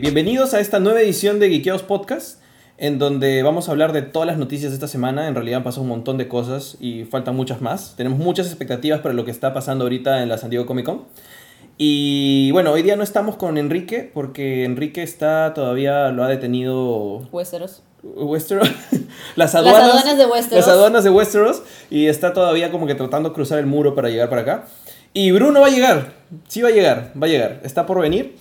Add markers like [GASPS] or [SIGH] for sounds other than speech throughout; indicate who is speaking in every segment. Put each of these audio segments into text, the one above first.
Speaker 1: bienvenidos a esta nueva edición de Geekeados Podcast, en donde vamos a hablar de todas las noticias de esta semana. En realidad han pasado un montón de cosas y faltan muchas más. Tenemos muchas expectativas para lo que está pasando ahorita en la San Diego Comic Con. Y bueno, hoy día no estamos con Enrique, porque Enrique está todavía, lo ha detenido
Speaker 2: Westeros.
Speaker 1: Westeros. [LAUGHS] las, aduanas,
Speaker 2: las aduanas de Westeros.
Speaker 1: Las aduanas de Westeros. Y está todavía como que tratando de cruzar el muro para llegar para acá. Y Bruno va a llegar. Sí va a llegar, va a llegar. Está por venir.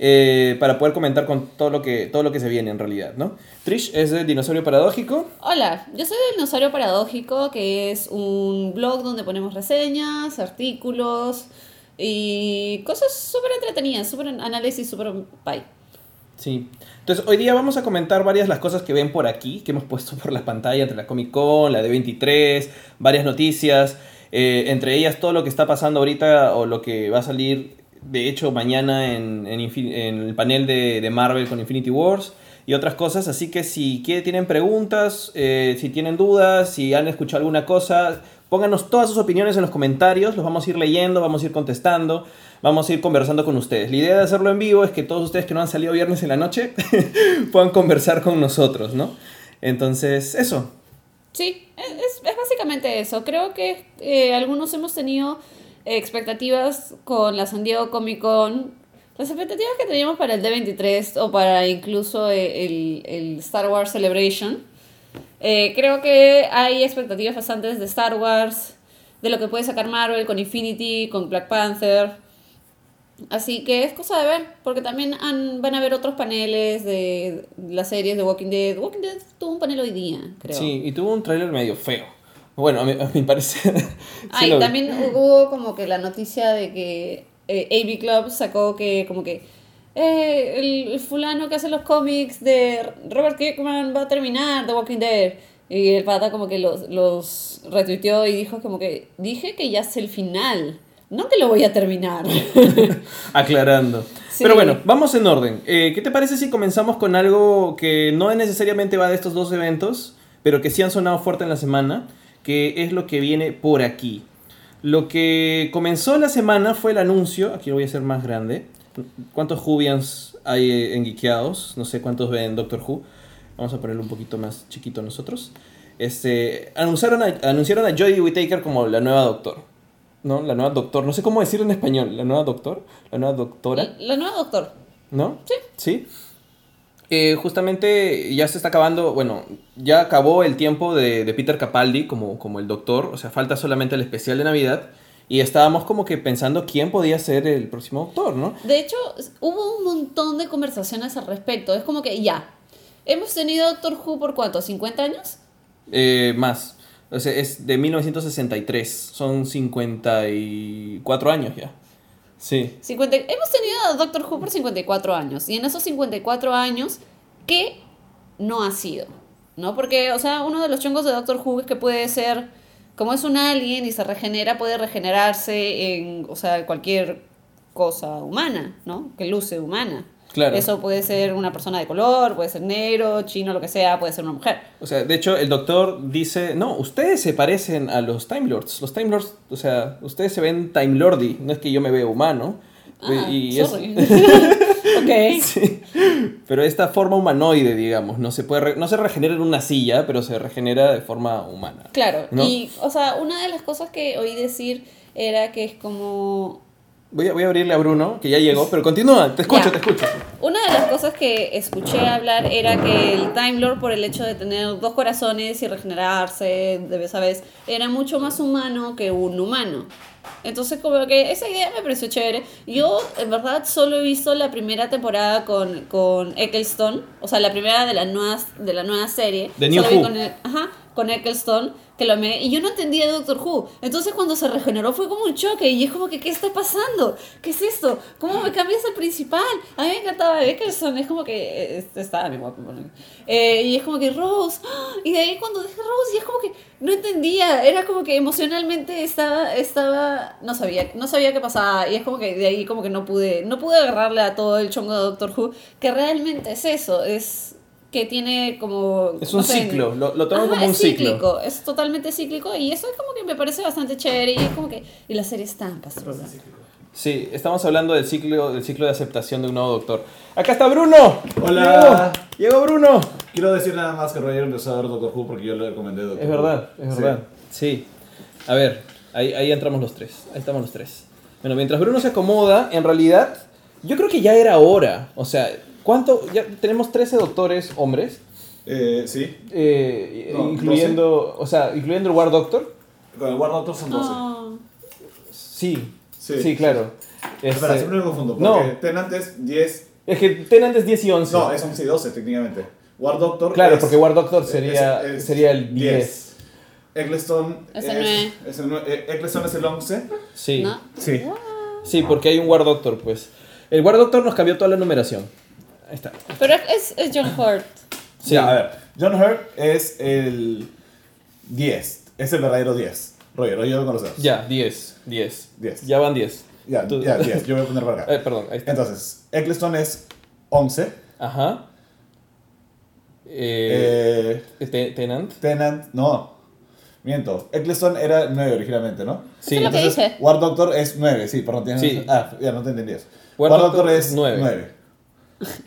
Speaker 1: Eh, para poder comentar con todo lo, que, todo lo que se viene en realidad, ¿no? Trish es de Dinosaurio Paradójico.
Speaker 2: Hola, yo soy de Dinosaurio Paradójico, que es un blog donde ponemos reseñas, artículos y cosas súper entretenidas, súper análisis, súper bye.
Speaker 1: Sí. Entonces, hoy día vamos a comentar varias de las cosas que ven por aquí, que hemos puesto por la pantalla, entre la Comic Con, la D23, varias noticias, eh, entre ellas todo lo que está pasando ahorita o lo que va a salir de hecho, mañana en, en, el panel de, de, Marvel con Infinity Wars y otras cosas. Así que si tienen preguntas, eh, si tienen dudas, si han escuchado alguna cosa, pónganos todas sus opiniones en los comentarios. Los vamos a ir leyendo, vamos a ir contestando, vamos a ir conversando con ustedes. La idea de hacerlo en vivo es que todos ustedes que no han salido viernes en la noche [LAUGHS] puedan conversar con nosotros, ¿no? Entonces, eso.
Speaker 2: Sí, es, es básicamente eso. Creo que eh, algunos hemos tenido expectativas con la San Diego Comic Con, las expectativas que teníamos para el D23 o para incluso el, el Star Wars Celebration. Eh, creo que hay expectativas bastantes de Star Wars, de lo que puede sacar Marvel con Infinity, con Black Panther. Así que es cosa de ver, porque también van a haber otros paneles de las series de Walking Dead. Walking Dead tuvo un panel hoy día, creo.
Speaker 1: Sí, y tuvo un tráiler medio feo. Bueno, a mi, parecer. [LAUGHS]
Speaker 2: ah, y también hubo como que la noticia de que eh, AB Club sacó que, como que. Eh, el, fulano que hace los cómics de Robert Kirkman va a terminar The Walking Dead. Y el pata como que los, los retuiteó y dijo como que dije que ya es el final, no que lo voy a terminar. [LAUGHS]
Speaker 1: Aclarando. Pero bueno, vamos en orden. Eh, ¿Qué te parece si comenzamos con algo que no necesariamente va de estos dos eventos, pero que sí han sonado fuerte en la semana? Que es lo que viene por aquí. Lo que comenzó la semana fue el anuncio, aquí lo voy a hacer más grande. ¿Cuántos Jubians hay en Geekeados? No sé cuántos ven Doctor Who. Vamos a ponerlo un poquito más chiquito nosotros. Este, anunciaron, a, anunciaron a Jodie Whittaker como la nueva Doctor. ¿No? La nueva Doctor. No sé cómo decirlo en español. ¿La nueva Doctor? ¿La nueva Doctora?
Speaker 2: La, la nueva Doctor.
Speaker 1: ¿No?
Speaker 2: Sí.
Speaker 1: ¿Sí? Eh, justamente ya se está acabando, bueno, ya acabó el tiempo de, Peter Capaldi como, como el doctor, o sea, falta solamente el especial de Navidad. Y estábamos como que pensando quién podía ser el próximo doctor, ¿no?
Speaker 2: De hecho, hubo un montón de conversaciones al respecto. Es como que ya, hemos tenido Doctor Who por cuánto, ¿50 años?
Speaker 1: Eh, más. O sea, es de 1963. Son 54 años ya. Sí.
Speaker 2: 50, hemos tenido a Doctor Who por 54 años. Y en esos 54 años, ¿qué no ha sido? ¿No? Porque, o sea, uno de los chongos de Doctor Who es que puede ser, como es un alien y se regenera, puede regenerarse en, o sea, cualquier cosa humana, ¿no? Que luce humana. Eso puede ser una persona de color, puede ser negro, chino, lo que sea, puede ser una mujer.
Speaker 1: O sea, de hecho, el doctor dice, no, ustedes se parecen a los Time Lords. Los Time Lords, o sea, ustedes se ven Time Lordy, no es que yo me vea humano.
Speaker 2: Ah,
Speaker 1: y
Speaker 2: sorry. [LAUGHS]
Speaker 1: Sí. Pero esta forma humanoide, digamos, no se puede no se regenera en una silla, pero se regenera de forma humana.
Speaker 2: Claro. Y, o sea, una de las cosas que oí decir era que es como
Speaker 1: Voy a, voy a, abrirle a Bruno, que ya llegó, pero continúa, te escucho, te escucho.
Speaker 2: Una de las cosas que escuché hablar era que el Time Lord, por el hecho de tener dos corazones y regenerarse de vez a vez, era mucho más humano que un humano. Entonces, como que esa idea me pareció chévere. Yo, en verdad, solo he visto la primera temporada con, con Eccleston, o sea, la primera de la nueva, de la nueva serie.
Speaker 1: De New Who.
Speaker 2: Con ajá, con Eccleston que lo amé, y yo no entendía Doctor Who. Entonces cuando se regeneró fue como un choque y es como que, ¿qué está pasando? ¿Qué es esto? ¿Cómo me cambias al principal? A mí me encantaba Eccleston, es como que, eh, estaba mi guapo. Eh, y es como que Rose, y de ahí cuando dije Rose, y es como que no entendía, era como que emocionalmente estaba, estaba, no sabía, no sabía qué pasaba, y es como que de ahí como que no pude, no pude agarrarle a todo el chongo de Doctor Who, que realmente es eso, es que tiene como...
Speaker 1: Es un ciclo, lo, lo tomo como un
Speaker 2: cíclico, Es totalmente cíclico y eso es como que me parece bastante chévere y es como que... Y la serie es tan pastrosa.
Speaker 1: Sí, estamos hablando del ciclo, del ciclo de aceptación de un nuevo doctor. ¡Acá está Bruno!
Speaker 3: Hola.
Speaker 1: Llegó, llegó Bruno.
Speaker 3: Quiero decir nada más que Roger empezó a ver Doctor Who porque yo le recomendé Doctor
Speaker 1: Es
Speaker 3: Who.
Speaker 1: verdad, es
Speaker 3: Sí.
Speaker 1: verdad. Sí. A ver, ahí, ahí entramos los tres. Ahí estamos los tres. Bueno, mientras Bruno se acomoda, en realidad, yo creo que ya era hora. O sea, ¿cuánto? Ya tenemos 13 doctores hombres.
Speaker 3: Eh, sí.
Speaker 1: eh,
Speaker 3: No,
Speaker 1: incluyendo, o sea, incluyendo el War Doctor.
Speaker 3: Con el War Doctor son 12.
Speaker 2: Ah,
Speaker 1: Sí, sí,
Speaker 3: Sí,
Speaker 1: claro.
Speaker 3: Espera,
Speaker 1: Este,
Speaker 3: siempre me confundo.
Speaker 1: no.
Speaker 3: Porque Tenant es 10.
Speaker 1: es que Tenant es 10 y 11.
Speaker 3: No, es 11 y 12 técnicamente. War Doctor
Speaker 1: Claro,
Speaker 3: es-
Speaker 1: porque War Doctor sería,
Speaker 3: es- es
Speaker 1: sería el 10.
Speaker 3: Eccleston
Speaker 2: Es el
Speaker 3: es el eh, Eccleston es el 11.
Speaker 1: Sí.
Speaker 2: ¿no?
Speaker 3: Sí.
Speaker 1: Sí, porque hay un War Doctor, pues. El War Doctor nos cambió toda la numeración. Está.
Speaker 2: Pero es, es John Hurt.
Speaker 1: Sí.
Speaker 3: Ya, a ver. John Hurt es el 10. Es el verdadero 10. Roger, Roger lo conoces.
Speaker 1: Ya, 10. 10.
Speaker 3: 10.
Speaker 1: Ya van 10.
Speaker 3: Ya,
Speaker 1: Tú-
Speaker 3: ya, 10. Yo voy a poner para acá. [LAUGHS]
Speaker 1: Eh, perdón, ahí está.
Speaker 3: Entonces, Eccleston es 11.
Speaker 1: Ajá. Eh,
Speaker 3: Eh,
Speaker 1: Te- Tenant.
Speaker 3: Tenant, no. Miento. Eccleston era 9 originalmente, ¿no?
Speaker 1: Sí.
Speaker 2: Eso es lo que
Speaker 3: Entonces,
Speaker 2: dije.
Speaker 3: War Doctor es 9, sí, perdón. Tienes...
Speaker 1: Sí.
Speaker 3: Ah, ya no te entendías.
Speaker 1: War
Speaker 3: War,
Speaker 1: Doctor
Speaker 3: Doctor,
Speaker 1: es
Speaker 3: es
Speaker 1: nueve.
Speaker 3: 9.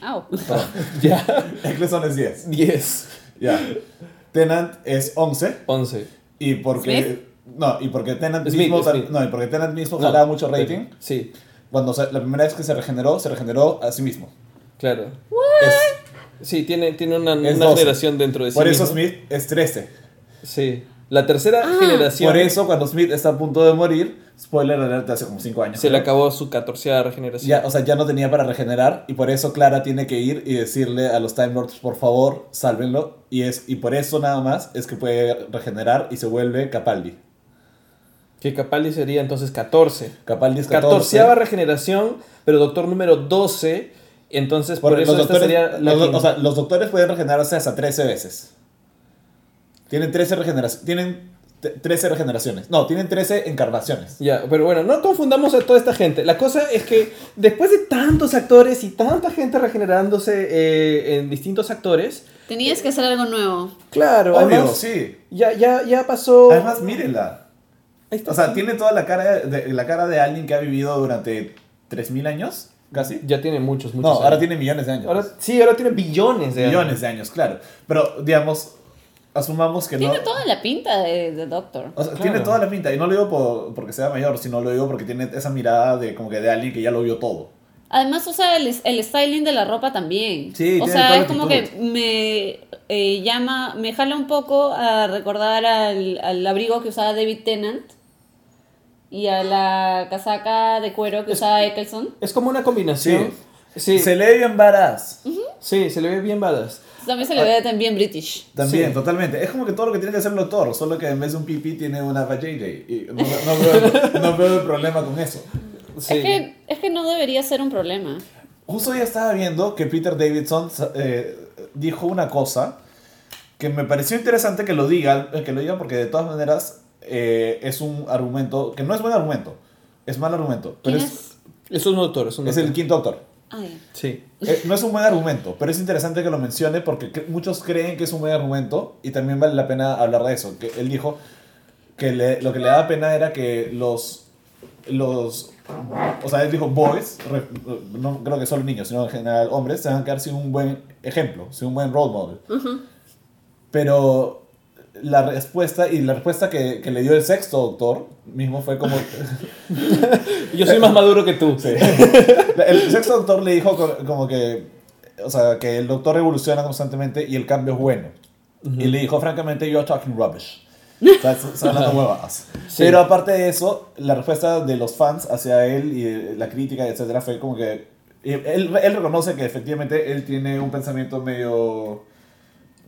Speaker 2: Au. [LAUGHS]
Speaker 1: Ya.
Speaker 3: Eccleston es 10.
Speaker 1: 10.
Speaker 3: Ya. Tenant es 11.
Speaker 1: 11.
Speaker 3: Y porque. No, y porque Tenant
Speaker 1: Smith,
Speaker 3: mismo.
Speaker 1: Smith.
Speaker 3: No, y porque Tenant mismo
Speaker 1: No,
Speaker 3: jalaba mucho rating.
Speaker 1: Sí,
Speaker 3: Cuando se- la primera vez que se regeneró, se regeneró a sí mismo.
Speaker 1: claro.
Speaker 3: Es-
Speaker 1: Sí, tiene, tiene una, una
Speaker 3: 12.
Speaker 1: generación dentro de sí
Speaker 3: por eso
Speaker 1: mismo.
Speaker 3: Smith es 13.
Speaker 1: Sí. La tercera
Speaker 2: Ah.
Speaker 1: generación
Speaker 3: Por eso, cuando Smith está a punto de morir, spoiler alert, hace como 5 años.
Speaker 1: se le acabó su catorceava regeneración.
Speaker 3: Ya, o sea, ya no tenía para regenerar y por eso Clara tiene que ir y decirle a los Time Lords, por favor, sálvenlo. Y, es, y por eso nada más es que puede regenerar y se vuelve Capaldi.
Speaker 1: Que Capaldi sería entonces 14.
Speaker 3: Capaldi es 14.
Speaker 1: Catorceava regeneración, pero doctor número 12. Entonces, por, eso
Speaker 3: los,
Speaker 1: esta
Speaker 3: doctores,
Speaker 1: sería la
Speaker 3: los, o sea, los doctores pueden regenerarse hasta 13 veces. Tienen 13 regeneraciones. Tienen te- 13 regeneraciones. No, tienen 13 encarnaciones.
Speaker 1: Ya, pero bueno, no confundamos a toda esta gente. La cosa es que después de tantos actores y tanta gente regenerándose eh, en distintos actores,
Speaker 2: Tenías que hacer algo nuevo.
Speaker 1: claro,
Speaker 3: Obvio,
Speaker 1: además,
Speaker 3: sí.
Speaker 1: ya, ya, ya pasó.
Speaker 3: Además, mírenla.
Speaker 1: Ahí está.
Speaker 3: O sea, tiene toda la cara de, la cara de alguien que ha vivido durante 3.000 años, casi.
Speaker 1: ya tiene muchos, muchos.
Speaker 3: No, ahora tiene millones de años.
Speaker 1: Ahora, sí, ahora tiene billones de
Speaker 3: millones
Speaker 1: años.
Speaker 3: de años, claro. Pero, digamos, asumamos que
Speaker 2: Tiene
Speaker 3: no...
Speaker 2: toda la pinta de, de Doctor.
Speaker 3: O sea,
Speaker 1: Claro.
Speaker 3: tiene toda la pinta. Y no lo digo por, porque sea mayor, sino lo digo porque tiene esa mirada de como que de alguien que ya lo vio todo.
Speaker 2: Además usa el, el styling de la ropa también.
Speaker 3: Sí,
Speaker 2: o
Speaker 3: tiene
Speaker 2: sea,
Speaker 3: toda la
Speaker 2: es como
Speaker 3: actitud.
Speaker 2: que me eh, llama, me jala un poco a recordar al, al abrigo que usaba David Tennant y a la casaca de cuero que usaba Eccleston.
Speaker 1: Es como una combinación. Sí,
Speaker 3: Se lee bien varaz.
Speaker 1: sí, se le ve bien badass.
Speaker 2: También se le ve también british.
Speaker 3: También,
Speaker 1: Sí.
Speaker 3: totalmente. Es como que todo lo que tiene que hacer el doctor, solo que en vez de un pipí tiene una vajayjay. Y no, no veo, no veo el problema con eso.
Speaker 1: Sí.
Speaker 2: Es, que, es que no debería ser un problema.
Speaker 3: Justo ya estaba viendo que Peter Davidson eh, dijo una cosa que me pareció interesante que lo diga, que lo diga porque de todas maneras eh, es un argumento que no es buen argumento, es mal argumento, pero
Speaker 2: ¿Quién
Speaker 3: es,
Speaker 2: es?
Speaker 1: Es un doctor, es un
Speaker 3: es
Speaker 1: doctor.
Speaker 3: el quinto doctor.
Speaker 2: Ah.
Speaker 1: Sí.
Speaker 3: Eh, no es un buen argumento, pero es interesante que lo mencione porque cre- muchos creen que es un buen argumento y también vale la pena hablar de eso. Que él dijo que le- lo que le daba pena era que los, los, o sea, él dijo boys, re- no creo que solo niños, sino en general hombres, se van a quedar sin un buen ejemplo, sin un buen role model. Pero la respuesta, y la respuesta que, que le dio el sexto doctor mismo fue como... [LAUGHS]
Speaker 1: Yo soy más maduro que tú.
Speaker 3: Sí. El sexto doctor le dijo co- como que, o sea, que el doctor evoluciona constantemente y el cambio es bueno. Y le dijo, francamente, you're talking rubbish. [LAUGHS] O sea.
Speaker 1: Sí.
Speaker 3: Pero aparte de eso, la respuesta de los fans hacia él y la crítica, etcétera, fue como que él, él reconoce que efectivamente él tiene un pensamiento medio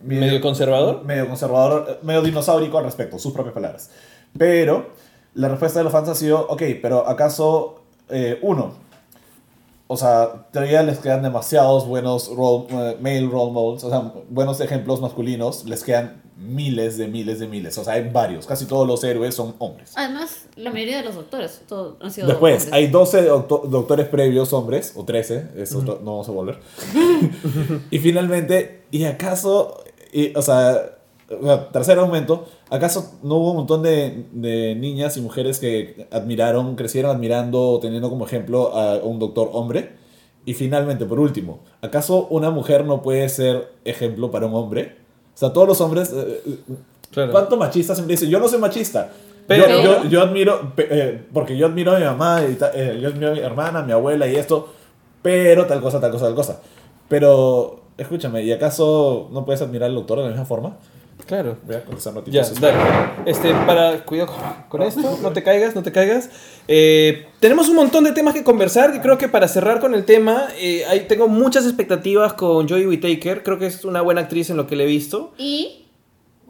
Speaker 1: ¿Medio conservador?
Speaker 3: medio conservador, medio dinosaurico al respecto, sus propias palabras. Pero la respuesta de los fans ha sido, ok, pero ¿acaso eh, uno? O sea, todavía les quedan demasiados buenos role, eh, male role models, o sea, buenos ejemplos masculinos, les quedan miles de miles de miles, o sea, hay varios, casi todos los héroes son hombres.
Speaker 2: Además, la mayoría de los doctores todo, han sido
Speaker 3: Después,
Speaker 2: hombres.
Speaker 3: hay 12 docto- doctores previos hombres, o 13, eso no no vamos a volver. [LAUGHS] y finalmente, ¿y acaso, y, o sea, o sea, tercer argumento, ¿Acaso no hubo un montón de, de niñas y mujeres que admiraron, crecieron admirando, teniendo como ejemplo a un doctor hombre? Y finalmente, por último, ¿acaso una mujer no puede ser ejemplo para un hombre? O sea, todos los hombres... eh,
Speaker 1: Claro.
Speaker 3: ¿Cuánto machista siempre dicen? Yo no soy machista.
Speaker 1: Pero-
Speaker 3: yo, yo, yo admiro, eh, porque yo admiro a mi mamá, y ta- eh, yo admiro a mi hermana, a mi abuela y esto, pero tal cosa, tal cosa, tal cosa. Pero, escúchame, ¿y acaso no puedes admirar al doctor de la misma forma?
Speaker 1: Claro.
Speaker 3: Voy a contestar
Speaker 1: Ya,
Speaker 3: noticias.
Speaker 1: dale. Este, para, cuidado con- con esto, [LAUGHS] no te caigas, no te caigas. Eh, tenemos un montón de temas que conversar y creo que para cerrar con el tema, eh, hay- tengo muchas expectativas con Joey Whittaker. Creo que es una buena actriz en lo que le he visto.
Speaker 2: Y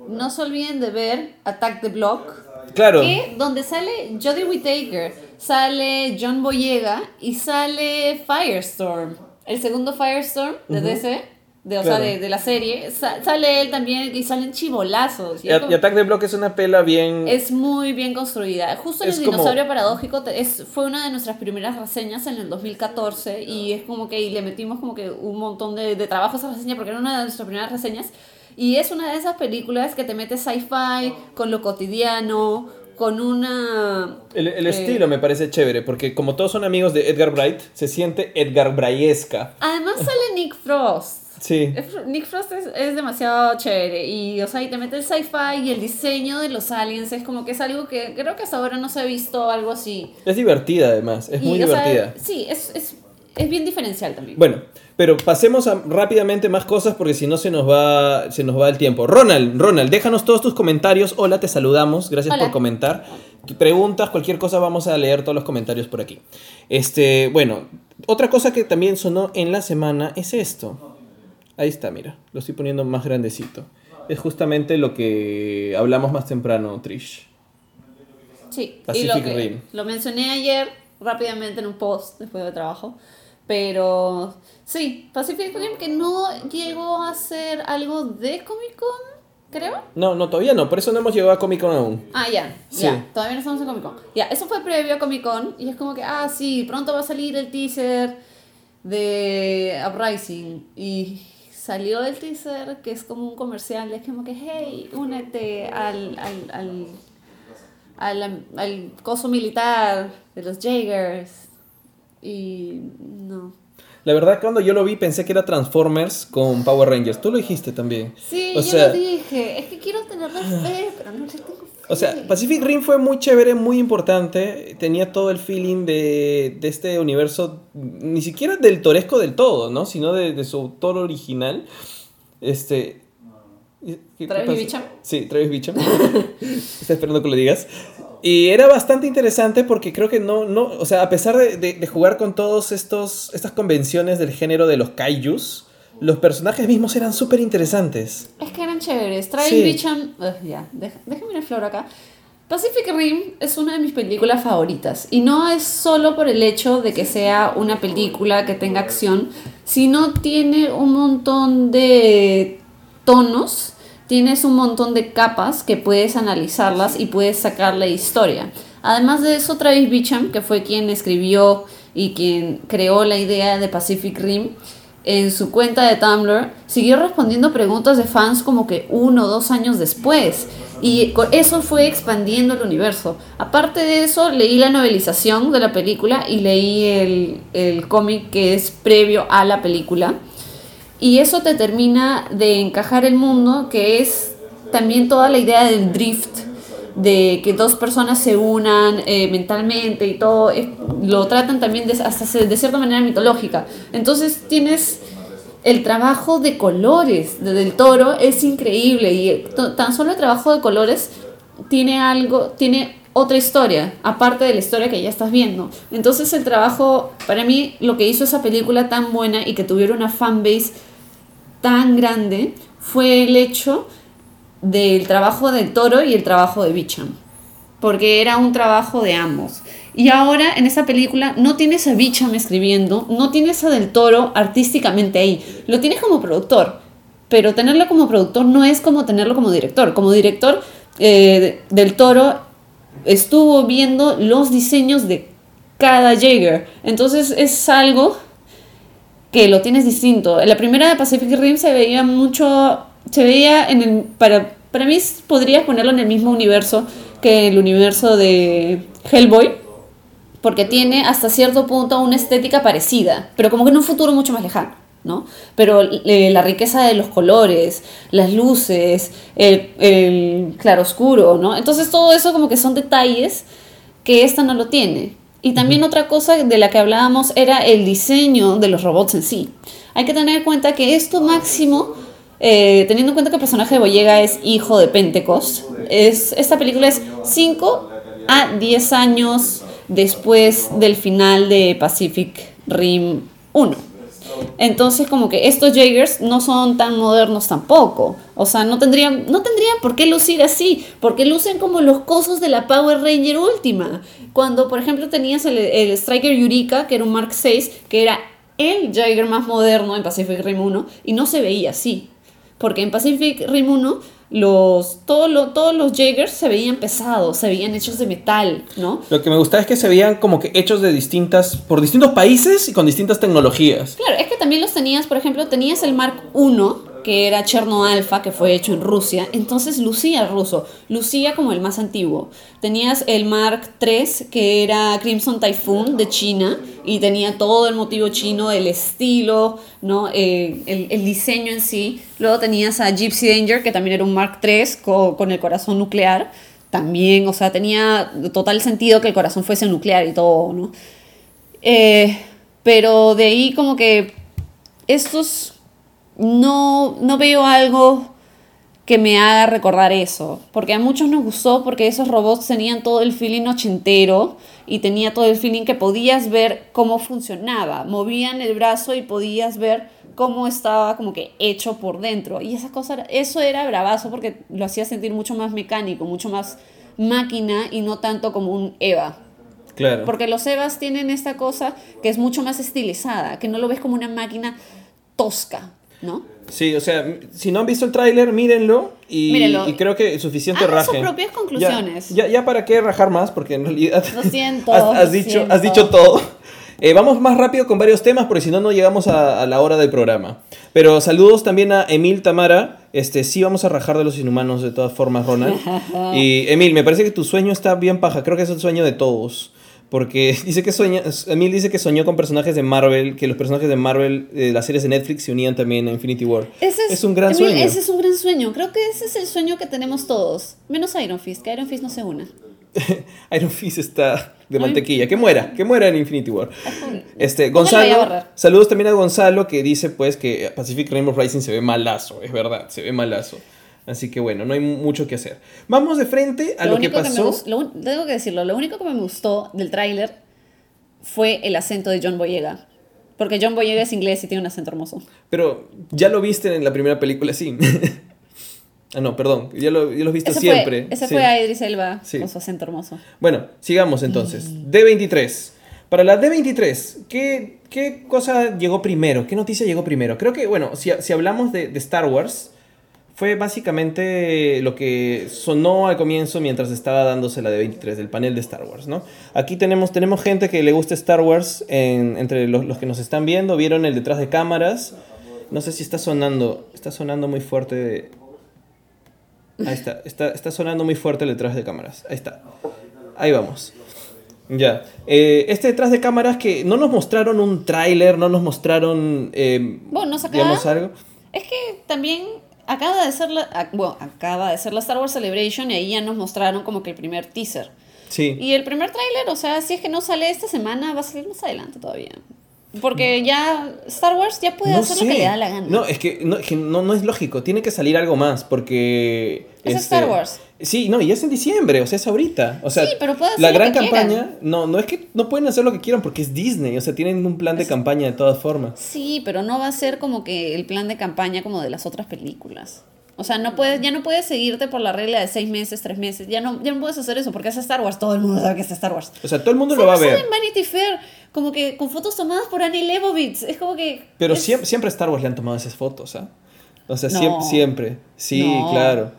Speaker 2: no se olviden de ver Attack the Block.
Speaker 1: Claro.
Speaker 2: Que donde sale Jodie Whittaker, sale John Boyega y sale Firestorm. El segundo Firestorm de DC, de, o sea,
Speaker 1: Claro.
Speaker 2: de, de la serie. Sa- sale él también y salen chivolazos.
Speaker 1: Y,
Speaker 2: Y como-
Speaker 1: y Attack the Block es una pela bien...
Speaker 2: es muy bien construida. Justo en
Speaker 1: Es
Speaker 2: el
Speaker 1: como-
Speaker 2: dinosaurio paradójico es, fue una de nuestras primeras reseñas en el 2014 y es como que y le metimos como que un montón de, de trabajo a esa reseña porque era una de nuestras primeras reseñas y es una de esas películas que te mete sci-fi con lo cotidiano, con una...
Speaker 1: El, el
Speaker 2: eh,
Speaker 1: estilo me parece chévere, porque como todos son amigos de Edgar Bright, se siente Edgar Brayesca.
Speaker 2: Además sale Nick Frost.
Speaker 1: Sí.
Speaker 2: Es- Nick Frost es, es demasiado chévere y, o sea, y te mete el sci-fi y el diseño de los aliens es como que es algo que creo que hasta ahora no se ha visto algo así.
Speaker 1: Es divertida además, es
Speaker 2: Y,
Speaker 1: muy
Speaker 2: sea,
Speaker 1: divertida.
Speaker 2: sí, es, es, es bien diferencial también.
Speaker 1: Bueno, pero pasemos a rápidamente más cosas porque si no se nos va se nos va el tiempo. Ronald, Ronald, déjanos todos tus comentarios. Hola, te saludamos. Gracias
Speaker 2: Hola.
Speaker 1: por comentar. Preguntas, cualquier cosa, vamos a leer todos los comentarios por aquí. Este, bueno, otra cosa que también sonó en la semana es esto. Ahí está, mira, lo estoy poniendo más grandecito. Es justamente lo que hablamos más temprano, Trish.
Speaker 2: sí, y
Speaker 1: Pacific
Speaker 2: lo, que-
Speaker 1: Rim.
Speaker 2: lo mencioné ayer rápidamente en un post después de trabajo. Pero sí, Pacific Rim que no llegó a ser algo de Comic Con, creo.
Speaker 1: No, no, todavía no, por eso no hemos llegado a Comic Con aún.
Speaker 2: Ah, ya,
Speaker 1: Sí.
Speaker 2: ya, todavía no estamos en Comic Con. Ya, eso fue previo a Comic Con y es como que, ah, sí, pronto va a salir el teaser de Uprising y salió el teaser que es como un comercial, es como que, hey, únete al, al, al, al, al coso militar de los Jaegers y no.
Speaker 1: La verdad, cuando yo lo vi pensé que era Transformers con Power Rangers. Tú lo dijiste también.
Speaker 2: Sí,
Speaker 1: O
Speaker 2: yo
Speaker 1: sea-
Speaker 2: lo dije, es que quiero tenerle fe, pero no le tengo.
Speaker 1: O sea, Pacific Rim fue muy chévere, muy importante. Tenía todo el feeling de, de este universo, ni siquiera del toresco del todo, ¿no? Sino de, de su autor original. Este. ¿qué- qué
Speaker 2: ¿Travis? Bicham?
Speaker 1: Sí, Travis Bicham. [LAUGHS] Está esperando que lo digas. Y era bastante interesante porque creo que no, no, o sea, a pesar de, de- de jugar con todos estos, estas convenciones del género de los kaijus, los personajes mismos eran súper interesantes.
Speaker 2: Es que eran chéveres. Travis
Speaker 1: Sí.
Speaker 2: Ugh, ya, deja- déjame una flor acá. Pacific Rim es una de mis películas favoritas. Y no es solo por el hecho de que sea una película que tenga acción, sino tiene un montón de tonos, tienes un montón de capas que puedes analizarlas y puedes sacarle historia. Además de eso, Travis que fue quien escribió y quien creó la idea de Pacific Rim, en su cuenta de Tumblr, siguió respondiendo preguntas de fans como que uno o dos años después. Y eso fue expandiendo el universo. Aparte de eso, leí la novelización de la película y leí el, el cómic que es previo a la película. Y eso te termina de encajar el mundo, que es también toda la idea del drift, de que dos personas se unan eh, mentalmente y todo, lo tratan también de, hasta de cierta manera mitológica. Entonces tienes el trabajo de colores de Del Toro, es increíble y to- tan solo el trabajo de colores tiene algo, tiene otra historia, aparte de la historia que ya estás viendo. Entonces el trabajo, para mí, lo que hizo esa película tan buena y que tuviera una fanbase tan grande fue el hecho del trabajo del toro y el trabajo de Bicham. Porque era un trabajo de ambos. Y ahora en esa película no tienes a Bicham escribiendo, no tienes a Del Toro artísticamente ahí. Lo tienes como productor. Pero tenerlo como productor no es como tenerlo como director. Como director, eh, Del Toro estuvo viendo los diseños de cada Jaeger. Entonces es algo que lo tienes distinto. En la primera de Pacific Rim se veía mucho, se veía en el, para Para mí podrías ponerlo en el mismo universo que el universo de Hellboy, porque tiene hasta cierto punto una estética parecida, pero como que en un futuro mucho más lejano, ¿no? Pero eh, la riqueza de los colores, las luces, el, el claroscuro, ¿no? Entonces todo eso como que son detalles que esta no lo tiene. Y también otra cosa de la que hablábamos era el diseño de los robots en sí. Hay que tener en cuenta que esto máximo, eh, teniendo en cuenta que el personaje de Boyega es hijo de Pentecost, es, esta película es 5 a 10 años después del final de Pacific Rim 1. Entonces, como que estos Jaegers no son tan modernos tampoco. O sea, no tendrían, no tendrían por qué lucir así, porque lucen como los cosos de la Power Ranger última. Cuando, por ejemplo, tenías el, el Striker Eureka, que era un Mark VI, que era el Jaeger más moderno en Pacific Rim 1, y no se veía así. Porque en Pacific Rim 1, los, todo lo- todos los Jaegers se veían pesados, se veían hechos de metal, ¿no?
Speaker 1: Lo que me gustaba es que se veían como que hechos de distintas, por distintos países y con distintas tecnologías.
Speaker 2: Claro, es que también los tenías, por ejemplo, tenías el Mark I, que era Cherno Alpha, que fue hecho en Rusia, entonces lucía ruso, lucía como el más antiguo. Tenías el Mark III, que era Crimson Typhoon de China, y tenía todo el motivo chino, el estilo, ¿no? El, el diseño en sí. Luego tenías a Gypsy Danger, que también era un Mark III co- con el corazón nuclear. También, o sea, tenía total sentido que el corazón fuese nuclear y todo, ¿no? Eh, pero de ahí como que estos no, no veo algo que me haga recordar eso. Porque a muchos nos gustó porque esos robots tenían todo el feeling ochentero y tenía todo el feeling que podías ver cómo funcionaba. Movían el brazo y podías ver cómo estaba como que hecho por dentro. Y esa cosa, era- eso era bravazo porque lo hacía sentir mucho más mecánico, mucho más máquina y no tanto como un Eva.
Speaker 1: Claro.
Speaker 2: Porque los Evas tienen esta cosa que es mucho más estilizada, que no lo ves como una máquina tosca, ¿no?
Speaker 1: Sí, o sea, si no han visto el tráiler, mírenlo y,
Speaker 2: Mírenlo.
Speaker 1: y creo que es suficiente
Speaker 2: Hagan sus propias conclusiones.
Speaker 1: Ya, ya, ya para qué rajar más, porque en realidad
Speaker 2: Lo [LAUGHS] siento,
Speaker 1: has, has
Speaker 2: lo
Speaker 1: dicho,
Speaker 2: siento.
Speaker 1: has dicho todo. Eh, vamos más rápido con varios temas, porque si no, no llegamos a, a la hora del programa. Pero saludos también a Emil Tamara. Este, sí vamos a rajar de los inhumanos de todas formas, Ronald. [LAUGHS] y Emil, me parece que tu sueño está bien paja. Creo que es el sueño de todos. Porque [LAUGHS] dice que sueña, Emil dice que soñó con personajes de Marvel, que los personajes de Marvel, de las series de Netflix, se unían también a Infinity War.
Speaker 2: Ese
Speaker 1: es un gran
Speaker 2: Emil,
Speaker 1: sueño.
Speaker 2: Ese es un gran sueño. Creo que ese es el sueño que tenemos todos. Menos Iron Fist, que Iron Fist no se una. [LAUGHS]
Speaker 1: Iron Fist está de mantequilla. Que muera, que muera en Infinity War. Este,
Speaker 2: ¿Cómo lo voy a
Speaker 1: Gonzalo, saludos también a Gonzalo que dice pues que Pacific of Rising se ve malazo, es verdad, se ve malazo. Así que bueno, no hay mucho que hacer. Vamos de frente a lo, que pasó.
Speaker 2: gust- lo tengo que decirlo, lo único que me gustó del tráiler fue el acento de John Boyega. Porque John Boyega es inglés y tiene un acento hermoso.
Speaker 1: Pero ya lo viste en la primera película, sí. [LAUGHS] ah, no, perdón, ya lo, ya lo
Speaker 2: Ese
Speaker 1: siempre.
Speaker 2: fue, ese
Speaker 1: sí.
Speaker 2: fue a Idris Elba
Speaker 1: Sí.
Speaker 2: con su acento hermoso.
Speaker 1: Bueno, sigamos entonces. D23. Para la D23, ¿qué, ¿qué cosa llegó primero? ¿Qué noticia llegó primero? Creo que, bueno, si, si hablamos de, de Star Wars, fue básicamente lo que sonó al comienzo mientras estaba dándose la D23 del panel de Star Wars, ¿no? Aquí tenemos, tenemos gente que le gusta Star Wars en- entre los, los que nos están viendo, vieron el detrás de cámaras. No sé si está sonando, está sonando muy fuerte. de- Ahí está, está, está sonando muy fuerte el detrás de cámaras. Ahí está. Ahí vamos. Ya. Eh, este detrás de cámaras que no nos mostraron un tráiler, no nos mostraron, eh,
Speaker 2: Bueno, acaba-
Speaker 1: digamos, algo.
Speaker 2: Es que también acaba de ser la, bueno, acaba de ser la Star Wars Celebration y ahí ya nos mostraron como que el primer teaser.
Speaker 1: Sí.
Speaker 2: Y el primer tráiler, o sea, si es que no sale esta semana, va a salir más adelante todavía. Porque ya Star Wars ya puede hacer lo que le da la gana.
Speaker 1: No, es que, no, es que no, no es lógico. Tiene que salir algo más porque... este,
Speaker 2: Es Star Wars.
Speaker 1: Sí, no, y es en diciembre, o sea, es ahorita. O sea,
Speaker 2: Sí, pero puede hacer
Speaker 1: la
Speaker 2: lo
Speaker 1: gran
Speaker 2: que
Speaker 1: campaña...
Speaker 2: quieran.
Speaker 1: No, no es que no pueden hacer lo que quieran porque es Disney. O sea, tienen un plan de campaña de todas formas.
Speaker 2: Sí, pero no va a ser como que el plan de campaña como de las otras películas. O sea, no puedes, ya no puedes seguirte por la regla de seis meses, tres meses. Ya no, ya no puedes hacer eso porque es Star Wars. Todo el mundo sabe que es Star Wars.
Speaker 1: O sea, todo el mundo lo va a ver.
Speaker 2: en Vanity Fair, como que con fotos tomadas por Annie Leibovitz. Es como que.
Speaker 1: Pero
Speaker 2: es-
Speaker 1: siempre, siempre a Star Wars le han tomado esas fotos, ¿ah? O sea,
Speaker 2: No.
Speaker 1: siempre, siempre. Sí,
Speaker 2: No.
Speaker 1: claro.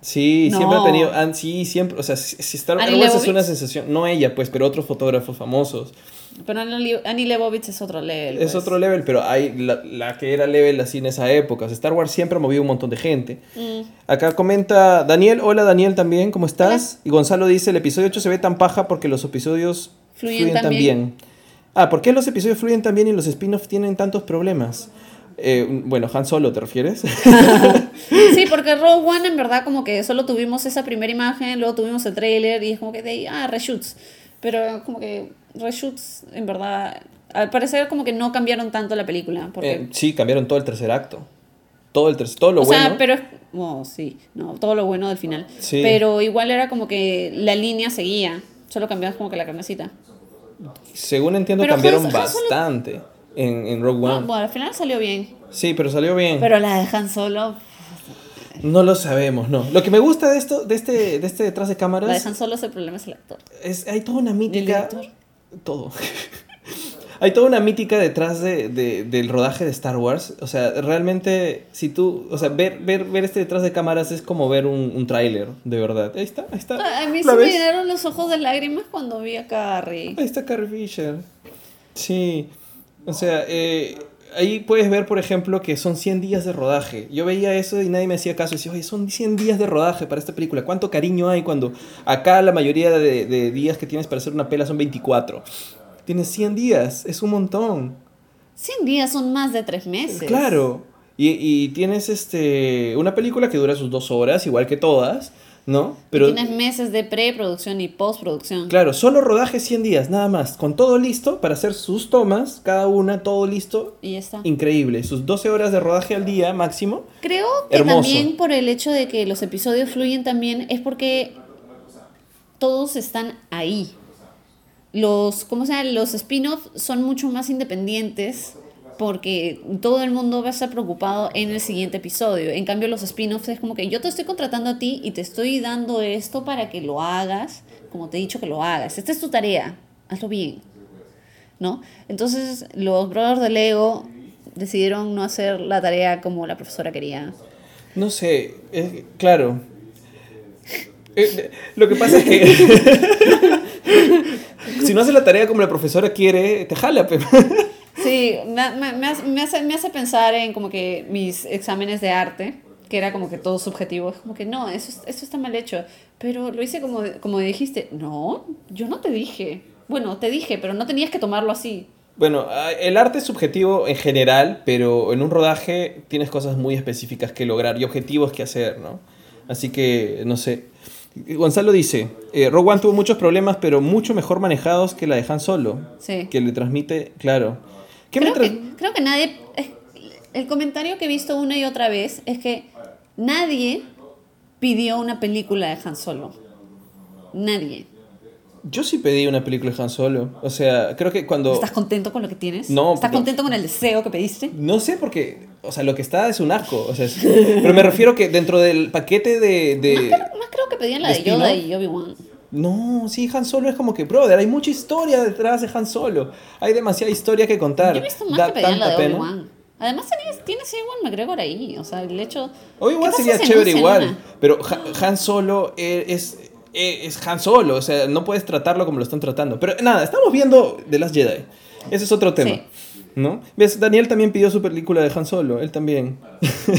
Speaker 1: Sí, siempre ha tenido. sí, siempre. O sea, si Star Wars es una sensación. No ella, pues, pero otros fotógrafos famosos.
Speaker 2: Pero Annie Leibovitz es otro level.
Speaker 1: Es
Speaker 2: pues.
Speaker 1: otro level, pero hay la, la que era level así en esa época. O sea, Star Wars siempre ha movido un montón de gente.
Speaker 2: Mm.
Speaker 1: Acá comenta Daniel. Hola Daniel también, ¿cómo estás? Y Gonzalo dice: el episodio 8 se ve tan paja porque los episodios
Speaker 2: Fluyen tan
Speaker 1: bien. Ah, ¿por qué los episodios fluyen tan bien y los spin-offs tienen tantos problemas? Eh, bueno, Han Solo, ¿te refieres? [LAUGHS]
Speaker 2: Sí, porque Rogue One en verdad como que solo tuvimos esa primera imagen, luego tuvimos el trailer y es como que de ahí, ah, reshoots. Pero como que reshoots en verdad, al parecer como que no cambiaron tanto la película. Porque,
Speaker 1: Eh, sí, cambiaron todo el tercer acto. Todo, el tercer, todo lo
Speaker 2: o
Speaker 1: bueno.
Speaker 2: sea, pero es, oh, sí, no, todo lo bueno del final.
Speaker 1: Sí.
Speaker 2: Pero igual era como que la línea seguía, solo cambiabas como que la carnecita.
Speaker 1: Según entiendo,
Speaker 2: Pero
Speaker 1: cambiaron
Speaker 2: Han- Han Solo-
Speaker 1: bastante en, en Rogue One.
Speaker 2: Bueno, al final salió bien.
Speaker 1: Sí, pero salió bien.
Speaker 2: Pero la de Han Solo,
Speaker 1: No lo sabemos, no. Lo que me gusta de esto, de este, de este detrás de
Speaker 2: la
Speaker 1: cámaras,
Speaker 2: Han Solo, el problema es el actor.
Speaker 1: es, hay toda una
Speaker 2: ¿El
Speaker 1: mítica.
Speaker 2: director?
Speaker 1: Todo. [LAUGHS] hay toda una mítica detrás de, de- del rodaje de Star Wars. O sea, realmente, si tú, o sea, ver, ver, ver este detrás de cámaras es como ver un, un tráiler, de verdad. Ahí está, ahí está.
Speaker 2: A mí
Speaker 1: ¿La
Speaker 2: se me llenaron los ojos de lágrimas cuando vi a Carrie.
Speaker 1: Ahí está Carrie Fisher. Sí. O sea, eh, ahí puedes ver, por ejemplo, que son 100 días de rodaje. Yo veía eso y nadie me hacía caso. Y decía, oye, son 100 días de rodaje para esta película. ¿Cuánto cariño hay cuando acá la mayoría de, de días que tienes para hacer una pela son 24? Tienes 100 días, es un montón.
Speaker 2: 100 días son más de tres meses.
Speaker 1: Claro. Y, y tienes este una película que dura sus dos horas, igual que todas, ¿no?
Speaker 2: Pero tienes meses de preproducción y postproducción.
Speaker 1: Claro, solo rodaje 100 días, nada más. Con todo listo para hacer sus tomas, cada una, todo listo.
Speaker 2: Y ya está.
Speaker 1: Increíble. Sus 12 horas de rodaje al día máximo.
Speaker 2: Creo que
Speaker 1: Hermoso.
Speaker 2: también por el hecho de que los episodios fluyen también es porque todos están ahí. Los, ¿cómo se llama? Los spin-offs son mucho más independientes porque todo el mundo va a estar preocupado en el siguiente episodio. En cambio, los spin-offs es como que yo te estoy contratando a ti y te estoy dando esto para que lo hagas, como te he dicho que lo hagas. Esta es tu tarea, hazlo bien. ¿No? Entonces, los brothers de Lego decidieron no hacer la tarea como la profesora quería.
Speaker 1: No sé, es- claro. Eh, lo que pasa es que. [LAUGHS] [LAUGHS] si no haces la tarea como la profesora quiere, te jala, pe.
Speaker 2: Sí, me, me- me hace, me hace- me hace pensar en como que mis exámenes de arte, que era como que todo subjetivo, es como que no, eso, es- eso está mal hecho, pero lo hice como, como dijiste, no, yo no te dije, bueno, te dije, pero no tenías que tomarlo así.
Speaker 1: Bueno, ah, el arte es subjetivo en general, pero en un rodaje tienes cosas muy específicas que lograr y objetivos que hacer, ¿no? Así que, no sé. Gonzalo dice, eh, Rogue One tuvo muchos problemas, pero mucho mejor manejados que la de Han Solo.
Speaker 2: Sí.
Speaker 1: Que le transmite, claro. ¿Qué me
Speaker 2: Creo que, creo que nadie, el comentario que he visto una y otra vez es que nadie pidió una película de Han Solo. Nadie.
Speaker 1: Yo sí pedí una película de Han Solo. O sea, creo que cuando...
Speaker 2: ¿Estás contento con lo que tienes?
Speaker 1: No,
Speaker 2: ¿Estás contento con el deseo que pediste?
Speaker 1: No sé porque, o sea, lo que está es un asco. O sea, es- Pero me refiero que dentro del paquete de... de...
Speaker 2: Más creo que pedían la
Speaker 1: ¿De
Speaker 2: de Yoda y Obi-Wan.
Speaker 1: No, sí, Han Solo es como que, brother, hay mucha historia detrás de Han Solo. Hay demasiada historia que contar.
Speaker 2: Yo he visto más
Speaker 1: Da
Speaker 2: que pedían la de
Speaker 1: tanta pena.
Speaker 2: Obi-Wan. Además a Ewan McGregor ahí. O sea, el hecho...
Speaker 1: Obi-Wan
Speaker 2: ¿Qué pasa
Speaker 1: sería
Speaker 2: si
Speaker 1: chévere igual.
Speaker 2: una?
Speaker 1: Pero Ha- Han Solo e- es, e- es Han Solo. O sea, no puedes tratarlo como lo están tratando. Pero nada, estamos viendo The Last Jedi. Ese es otro tema.
Speaker 2: Sí.
Speaker 1: ¿No? ¿Ves? Daniel también pidió su película de Han Solo. Él también. [LAUGHS]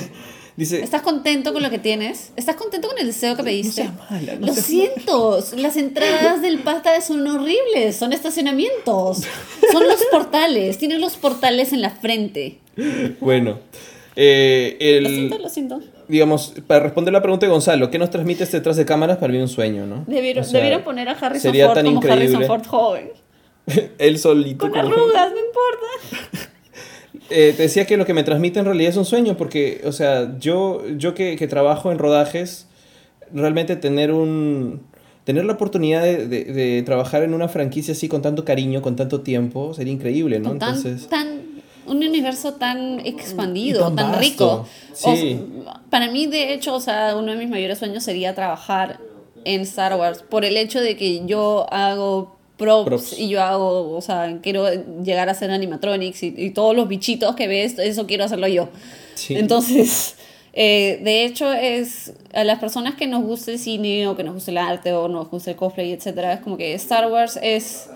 Speaker 1: Dice.
Speaker 2: ¿Estás contento con lo que tienes? ¿Estás contento con el deseo que pediste?
Speaker 1: seas mala, no
Speaker 2: lo
Speaker 1: seas
Speaker 2: siento, las entradas del pasta son horribles, son estacionamientos, son los portales, tienen los portales en la frente.
Speaker 1: Bueno. eh, el-
Speaker 2: Lo siento, lo siento.
Speaker 1: digamos, para responder la pregunta de Gonzalo, ¿qué nos transmite este detrás de cámaras para vivir un sueño, no?
Speaker 2: Debieron,
Speaker 1: O sea,
Speaker 2: debieron poner a Harrison
Speaker 1: sería
Speaker 2: Ford
Speaker 1: tan
Speaker 2: como
Speaker 1: increíble.
Speaker 2: Harrison Ford joven. [LAUGHS]
Speaker 1: Él solito.
Speaker 2: Con arrugas, no importa.
Speaker 1: Eh, te decía que lo que me transmite en realidad es un sueño, porque, o sea, yo, yo que, que trabajo en rodajes, realmente tener un... Tener la oportunidad de, de- de trabajar en una franquicia así con tanto cariño, con tanto tiempo, sería increíble, ¿no?
Speaker 2: Con tan,
Speaker 1: Entonces,
Speaker 2: tan, un universo tan expandido,
Speaker 1: tan
Speaker 2: rico.
Speaker 1: Sí.
Speaker 2: para mí, de hecho, o sea, uno de mis mayores sueños sería trabajar en Star Wars por el hecho de que yo hago props,
Speaker 1: Props.
Speaker 2: y yo hago, o sea, quiero llegar a hacer animatronics y, y todos los bichitos que ves, eso quiero hacerlo yo.
Speaker 1: Sí.
Speaker 2: Entonces, [LAUGHS] Eh, de hecho, es a las personas que nos gusta el cine o que nos gusta el arte o nos gusta el cosplay, etcétera, es como que Star Wars es,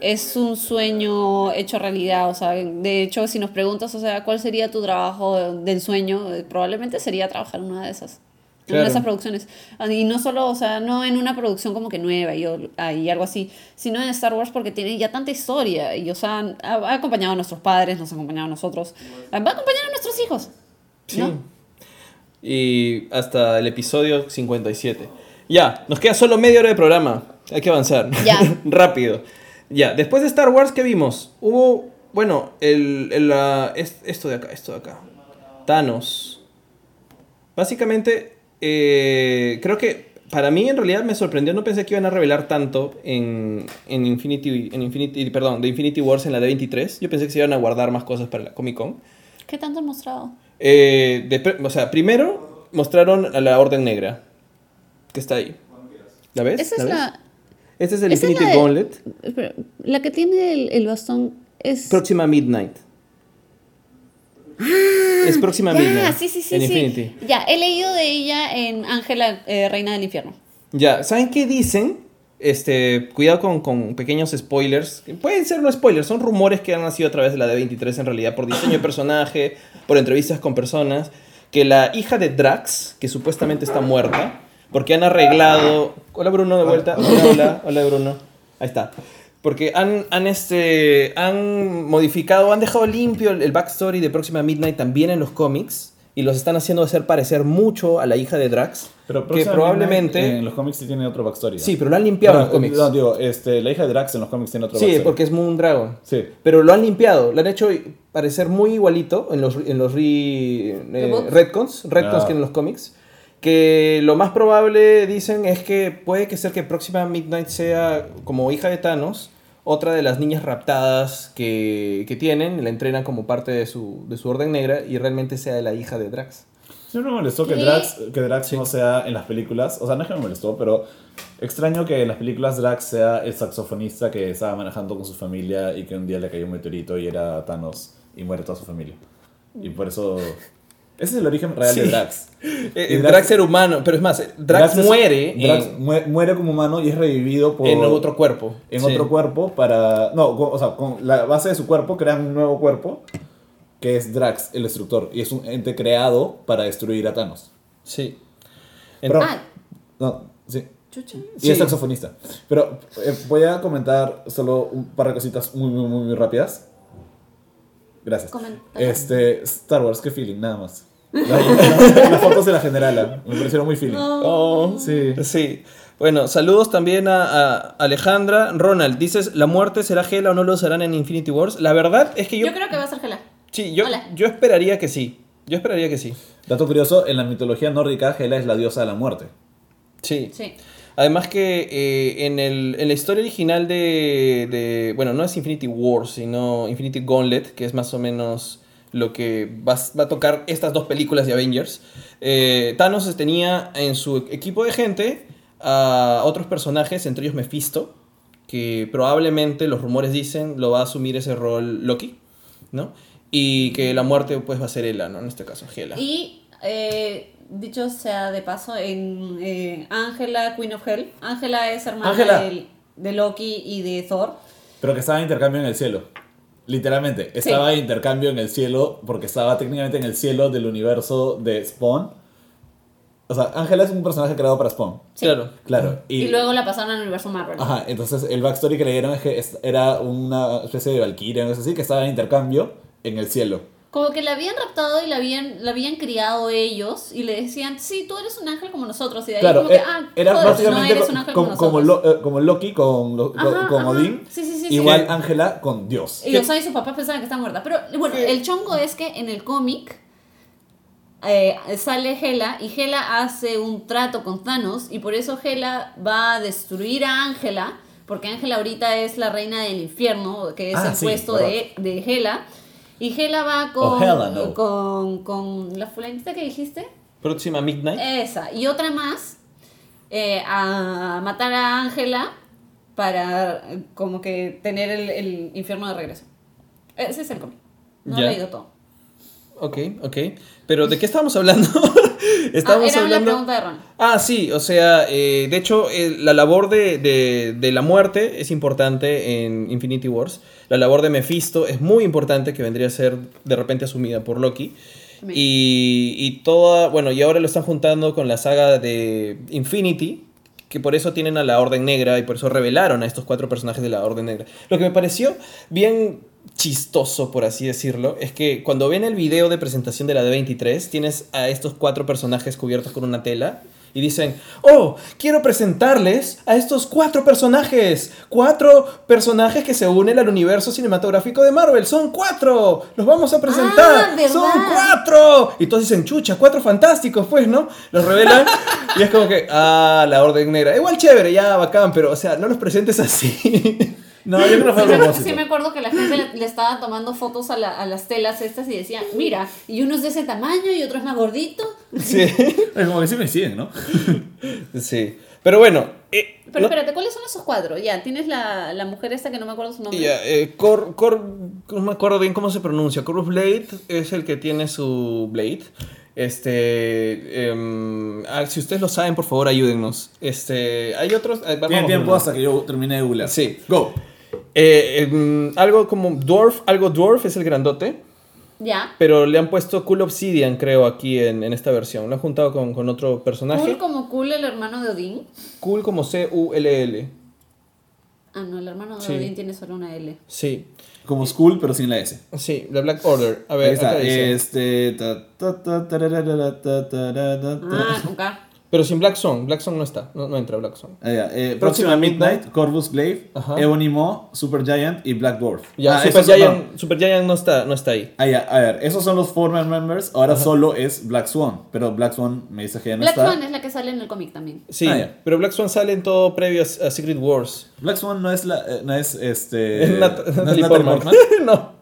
Speaker 2: es un sueño hecho realidad. O sea, de hecho, si nos preguntas, o sea, ¿cuál sería tu trabajo del sueño? Probablemente sería trabajar en una de esas. En
Speaker 1: Claro.
Speaker 2: esas producciones. Y no solo, o sea, no en una producción como que nueva y, y algo así, sino en Star Wars porque tiene ya tanta historia. Y, o sea, ha, ha acompañado a nuestros padres, nos ha acompañado a nosotros, va a acompañar a nuestros hijos.
Speaker 1: Sí.
Speaker 2: ¿no?
Speaker 1: Y hasta el episodio 57. Ya, nos queda solo media hora de programa. Hay que avanzar.
Speaker 2: Ya. [LAUGHS]
Speaker 1: Rápido. Ya, después de Star Wars, ¿qué vimos? Hubo, bueno, el, el, es- esto de acá, esto de acá. Thanos. Básicamente, eh, creo que para mí en realidad me sorprendió. No pensé que iban a revelar tanto en, en Infinity, en Infinity, perdón, de Infinity Wars en la D23. Yo pensé que se iban a guardar más cosas para la Comic Con.
Speaker 2: ¿Qué tanto han mostrado?
Speaker 1: Eh, de o sea, primero mostraron a la Orden Negra, que está ahí. ¿La ves?
Speaker 2: Esa es
Speaker 1: ves?
Speaker 2: la,
Speaker 1: Este es el
Speaker 2: esa es
Speaker 1: Infinity
Speaker 2: la de-
Speaker 1: Gauntlet.
Speaker 2: espera, la que tiene el, el bastón es...
Speaker 1: Próxima Midnight. [GASPS] es Próxima
Speaker 2: Ya,
Speaker 1: Midnight.
Speaker 2: sí, sí, sí,
Speaker 1: En
Speaker 2: sí.
Speaker 1: Infinity.
Speaker 2: Ya, he leído de ella en Ángela, eh, Reina del Infierno.
Speaker 1: Ya, ¿saben qué dicen? Este, cuidado con, con pequeños spoilers. Pueden ser no spoilers, son rumores que han nacido a través de la D23 en realidad, por diseño de personaje, por entrevistas con personas. Que la hija de Drax, que supuestamente está muerta, porque han arreglado. Hola Bruno, de vuelta. Hola, hola, hola Bruno. Ahí está. Porque han, han, este, han modificado, han dejado limpio el, el backstory de Próxima Midnight también en los cómics. Y los están haciendo hacer parecer mucho a la hija de Drax.
Speaker 3: Pero
Speaker 1: que probablemente.
Speaker 3: En los cómics sí tiene otro backstory. ¿no?
Speaker 1: Sí, pero lo han limpiado en los cómics.
Speaker 3: No, digo, este, la hija de Drax en los cómics tiene otro
Speaker 1: Sí,
Speaker 3: backstory.
Speaker 1: porque es Moondragon.
Speaker 3: Sí.
Speaker 1: Pero lo han limpiado, lo han hecho parecer muy igualito en los, en los re, eh, retcons, retcons
Speaker 3: Ah.
Speaker 1: que en los cómics. Que lo más probable, dicen, es que puede que ser que próxima Midnight sea como hija de Thanos, otra de las niñas raptadas que, que tienen, la entrenan como parte de su, de su orden negra y realmente sea la hija de Drax.
Speaker 3: Siempre me molestó que
Speaker 2: ¿Qué?
Speaker 3: Drax, que Drax
Speaker 1: Sí.
Speaker 3: no sea en las películas. O sea, no es que me molestó, pero extraño que en las películas Drax sea el saxofonista que estaba manejando con su familia y que un día le cayó un meteorito y era Thanos y muere toda su familia. Y por eso. Ese es el origen real
Speaker 1: Sí.
Speaker 3: de Drax. [LAUGHS]
Speaker 1: Eh, eh,
Speaker 3: Drax-
Speaker 1: Drax, era humano, pero es más, eh, Drax,
Speaker 3: es-
Speaker 1: muere
Speaker 3: Drax
Speaker 1: en,
Speaker 3: mue- muere como humano y es revivido por.
Speaker 1: en otro cuerpo.
Speaker 3: en
Speaker 1: Sí.
Speaker 3: otro cuerpo para. No, o sea, con la base de su cuerpo crean un nuevo cuerpo que es Drax, el destructor. Y es un ente creado para destruir a Thanos.
Speaker 1: Sí.
Speaker 3: Pero-
Speaker 2: Ah,
Speaker 3: No, sí.
Speaker 2: chucha.
Speaker 3: Y
Speaker 1: Sí.
Speaker 3: es saxofonista. Pero eh, voy a comentar solo un par de cositas muy, muy, muy, muy rápidas. Gracias.
Speaker 2: Comenta.
Speaker 3: Este, Star Wars, qué feeling, nada más. La- la- las fotos de la generala me parecieron muy feeling.
Speaker 1: Oh,
Speaker 3: Sí.
Speaker 1: Sí. Bueno, saludos también a, a Alejandra. Ronald, dices, ¿la muerte será Gela o no lo serán en Infinity Wars? La verdad es que yo...
Speaker 2: Yo creo que va a ser Gela.
Speaker 1: sí, yo,
Speaker 2: Hola.
Speaker 1: yo esperaría que sí. Yo esperaría que sí.
Speaker 3: Dato curioso, en la mitología nórdica, Hela es la diosa de la muerte.
Speaker 1: Sí.
Speaker 2: Sí.
Speaker 1: Además que eh, en, el, en la historia original de, de- Bueno, no es Infinity Wars, sino Infinity Gauntlet, que es más o menos lo que va, va a tocar estas dos películas de Avengers. eh, Thanos tenía en su equipo de gente a otros personajes, entre ellos Mephisto, que probablemente los rumores dicen lo va a asumir ese rol Loki, ¿no? Y que la muerte pues va a ser Hela, ¿no? En este caso, Hela.
Speaker 2: Y eh, dicho sea de paso, en eh, Ángela, Queen of Hell, Ángela es hermana de Loki y de Thor.
Speaker 3: Pero que estaba en intercambio en el cielo. Literalmente, estaba en intercambio en el cielo porque estaba técnicamente en el cielo del universo de Spawn. O sea, Ángela es un personaje creado para Spawn.
Speaker 2: Sí.
Speaker 1: Claro.
Speaker 3: Claro.
Speaker 2: Y, luego la pasaron al universo Marvel.
Speaker 3: Ajá, entonces el backstory que le dieron es que era una especie de valquiria, no sé así, que estaba en intercambio en el cielo.
Speaker 2: Como que la habían raptado y la habían, la habían criado ellos y le decían, sí, tú eres un ángel como nosotros. Y de ahí
Speaker 3: Claro,
Speaker 2: como que,
Speaker 3: eh,
Speaker 2: ah,
Speaker 3: era
Speaker 2: joder, no
Speaker 3: básicamente
Speaker 2: eres
Speaker 3: co-
Speaker 2: un ángel
Speaker 3: como,
Speaker 2: como,
Speaker 3: como,
Speaker 2: nosotros.
Speaker 3: Lo- eh, como Loki con, lo- con,
Speaker 2: Ajá,
Speaker 3: con
Speaker 2: ajá.
Speaker 3: Odín.
Speaker 2: Sí, sí, sí.
Speaker 3: Igual
Speaker 2: Sí.
Speaker 3: Ángela con Dios.
Speaker 2: Y sea, y sus papás pensaban que estaba muerta. Pero bueno, el chongo es que en el cómic eh, sale Hela y Hela hace un trato con Thanos y por eso Hela va a destruir a Ángela, porque Ángela ahorita es la reina del infierno, que es
Speaker 3: Ah,
Speaker 2: el
Speaker 3: sí,
Speaker 2: puesto de, de Hela. Y Hela va con,
Speaker 3: Hela, no.
Speaker 2: con, con la fulanita que dijiste.
Speaker 1: Próxima Midnight.
Speaker 2: Esa. Y otra más eh, a matar a Ángela para como que tener el, el infierno de regreso. Ese es el cómic. No he leído todo.
Speaker 1: Ok, ok. Pero ¿de qué estábamos hablando? [LAUGHS]
Speaker 2: Ah, era la pregunta de Ron.
Speaker 1: Ah, sí, o sea, eh, de hecho, eh, la labor de, de- de la muerte es importante en Infinity Wars. La labor de Mephisto es muy importante, que vendría a ser de repente asumida por Loki. Y, y toda, bueno, y ahora lo están juntando con la saga de Infinity, que por eso tienen a la Orden Negra y por eso revelaron a estos cuatro personajes de la Orden Negra. Lo que me pareció bien chistoso, por así decirlo, es que cuando ven el video de presentación de la D23, tienes a estos cuatro personajes cubiertos con una tela. Y dicen, oh, quiero presentarles a estos cuatro personajes. Cuatro personajes que se unen al universo cinematográfico de Marvel. Son cuatro. Los vamos a presentar.
Speaker 2: Ah.
Speaker 1: Son cuatro. Y todos dicen, chucha, cuatro fantásticos, pues, ¿no? Los revelan. [LAUGHS] y es como que, ah, la orden negra. Igual chévere, ya, bacán, pero, o sea, no los presentes así. [LAUGHS]
Speaker 3: No, yo creo que fue
Speaker 2: Sí me,
Speaker 3: propósito.
Speaker 2: sí me acuerdo que la gente le, le estaba tomando fotos a, la- a las telas estas y decían, mira, y uno es de ese tamaño y otro es más gordito.
Speaker 1: sí. [LAUGHS]
Speaker 3: Es como que sí me siguen, ¿no?
Speaker 1: Sí. Pero bueno. eh,
Speaker 2: Pero
Speaker 1: no-
Speaker 2: espérate, ¿cuáles son esos cuatro? Ya, tienes la, la mujer esta que no me acuerdo su nombre.
Speaker 1: Ya, eh, Cor, Cor- no me acuerdo bien cómo se pronuncia. Corvus Blade es el que tiene su Blade. Este, em, ah, si ustedes lo saben, por favor, ayúdennos. Este, hay otros. eh, vamos
Speaker 3: Tiene
Speaker 1: a
Speaker 3: tiempo hasta que yo termine de googlear.
Speaker 1: Sí.
Speaker 3: Go.
Speaker 1: Eh, em, algo como Dwarf, algo Dwarf es el grandote,
Speaker 2: Ya.
Speaker 1: pero le han puesto Cool Obsidian, creo, aquí en, en esta versión. Lo han juntado con, con otro personaje.
Speaker 2: Cool como Cool, el hermano de Odín.
Speaker 1: Cool como C-U-L-L.
Speaker 2: Ah, no, el hermano de
Speaker 1: Sí.
Speaker 2: Odín tiene solo una L.
Speaker 1: Sí,
Speaker 3: Como School, pero sin la S.
Speaker 1: sí, la Black Order. A ver,
Speaker 3: Ahí está. Este. ta, ta, ta.
Speaker 2: Ah, con K.
Speaker 1: Pero sin Black Song. Black Song no está. No, no entra Black Song.
Speaker 3: Ah, ya, eh,
Speaker 1: Próxima
Speaker 3: próxima
Speaker 1: Midnight.
Speaker 3: Midnight, Corvus Glaive,
Speaker 1: Ajá.
Speaker 3: Ebony Maw, Super Giant y Black Dwarf.
Speaker 1: Ya,
Speaker 3: Ah,
Speaker 1: Super,
Speaker 3: esos son-
Speaker 1: Giant, Super Giant no está, no está ahí.
Speaker 3: Ah, ya, a ver, esos son los former members. Ahora solo es Black Swan. Pero Black Swan me dice que ya no
Speaker 2: Black
Speaker 3: está.
Speaker 2: Swan es la que sale en el cómic también.
Speaker 1: Sí,
Speaker 3: Ah, ya.
Speaker 1: pero Black Swan sale en todo previo a, Secret Wars.
Speaker 3: Black Swan no es la. eh, no es este. [LAUGHS]
Speaker 1: Es Nat-
Speaker 3: no
Speaker 1: Natalie Portman.
Speaker 3: Portman. [LAUGHS]
Speaker 1: no.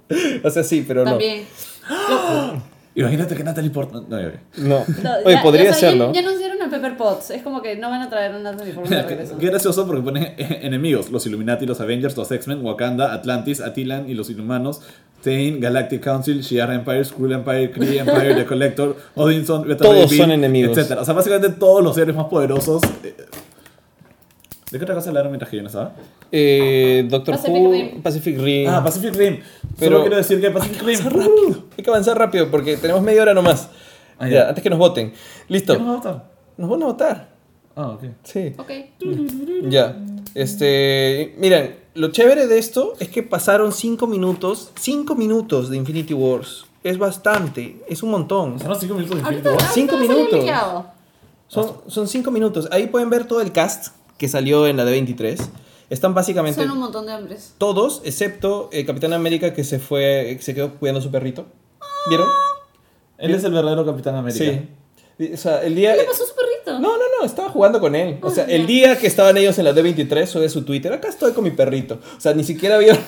Speaker 1: O sea, sí, pero
Speaker 2: También. [GASPS]
Speaker 3: Imagínate que Natalie Portman. No,
Speaker 1: no. No.
Speaker 2: No,
Speaker 1: Oye,
Speaker 2: ya-
Speaker 1: podría
Speaker 2: o sea, ya-
Speaker 1: serlo.
Speaker 2: Ya, anunciaron a Pepper Potts. Es como que no van a traer una Portman de [LAUGHS] regreso.
Speaker 3: qué gracioso porque pone [LAUGHS] enemigos: los Illuminati, los Avengers, los X-Men, Wakanda, Atlantis, Attilan y los Inhumanos. Tain, Galactic Council, Shi'ar Empire, Skrull Empire, Kree [LAUGHS] Empire, The Collector, Odinson, Beta
Speaker 1: Todos
Speaker 3: Bill,
Speaker 1: son enemigos.
Speaker 3: etcétera. O sea, básicamente todos los seres más poderosos. eh, ¿De qué otra cosa hablaron mientras que yo no estaba?
Speaker 1: Eh, Doctor
Speaker 2: Pacific
Speaker 1: Who,
Speaker 2: Rim.
Speaker 1: Pacific Rim.
Speaker 3: Ah, Pacific Rim.
Speaker 1: Pero-
Speaker 3: Solo quiero decir que Pacific Rim.
Speaker 1: Avanzar rápido. Hay que avanzar rápido porque tenemos media hora nomás.
Speaker 3: Ah,
Speaker 1: ya.
Speaker 3: ya.
Speaker 1: antes que nos voten. Listo.
Speaker 3: ¿Qué nos va a votar?
Speaker 1: Nos van a votar.
Speaker 3: Ah, ok.
Speaker 1: Sí.
Speaker 2: Ok.
Speaker 1: Ya. Este. Miren, lo chévere de esto es que pasaron 5 minutos. 5 minutos de Infinity Wars. Es bastante. Es un montón.
Speaker 3: Pasaron 5 minutos de Infinity War.
Speaker 2: ahorita
Speaker 1: Cinco
Speaker 2: va a salir
Speaker 1: minutos.
Speaker 2: liqueado.
Speaker 1: Son, son 5 minutos. Ahí pueden ver todo el cast que salió en la D23. Están básicamente
Speaker 2: Son un montón de hombres.
Speaker 1: todos, excepto el Capitán América que se fue, que se quedó cuidando a su perrito. ¿Vieron?
Speaker 3: Él es el verdadero Capitán América.
Speaker 1: Sí. O sea, el día.
Speaker 2: ¿Qué le pasó a su
Speaker 1: No, no, no, estaba jugando con él. O sea,
Speaker 2: Ah,
Speaker 1: el día que estaban ellos en la D23 sube su Twitter, acá estoy con mi perrito. O sea, ni siquiera vieron.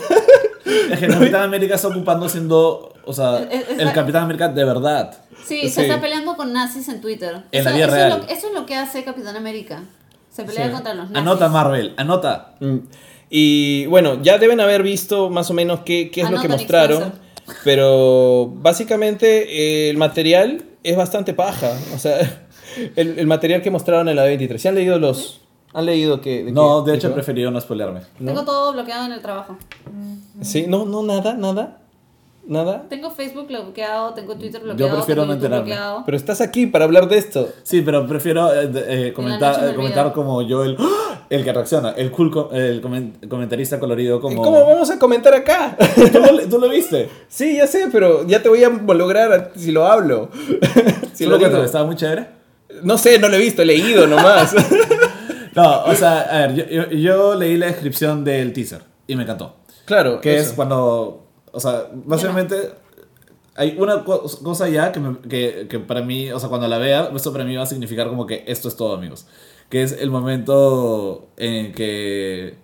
Speaker 3: Es que el Capitán América está ocupando siendo, o sea,
Speaker 2: Es- es-
Speaker 3: el Capitán América de verdad.
Speaker 2: Sí,
Speaker 1: Sí.
Speaker 2: se está peleando con nazis en Twitter.
Speaker 3: En
Speaker 2: O
Speaker 3: la vida
Speaker 2: eso
Speaker 3: real.
Speaker 2: Es lo, eso es lo que hace Capitán América. Se pelea
Speaker 1: Sí.
Speaker 2: contra los nazis.
Speaker 3: Anota Marvel, anota.
Speaker 1: Mm. Y bueno, ya deben haber visto más o menos qué, qué es lo que
Speaker 2: Anota,
Speaker 1: mostraron. Pero básicamente eh, el material es bastante paja. O sea, el, el material que mostraron en la D23. ¿Se han leído los.? ¿Han leído que.? de
Speaker 3: No,
Speaker 1: qué-
Speaker 3: de hecho
Speaker 1: va?
Speaker 3: preferido no spoilearme.
Speaker 1: ¿No?
Speaker 2: Tengo todo bloqueado en el trabajo.
Speaker 1: Sí, no, no, nada, nada. Nada.
Speaker 2: Tengo Facebook bloqueado, tengo Twitter bloqueado,
Speaker 3: prefiero
Speaker 2: tengo
Speaker 3: no enterarme.
Speaker 2: bloqueado.
Speaker 1: Pero estás aquí para hablar de esto.
Speaker 3: Sí, pero prefiero eh, eh, comentar, eh, comentar como yo el, [GASPS] el que reacciona, el cool co- el comen- comentarista colorido como...
Speaker 1: ¿Cómo vamos a comentar acá? [LAUGHS]
Speaker 3: ¿Tú, lo, tú lo viste?
Speaker 1: sí, ya sé, pero ya te voy a lograr si lo hablo. [LAUGHS] si lo digo.
Speaker 3: estaba muy chévere.
Speaker 1: No sé, no lo he visto, he leído nomás. [LAUGHS]
Speaker 3: No, o sea, a ver, yo, yo- yo leí la descripción del teaser y me encantó.
Speaker 1: claro.
Speaker 3: Que
Speaker 1: eso.
Speaker 3: es cuando, o sea, básicamente hay una co- cosa ya que, me- que, que para mí, o sea, cuando la vea, esto para mí va a significar como que esto es todo, amigos. Que es el momento en que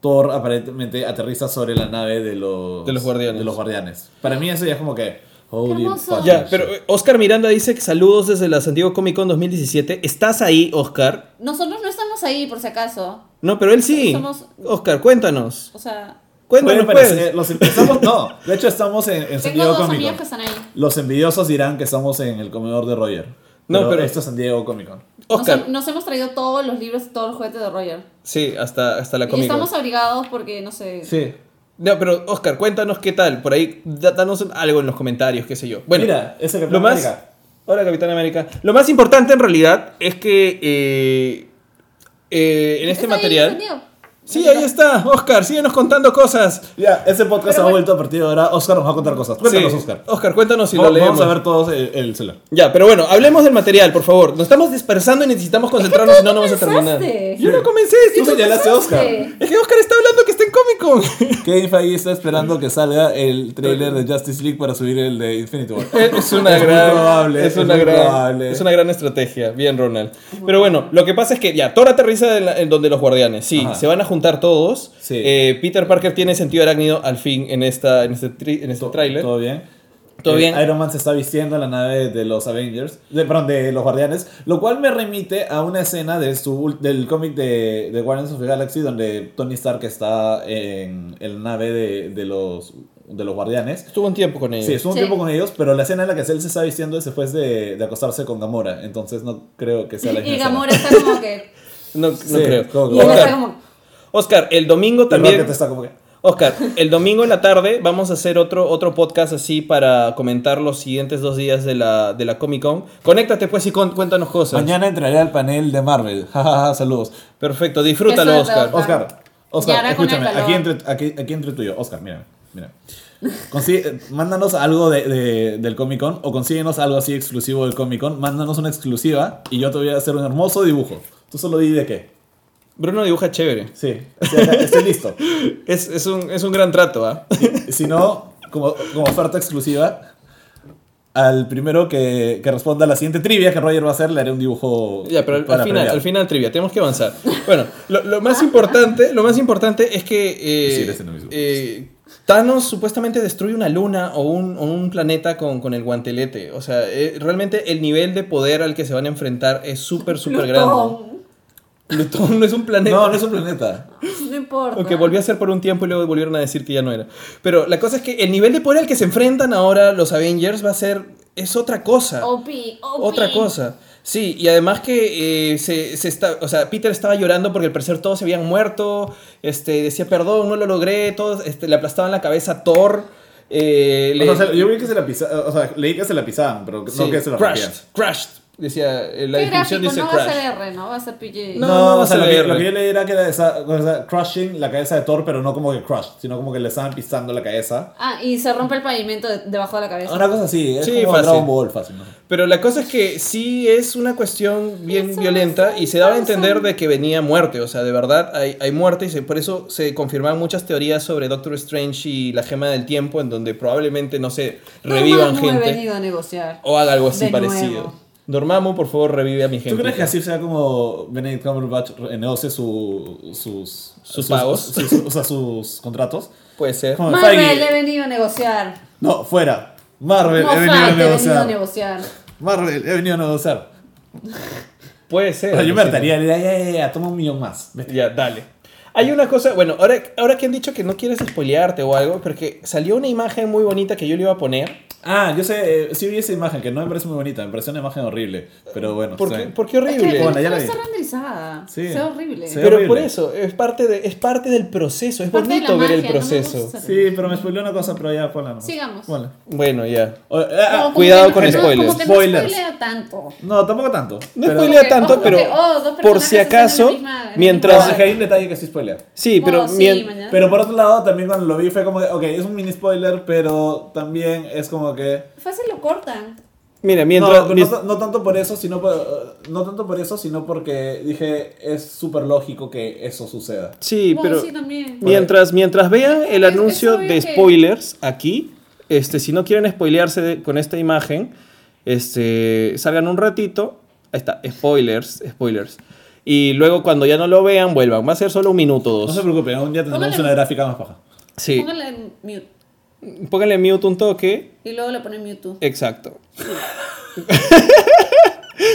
Speaker 3: Thor aparentemente aterriza sobre la nave de los,
Speaker 1: De los guardianes.
Speaker 3: de los guardianes. Para mí eso ya es como que... Holy
Speaker 1: Ya, pero eh, Oscar Miranda dice que saludos desde la San Diego Comic Con 2017. ¿Estás ahí, Oscar?
Speaker 2: Nosotros no estamos ahí, por si acaso.
Speaker 1: No, pero él sí.
Speaker 2: Somos-
Speaker 1: Oscar, cuéntanos.
Speaker 2: O sea,
Speaker 1: Cuéntanos,
Speaker 3: parecer-
Speaker 1: pues.
Speaker 3: los empezamos, [LAUGHS] no, de hecho estamos en, en
Speaker 2: Tengo
Speaker 3: San Diego
Speaker 2: dos
Speaker 3: Comic
Speaker 2: amigos
Speaker 3: Con.
Speaker 2: que están ahí.
Speaker 3: Los envidiosos dirán que estamos en el comedor de Roger.
Speaker 1: No,
Speaker 3: pero,
Speaker 1: pero-
Speaker 3: esto es San Diego Comic Con.
Speaker 2: Nos,
Speaker 1: Oscar,
Speaker 2: nos hemos traído todos los libros y todos los juguetes de Roger.
Speaker 1: sí, hasta, hasta la
Speaker 2: Y
Speaker 1: Comic Con.
Speaker 2: estamos abrigados porque, no sé.
Speaker 3: Sí.
Speaker 1: No, pero Oscar, cuéntanos qué tal. Por ahí, da- danos algo en los comentarios, qué sé yo. Bueno,
Speaker 3: Mira, ese Capitán
Speaker 1: lo más.
Speaker 3: América.
Speaker 1: Hola, Capitán América. Lo más importante en realidad es que eh, eh, en este material. Sí, ahí está, Oscar, síguenos contando cosas.
Speaker 3: Ya, ese podcast
Speaker 2: Pero
Speaker 3: ha
Speaker 2: bueno.
Speaker 3: vuelto a partir de ahora. Oscar nos va a contar cosas. Cuéntanos,
Speaker 1: Sí.
Speaker 3: Oscar.
Speaker 1: Oscar, cuéntanos si lo
Speaker 3: vamos,
Speaker 1: leemos.
Speaker 3: vamos a ver todos el, el celular.
Speaker 1: Ya, pero bueno, hablemos del material, por favor. Nos estamos dispersando y necesitamos concentrarnos, si no, no vamos a terminar.
Speaker 2: comenzaste.
Speaker 1: Yo no comencé,
Speaker 3: Tú
Speaker 1: sí,
Speaker 3: señalaste a Oscar.
Speaker 2: Sí.
Speaker 1: Es que Oscar está hablando que está en Comic Con. [LAUGHS]
Speaker 3: Kevin Feige está esperando que salga el trailer de Justice League para subir el de Infinity War.
Speaker 1: Es una [LAUGHS]
Speaker 3: Es muy
Speaker 1: gran,
Speaker 3: probable,
Speaker 1: es
Speaker 3: es
Speaker 1: una
Speaker 3: muy
Speaker 1: gran,
Speaker 3: probable.
Speaker 1: es una gran estrategia. Bien, Ronald. Pero bueno, lo que pasa es que ya Thor aterriza en, la- en donde los guardianes. Sí,
Speaker 3: Ajá.
Speaker 1: se van a juntar todos.
Speaker 3: Sí.
Speaker 1: Eh, Peter Parker tiene sentido arácnido al fin en esta, en este, tri- en este tráiler.
Speaker 3: ¿Todo bien?
Speaker 1: Todo
Speaker 3: Eh,
Speaker 1: bien.
Speaker 3: Iron Man se está vistiendo en la nave de los Avengers, de, perdón, de los Guardianes, lo cual me remite a una escena de su, del cómic de, de Guardians of the Galaxy donde Tony Stark está en, en la nave de, de los, de los Guardianes.
Speaker 1: Estuvo un tiempo con ellos.
Speaker 3: Sí, estuvo un
Speaker 2: Sí.
Speaker 3: tiempo con ellos, pero la escena en la que él se está vistiendo es después de, de acostarse con Gamora, entonces no creo que sea la misma
Speaker 2: Y
Speaker 3: escena.
Speaker 2: Gamora está como que.
Speaker 1: No, no
Speaker 3: Sí,
Speaker 1: creo.
Speaker 3: como-
Speaker 2: Y él está como.
Speaker 1: Oscar, el domingo también.
Speaker 3: Rocket está como que...
Speaker 1: Oscar, el domingo en la tarde vamos a hacer otro, otro podcast así para comentar los siguientes dos días de la, de la Comic Con. Conéctate pues y con- cuéntanos cosas.
Speaker 3: Mañana entraré al panel de Marvel. [LAUGHS] Jajaja, saludos.
Speaker 1: Perfecto, disfrútalo, Oscar.
Speaker 2: Oscar.
Speaker 3: Oscar, Oscar, escúchame, aquí entre, aquí, aquí entre tú y yo. Oscar, mira, mira. Consigue- eh, mándanos algo de, de- del Comic Con o consíguenos algo así exclusivo del Comic Con. Mándanos una exclusiva y yo te voy a hacer un hermoso dibujo. Tú solo di de qué.
Speaker 1: Bruno dibuja chévere.
Speaker 3: Sí, estoy, listo. [LAUGHS]
Speaker 1: Es, es un, es un gran trato, ¿ah?
Speaker 3: Si no, como, como oferta exclusiva, al primero que, que responda a la siguiente trivia que Roger va a hacer, le haré un dibujo.
Speaker 1: Ya, pero al,
Speaker 3: para
Speaker 1: al final,
Speaker 3: premiar.
Speaker 1: al final trivia, tenemos que avanzar. Bueno, lo, lo más importante, lo más importante es que eh,
Speaker 3: Sí,
Speaker 1: eh, Thanos supuestamente destruye una luna o un, o un planeta con, con el guantelete. O sea, eh, realmente el nivel de poder al que se van a enfrentar es súper, súper grande.
Speaker 2: Plutón. [LAUGHS]
Speaker 1: No es un planeta.
Speaker 3: No, no es un planeta.
Speaker 2: No importa.
Speaker 1: Aunque volvió a ser por un tiempo y luego volvieron a decir que ya no era. Pero la cosa es que el nivel de poder al que se enfrentan ahora los Avengers va a ser. es otra cosa.
Speaker 2: OP, OP.
Speaker 1: Otra cosa. Sí, y además que eh, se, se está, o sea, Peter estaba llorando porque al parecer todos se habían muerto, este, decía, perdón, no lo logré, todos este, le aplastaban la cabeza a Thor. eh, le-
Speaker 3: O sea, yo vi que se la pisaban, o sea, leí que se la pisaban, pero
Speaker 1: sí,
Speaker 3: no que se la
Speaker 1: crushed,
Speaker 3: rompían.
Speaker 1: crushed, decía, eh, la
Speaker 2: ¿Qué
Speaker 1: descripción
Speaker 2: gráfico?
Speaker 1: dice
Speaker 2: No va a
Speaker 1: crash.
Speaker 2: ser R, ¿no? Va a ser PG.
Speaker 1: No,
Speaker 3: No,
Speaker 1: no
Speaker 3: o sea,
Speaker 1: se
Speaker 3: lo que, lo que yo leí era que era esa, o sea, crushing la cabeza de Thor, pero no como que crush, sino como que le estaban pisando la cabeza.
Speaker 2: Ah, y se rompe el pavimento de- debajo de la cabeza.
Speaker 3: Una cosa así, es
Speaker 1: Sí,
Speaker 3: como
Speaker 1: fácil.
Speaker 3: Dragon Ball fácil, ¿no?
Speaker 1: Pero la cosa es que sí es una cuestión bien
Speaker 2: Eso
Speaker 1: violenta y se daba a entender de que venía muerte, o sea, de verdad hay, hay muerte y se- por eso se confirmaban muchas teorías sobre Doctor Strange y la gema del tiempo en donde probablemente, no sé, revivan
Speaker 2: No, no he
Speaker 1: gente
Speaker 2: venido a negociar.
Speaker 1: o haga algo así
Speaker 2: De
Speaker 1: parecido. Dormammu, por favor, revive a mi gente.
Speaker 3: ¿Tú crees que así sea como Benedict Cumberbatch negocie su, sus,
Speaker 1: Sus pagos?
Speaker 3: o sea, sus contratos?
Speaker 1: Puede ser.
Speaker 3: Como
Speaker 2: Marvel,
Speaker 3: Feige,
Speaker 2: he venido a negociar.
Speaker 3: No, fuera. Marvel,
Speaker 2: No,
Speaker 3: he venido a
Speaker 2: Fat, he venido a
Speaker 3: negociar. Marvel, he venido a negociar.
Speaker 1: Puede ser.
Speaker 3: O sea, yo me hartaría, diría, ya, ya, ya, toma un millón más. Vete.
Speaker 1: Ya, dale. Hay una cosa, bueno, ahora, ahora que han dicho que no quieres spoilearte o algo, porque salió una imagen muy bonita que yo le iba a poner.
Speaker 3: Ah, yo sé, eh, sí vi esa imagen, que no me parece muy bonita, me pareció una imagen horrible. Pero bueno,
Speaker 1: ¿Por
Speaker 3: está
Speaker 1: qué, por qué
Speaker 2: Es que
Speaker 1: horrible?
Speaker 3: Bueno, ya
Speaker 2: no
Speaker 3: la
Speaker 2: está
Speaker 3: vi.
Speaker 2: renderizada.
Speaker 3: Sí.
Speaker 2: Se ve horrible.
Speaker 1: Pero
Speaker 3: horrible.
Speaker 1: por eso, es parte, de, es parte del proceso, es
Speaker 2: Parte de
Speaker 1: bonito
Speaker 2: la
Speaker 1: ver el
Speaker 2: no
Speaker 1: proceso.
Speaker 3: Sí, pero me spoileó una cosa, pero ya, ponla nomás.
Speaker 2: Sigamos.
Speaker 3: Ponla.
Speaker 1: Bueno, ya.
Speaker 3: O- ah,
Speaker 2: Como-
Speaker 3: ah,
Speaker 2: como
Speaker 1: cuidado
Speaker 2: que
Speaker 1: con
Speaker 2: no-
Speaker 1: spoilers.
Speaker 2: Como que no
Speaker 3: Spoilers.
Speaker 2: spoilea tanto.
Speaker 3: no, tampoco tanto.
Speaker 1: No
Speaker 3: pero,
Speaker 1: spoilea tanto, pero
Speaker 2: oh, dos
Speaker 1: por si acaso,
Speaker 2: misma-
Speaker 1: mientras...
Speaker 3: No, hay un detalle que sí spoilea.
Speaker 1: Sí, pero...
Speaker 2: Oh, sí.
Speaker 3: Pero por otro lado, también cuando lo vi fue como ok, es un mini spoiler, pero también es como que...
Speaker 2: Fácil lo cortan.
Speaker 1: Mira,
Speaker 3: No,
Speaker 1: mientras...
Speaker 3: no, no tanto por eso, sino por- no tanto por eso, sino porque dije, es súper lógico que eso suceda.
Speaker 1: Sí,
Speaker 2: No,
Speaker 1: pero...
Speaker 2: sí, también.
Speaker 1: Mientras, mientras vean el
Speaker 2: Es-
Speaker 1: anuncio
Speaker 2: es
Speaker 1: de
Speaker 2: que-
Speaker 1: spoilers aquí, este, si no quieren spoilearse de- con esta imagen, este, salgan un ratito. Ahí está, spoilers, spoilers. Y luego cuando ya no lo vean, vuelvan. Va a ser solo un minuto o
Speaker 3: No se
Speaker 1: dos.
Speaker 3: preocupen, un día tendremos
Speaker 2: Póngale-
Speaker 3: una gráfica más baja.
Speaker 1: Sí.
Speaker 2: Póngale en mute.
Speaker 1: Pónganle mute un toque.
Speaker 2: Y luego le ponen Mewtwo.
Speaker 1: Exacto. [LAUGHS]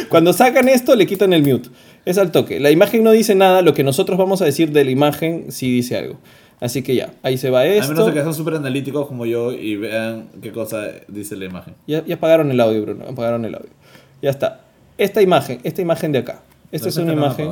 Speaker 1: Cuando sacan esto, le quitan el mute. Es al toque. La imagen no dice nada, lo que nosotros vamos a decir de la imagen sí dice algo. Así que ya, ahí se va
Speaker 3: A menos
Speaker 1: esto.
Speaker 3: de que sean súper analíticos como yo y vean qué cosa dice la imagen.
Speaker 1: Ya, ya apagaron el audio, Bruno, apagaron el audio. Ya está. Esta imagen, esta imagen de acá. Esta es una imagen.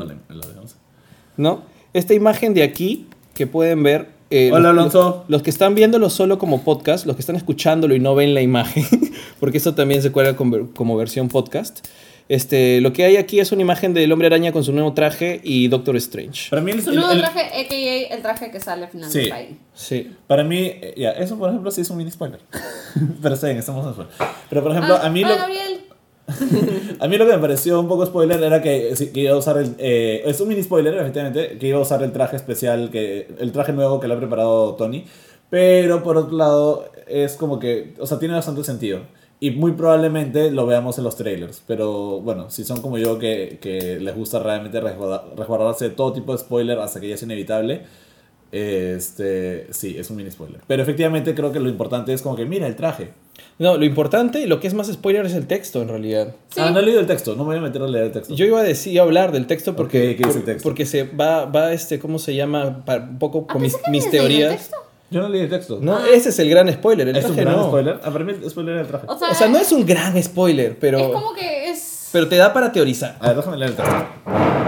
Speaker 3: ¿no?
Speaker 1: Esta imagen de aquí que pueden ver. Eh,
Speaker 3: Hola, Alonso.
Speaker 1: Los, los que están viéndolo solo como podcast, los que están escuchándolo y no ven la imagen, [LAUGHS] porque eso también se cuelga como, como versión podcast. Este, lo que hay aquí es una imagen del hombre araña con su nuevo traje y Doctor Strange.
Speaker 3: Para mí, el,
Speaker 2: Su
Speaker 3: el-
Speaker 2: nuevo
Speaker 3: el-
Speaker 2: traje, a.k.a. el traje que sale al final
Speaker 3: Sí.
Speaker 2: del.
Speaker 1: Sí.
Speaker 3: para mí, eh, ya, eso por ejemplo sí es un mini spoiler. [LAUGHS] Pero está bien, estamos en spoiler. Pero por ejemplo,
Speaker 2: Ah,
Speaker 3: a mí
Speaker 2: ah,
Speaker 3: lo,
Speaker 2: Gabriel. [LAUGHS]
Speaker 3: A mí lo que me pareció un poco spoiler era que, que iba a usar el... eh, es un mini spoiler, efectivamente, que iba a usar el traje especial, que el traje nuevo que le ha preparado Tony. Pero por otro lado, es como que... O sea, tiene bastante sentido. Y muy probablemente lo veamos en los trailers. Pero bueno, si son como yo que, que les gusta realmente resguarda- resguardarse de todo tipo de spoiler hasta que ya es inevitable. Este, sí, es un mini spoiler. Pero efectivamente creo que lo importante es como que mira el traje.
Speaker 1: No, lo importante, lo que es más spoiler es el texto en realidad.
Speaker 2: Sí.
Speaker 3: Ah, no he leído el texto, no me voy a meter a leer el texto.
Speaker 1: Yo iba a decir, iba a hablar del texto porque,
Speaker 3: ¿qué dice el
Speaker 1: por-
Speaker 3: texto?
Speaker 1: porque se va, va este, ¿cómo se llama? Un poco con mis, mis
Speaker 2: leído el
Speaker 1: teorías.
Speaker 2: texto.
Speaker 3: Yo no leí el texto.
Speaker 1: No,
Speaker 2: Ah.
Speaker 1: ese es el gran spoiler, el
Speaker 3: ¿Es un
Speaker 1: traje
Speaker 3: gran
Speaker 1: no.
Speaker 3: spoiler? Para mí el spoiler el traje.
Speaker 2: O sea,
Speaker 1: O sea, no es un gran spoiler, pero,
Speaker 2: es como que es.
Speaker 1: pero te da para teorizar.
Speaker 3: A ver, déjame leer el texto.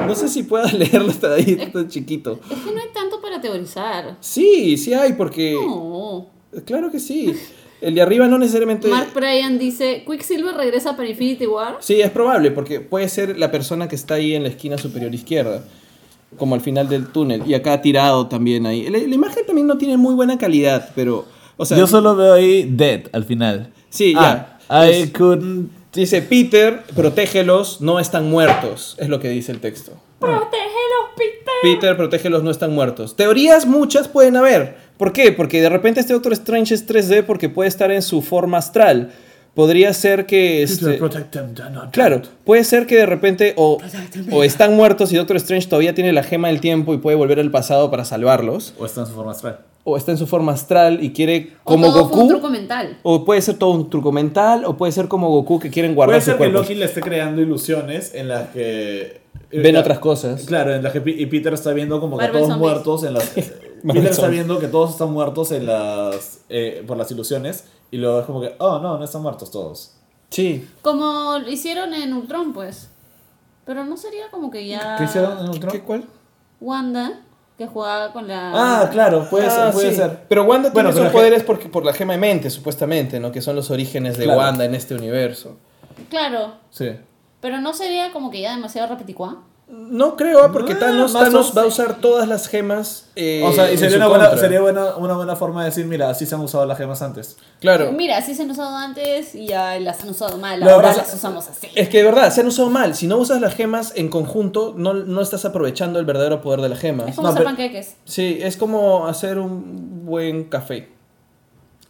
Speaker 1: No sé si puedas [LAUGHS] leerlo hasta ahí, tan chiquito.
Speaker 2: Es que no hay tanto para teorizar.
Speaker 1: Sí, sí hay, porque...
Speaker 2: No.
Speaker 1: Claro que sí. [LAUGHS] El de arriba no necesariamente...
Speaker 2: Mark Bryan dice: Quicksilver regresa para Infinity War.
Speaker 1: Sí, es probable, porque puede ser la persona que está ahí en la esquina superior izquierda, como al final del túnel, y acá tirado también ahí. La, la imagen también no tiene muy buena calidad, pero... O sea,
Speaker 3: Yo solo veo ahí dead al final.
Speaker 1: Sí,
Speaker 3: Ah,
Speaker 1: ya.
Speaker 3: I
Speaker 1: Es-
Speaker 3: couldn't.
Speaker 1: Dice, Peter, protégelos, no están muertos, es lo que dice el texto.
Speaker 2: ¡Protégelos, Peter!
Speaker 1: Peter, protégelos, no están muertos. Teorías muchas pueden haber. ¿Por qué? Porque de repente este Doctor Strange es 3D porque puede estar en su forma astral. Podría ser que... este- Claro, puede ser que de repente o, o están muertos y Doctor Strange todavía tiene la gema del tiempo y puede volver al pasado para salvarlos.
Speaker 3: O está en su forma astral.
Speaker 1: O está en su forma astral y quiere,
Speaker 2: O
Speaker 1: como
Speaker 2: todo fue un
Speaker 1: Goku...
Speaker 2: truco mental.
Speaker 1: O puede ser todo un truco mental, o puede ser como Goku que quieren guardar
Speaker 3: Puede
Speaker 1: su
Speaker 3: ser que. Loki le esté creando ilusiones en las que.
Speaker 1: Ven
Speaker 3: Claro,
Speaker 1: otras cosas.
Speaker 3: Claro, en las que y Peter está viendo como que
Speaker 2: Marvel
Speaker 3: todos
Speaker 2: Zombies.
Speaker 3: muertos en las. [LAUGHS]
Speaker 1: Marvel
Speaker 3: Peter está viendo que todos están muertos en las. eh, por las ilusiones. Y luego es como que, oh no, no están muertos todos.
Speaker 1: Sí.
Speaker 2: Como lo hicieron en Ultron, pues. Pero no sería como que ya.
Speaker 3: ¿Qué hicieron en Ultron?
Speaker 1: ¿Qué cuál?
Speaker 2: Wanda, que jugaba con la.
Speaker 3: Ah, claro, puede, ser,
Speaker 1: Ah,
Speaker 3: puede
Speaker 1: sí.
Speaker 3: ser.
Speaker 1: Pero Wanda
Speaker 3: Bueno,
Speaker 1: tiene sus
Speaker 3: que-
Speaker 1: poderes porque, por la gema de mente, supuestamente, ¿no? Que son los orígenes de
Speaker 3: Claro.
Speaker 1: Wanda en este universo.
Speaker 2: Claro.
Speaker 3: Sí.
Speaker 2: Pero no sería como que ya demasiado repeticuá.
Speaker 1: No creo, ah, porque
Speaker 3: Ah,
Speaker 1: Thanos, Thanos va a usar todas las gemas. eh,
Speaker 3: O sea, y sería, una buena, sería buena, una buena forma de decir, mira, así se han usado las gemas antes.
Speaker 1: Claro.
Speaker 2: Mira, así se han usado antes y ya las han usado mal. Ahora
Speaker 3: pasa-
Speaker 2: las usamos así.
Speaker 1: Es que de verdad, se han usado mal. Si no usas las gemas en conjunto, no, no estás aprovechando el verdadero poder de las
Speaker 2: Es
Speaker 1: gemas.
Speaker 2: como
Speaker 3: No,
Speaker 2: hacer
Speaker 3: pero-
Speaker 2: panqueques.
Speaker 1: Sí, es como hacer un buen café.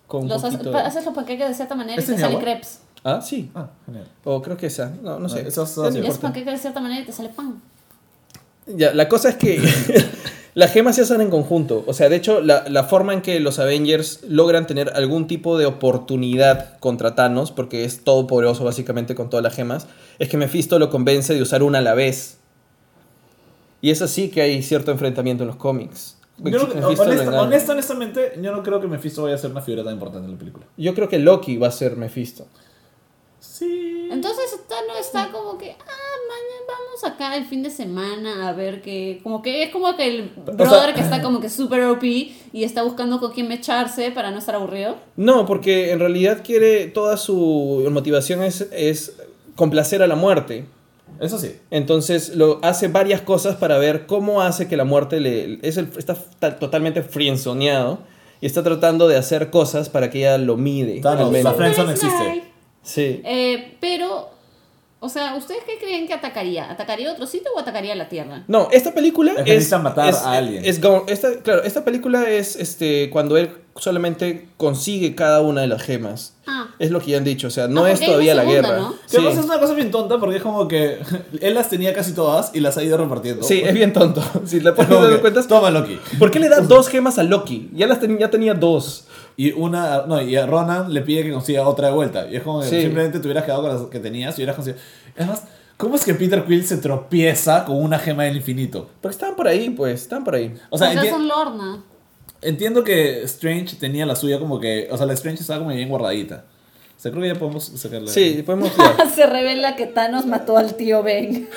Speaker 1: Con
Speaker 2: Los haces, los panqueques de cierta manera y
Speaker 3: ¿Este
Speaker 2: te
Speaker 3: es
Speaker 2: salen crepes.
Speaker 1: Ah, sí.
Speaker 3: Ah, genial.
Speaker 1: O creo que esa. No, no sé.
Speaker 3: Ah, esas-
Speaker 2: panqueques de cierta manera y te sale pan.
Speaker 1: Ya, la cosa es que [LAUGHS] [LAUGHS] las gemas se hacen en conjunto. O sea, de hecho, la, la forma en que los Avengers logran tener algún tipo de oportunidad contra Thanos, porque es todopoderoso básicamente con todas las gemas, es que Mephisto lo convence de usar una a la vez. Y es así que hay cierto enfrentamiento en los cómics.
Speaker 3: Yo, no- honesta- honestamente, yo no creo que Mephisto vaya a ser una figura tan importante en la película.
Speaker 1: Yo creo que Loki va a ser Mephisto.
Speaker 3: Sí.
Speaker 2: Entonces Thanos está como que, ah, mañana vamos acá el fin de semana a ver que, como que es como que el brother que está como que super OP y está buscando con quién echarse para no estar aburrido.
Speaker 1: No, porque en realidad quiere, toda su motivación es, es complacer a la muerte.
Speaker 3: Eso sí.
Speaker 1: Entonces lo hace varias cosas para ver cómo hace que la muerte le es el- está ta- totalmente frienzoneado y está tratando de hacer cosas para que ella lo mide. Menos.
Speaker 3: la friendzone existe.
Speaker 1: Sí.
Speaker 2: Eh, pero, o sea, ¿ustedes qué creen que atacaría? ¿Atacaría otro sitio o atacaría la Tierra?
Speaker 1: No, esta película
Speaker 3: Es
Speaker 1: es,
Speaker 3: necesita matar
Speaker 1: es-
Speaker 3: a alguien.
Speaker 1: es go- esta, claro, esta película es este cuando él solamente consigue cada una de las gemas.
Speaker 2: Ah,
Speaker 1: Es lo que ya han dicho, o sea, no
Speaker 2: Ah,
Speaker 1: es todavía
Speaker 2: una
Speaker 1: la
Speaker 2: segunda,
Speaker 1: guerra.
Speaker 2: ¿no?
Speaker 3: Que
Speaker 1: Sí.
Speaker 3: además es una cosa bien tonta porque es como que [LAUGHS] él las tenía casi todas y las ha ido repartiendo.
Speaker 1: Sí, es bien tonto. [LAUGHS] Si le
Speaker 3: Es
Speaker 1: pones cuentas,
Speaker 3: Toma Loki.
Speaker 1: ¿por qué le da [LAUGHS] dos gemas a Loki? Ya las ten- ya tenía dos.
Speaker 3: Y una, no, y a Ronan le pide que consiga otra de vuelta. Y es como que
Speaker 1: Sí.
Speaker 3: simplemente te hubieras quedado con las que tenías y hubieras conseguido. Además, ¿cómo es que Peter Quill se tropieza con una gema del infinito?
Speaker 1: Porque estaban por ahí, pues, estaban por ahí.
Speaker 3: O sea,
Speaker 2: porque
Speaker 3: enti-
Speaker 2: es un Lorna.
Speaker 3: Entiendo que Strange tenía la suya como que. O sea, la Strange estaba como bien guardadita. O sea, creo que ya podemos sacarla.
Speaker 1: Sí, podemos. [LAUGHS]
Speaker 2: Se revela que Thanos mató al tío Ben.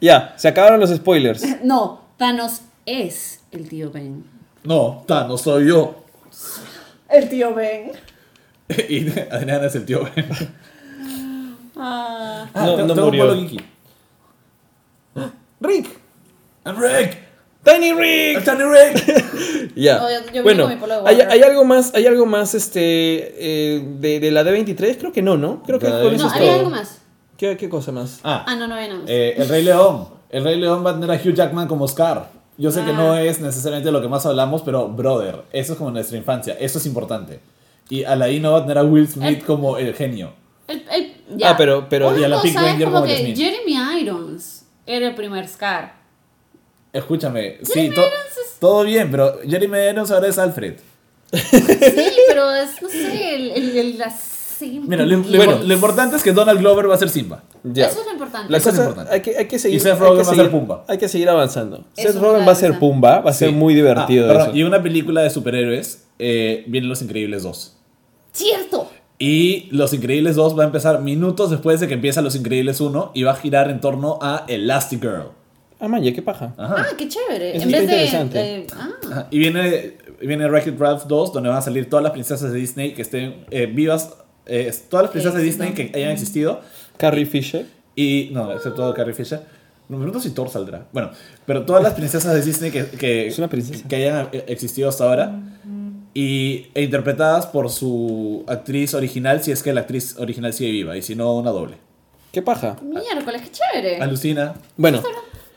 Speaker 1: ya, se acabaron los spoilers. [LAUGHS]
Speaker 2: No, Thanos es el tío Ben.
Speaker 3: No, Thanos soy yo.
Speaker 2: El tío Ben. [LAUGHS]
Speaker 3: y Adriana es el tío Ben.
Speaker 2: Ah.
Speaker 3: Ah,
Speaker 1: No,
Speaker 3: tengo-
Speaker 1: no murió.
Speaker 3: polo geeky. Rick. I'm Rick.
Speaker 1: Tiny Rick.
Speaker 3: Tiny Rick. [LAUGHS]
Speaker 1: Ya.
Speaker 2: No, yo- yo
Speaker 1: bueno, ¿hay, hay algo más, hay algo más este eh, de, de la D23? Creo que no, ¿no? Creo que con eso
Speaker 2: No, había algo más.
Speaker 1: ¿Qué, qué cosa más?
Speaker 3: Ah,
Speaker 2: Ah, no, no había nada más.
Speaker 3: eh, el Rey León. El Rey León va a tener a Hugh Jackman como Scar. Yo sé que
Speaker 2: Ah.
Speaker 3: no es necesariamente lo que más hablamos, pero brother, eso es como nuestra infancia. Eso es importante. Y Aladdin va a tener a Will Smith como el genio.
Speaker 2: El- el- ya.
Speaker 1: Ah, pero- pero-
Speaker 3: Y a la Pink Ranger
Speaker 2: como
Speaker 3: como
Speaker 2: que
Speaker 3: Smith.
Speaker 2: Jeremy Irons era el primer Scar.
Speaker 3: Escúchame, sí, to- todo bien, pero Jeremy Irons ahora es Alfred.
Speaker 2: Sí, pero es, no sé, el, el, el- la
Speaker 3: Mira, lo, lo-
Speaker 1: Bueno.
Speaker 3: lo importante es que Donald Glover va a ser Simba.
Speaker 1: Ya.
Speaker 2: Eso es lo importante.
Speaker 1: La
Speaker 3: Eso es importante.
Speaker 1: hay que, hay que seguir.
Speaker 3: Y Seth Rogen va a ser Pumba.
Speaker 1: Hay que seguir avanzando.
Speaker 2: Eso
Speaker 1: Seth Rogen va a ser. Pumba, va a ser
Speaker 3: Sí.
Speaker 1: muy divertido
Speaker 3: Ah, perdón,
Speaker 1: eso.
Speaker 3: Y una película de superhéroes, eh, vienen Los Increíbles 2.
Speaker 2: Cierto.
Speaker 3: Y Los Increíbles 2 va a empezar minutos después de que empieza Los Increíbles 1 y va a girar en torno a Elastigirl.
Speaker 1: Ah, man, ya, qué paja.
Speaker 3: Ajá.
Speaker 2: Ah, qué chévere.
Speaker 1: Eso
Speaker 2: en vez de.
Speaker 1: interesante.
Speaker 2: eh, ah.
Speaker 3: Y viene, viene Wreck-It Ralph 2, donde van a salir todas las princesas de Disney que estén eh, vivas. Eh, todas las princesas de Disney que hayan existido.
Speaker 1: Carrie Fisher.
Speaker 3: Y. No, excepto Carrie Fisher. No me pregunto si Thor saldrá. Bueno, pero todas las princesas de Disney que, que,
Speaker 1: Es una princesa.
Speaker 3: que hayan eh, existido hasta ahora. Y, e interpretadas por su actriz original, si es que la actriz original sigue viva, y si no, una doble.
Speaker 1: Qué paja.
Speaker 2: miércoles, qué chévere.
Speaker 3: Alucina.
Speaker 1: Bueno,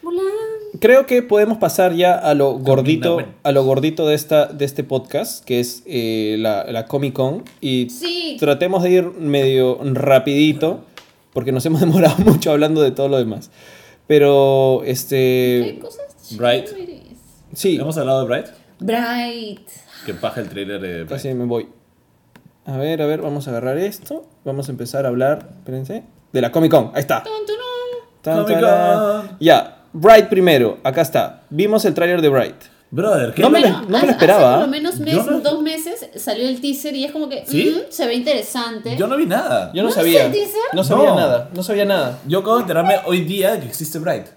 Speaker 2: Mulan.
Speaker 1: Creo que podemos pasar ya a lo gordito, a lo gordito de esta, de este podcast, que es eh, la, la Comic Con. Y
Speaker 2: Sí.
Speaker 1: tratemos de ir medio rapidito, porque nos hemos [LAUGHS] demorado mucho hablando de todo lo demás. Pero,
Speaker 2: ¿Qué
Speaker 1: este...
Speaker 2: cosas
Speaker 3: Bright.
Speaker 1: Sí,
Speaker 3: ¿Hemos hablado de Bright?
Speaker 2: Bright.
Speaker 3: Que paja el trailer de Bright.
Speaker 1: casi me voy. A ver, a ver, vamos a agarrar esto. Vamos a empezar a hablar, espérense, de la Comic Con. Ahí está.
Speaker 3: Comic. Con.
Speaker 1: Ya, Bright primero, acá está. Vimos el tráiler de Bright.
Speaker 3: Brother, ¿qué
Speaker 1: No me
Speaker 3: lo-
Speaker 1: no me lo esperaba.
Speaker 2: Hace por lo menos mes-
Speaker 3: no-
Speaker 2: dos meses salió el teaser y es como que
Speaker 3: ¿Sí?
Speaker 2: mm, se ve interesante.
Speaker 3: Yo no vi nada.
Speaker 1: Yo no,
Speaker 2: ¿No
Speaker 1: sabía.
Speaker 2: el teaser?
Speaker 1: No sabía
Speaker 3: No.
Speaker 1: nada. No sabía nada.
Speaker 3: Yo acabo de enterarme hoy día que existe Bright.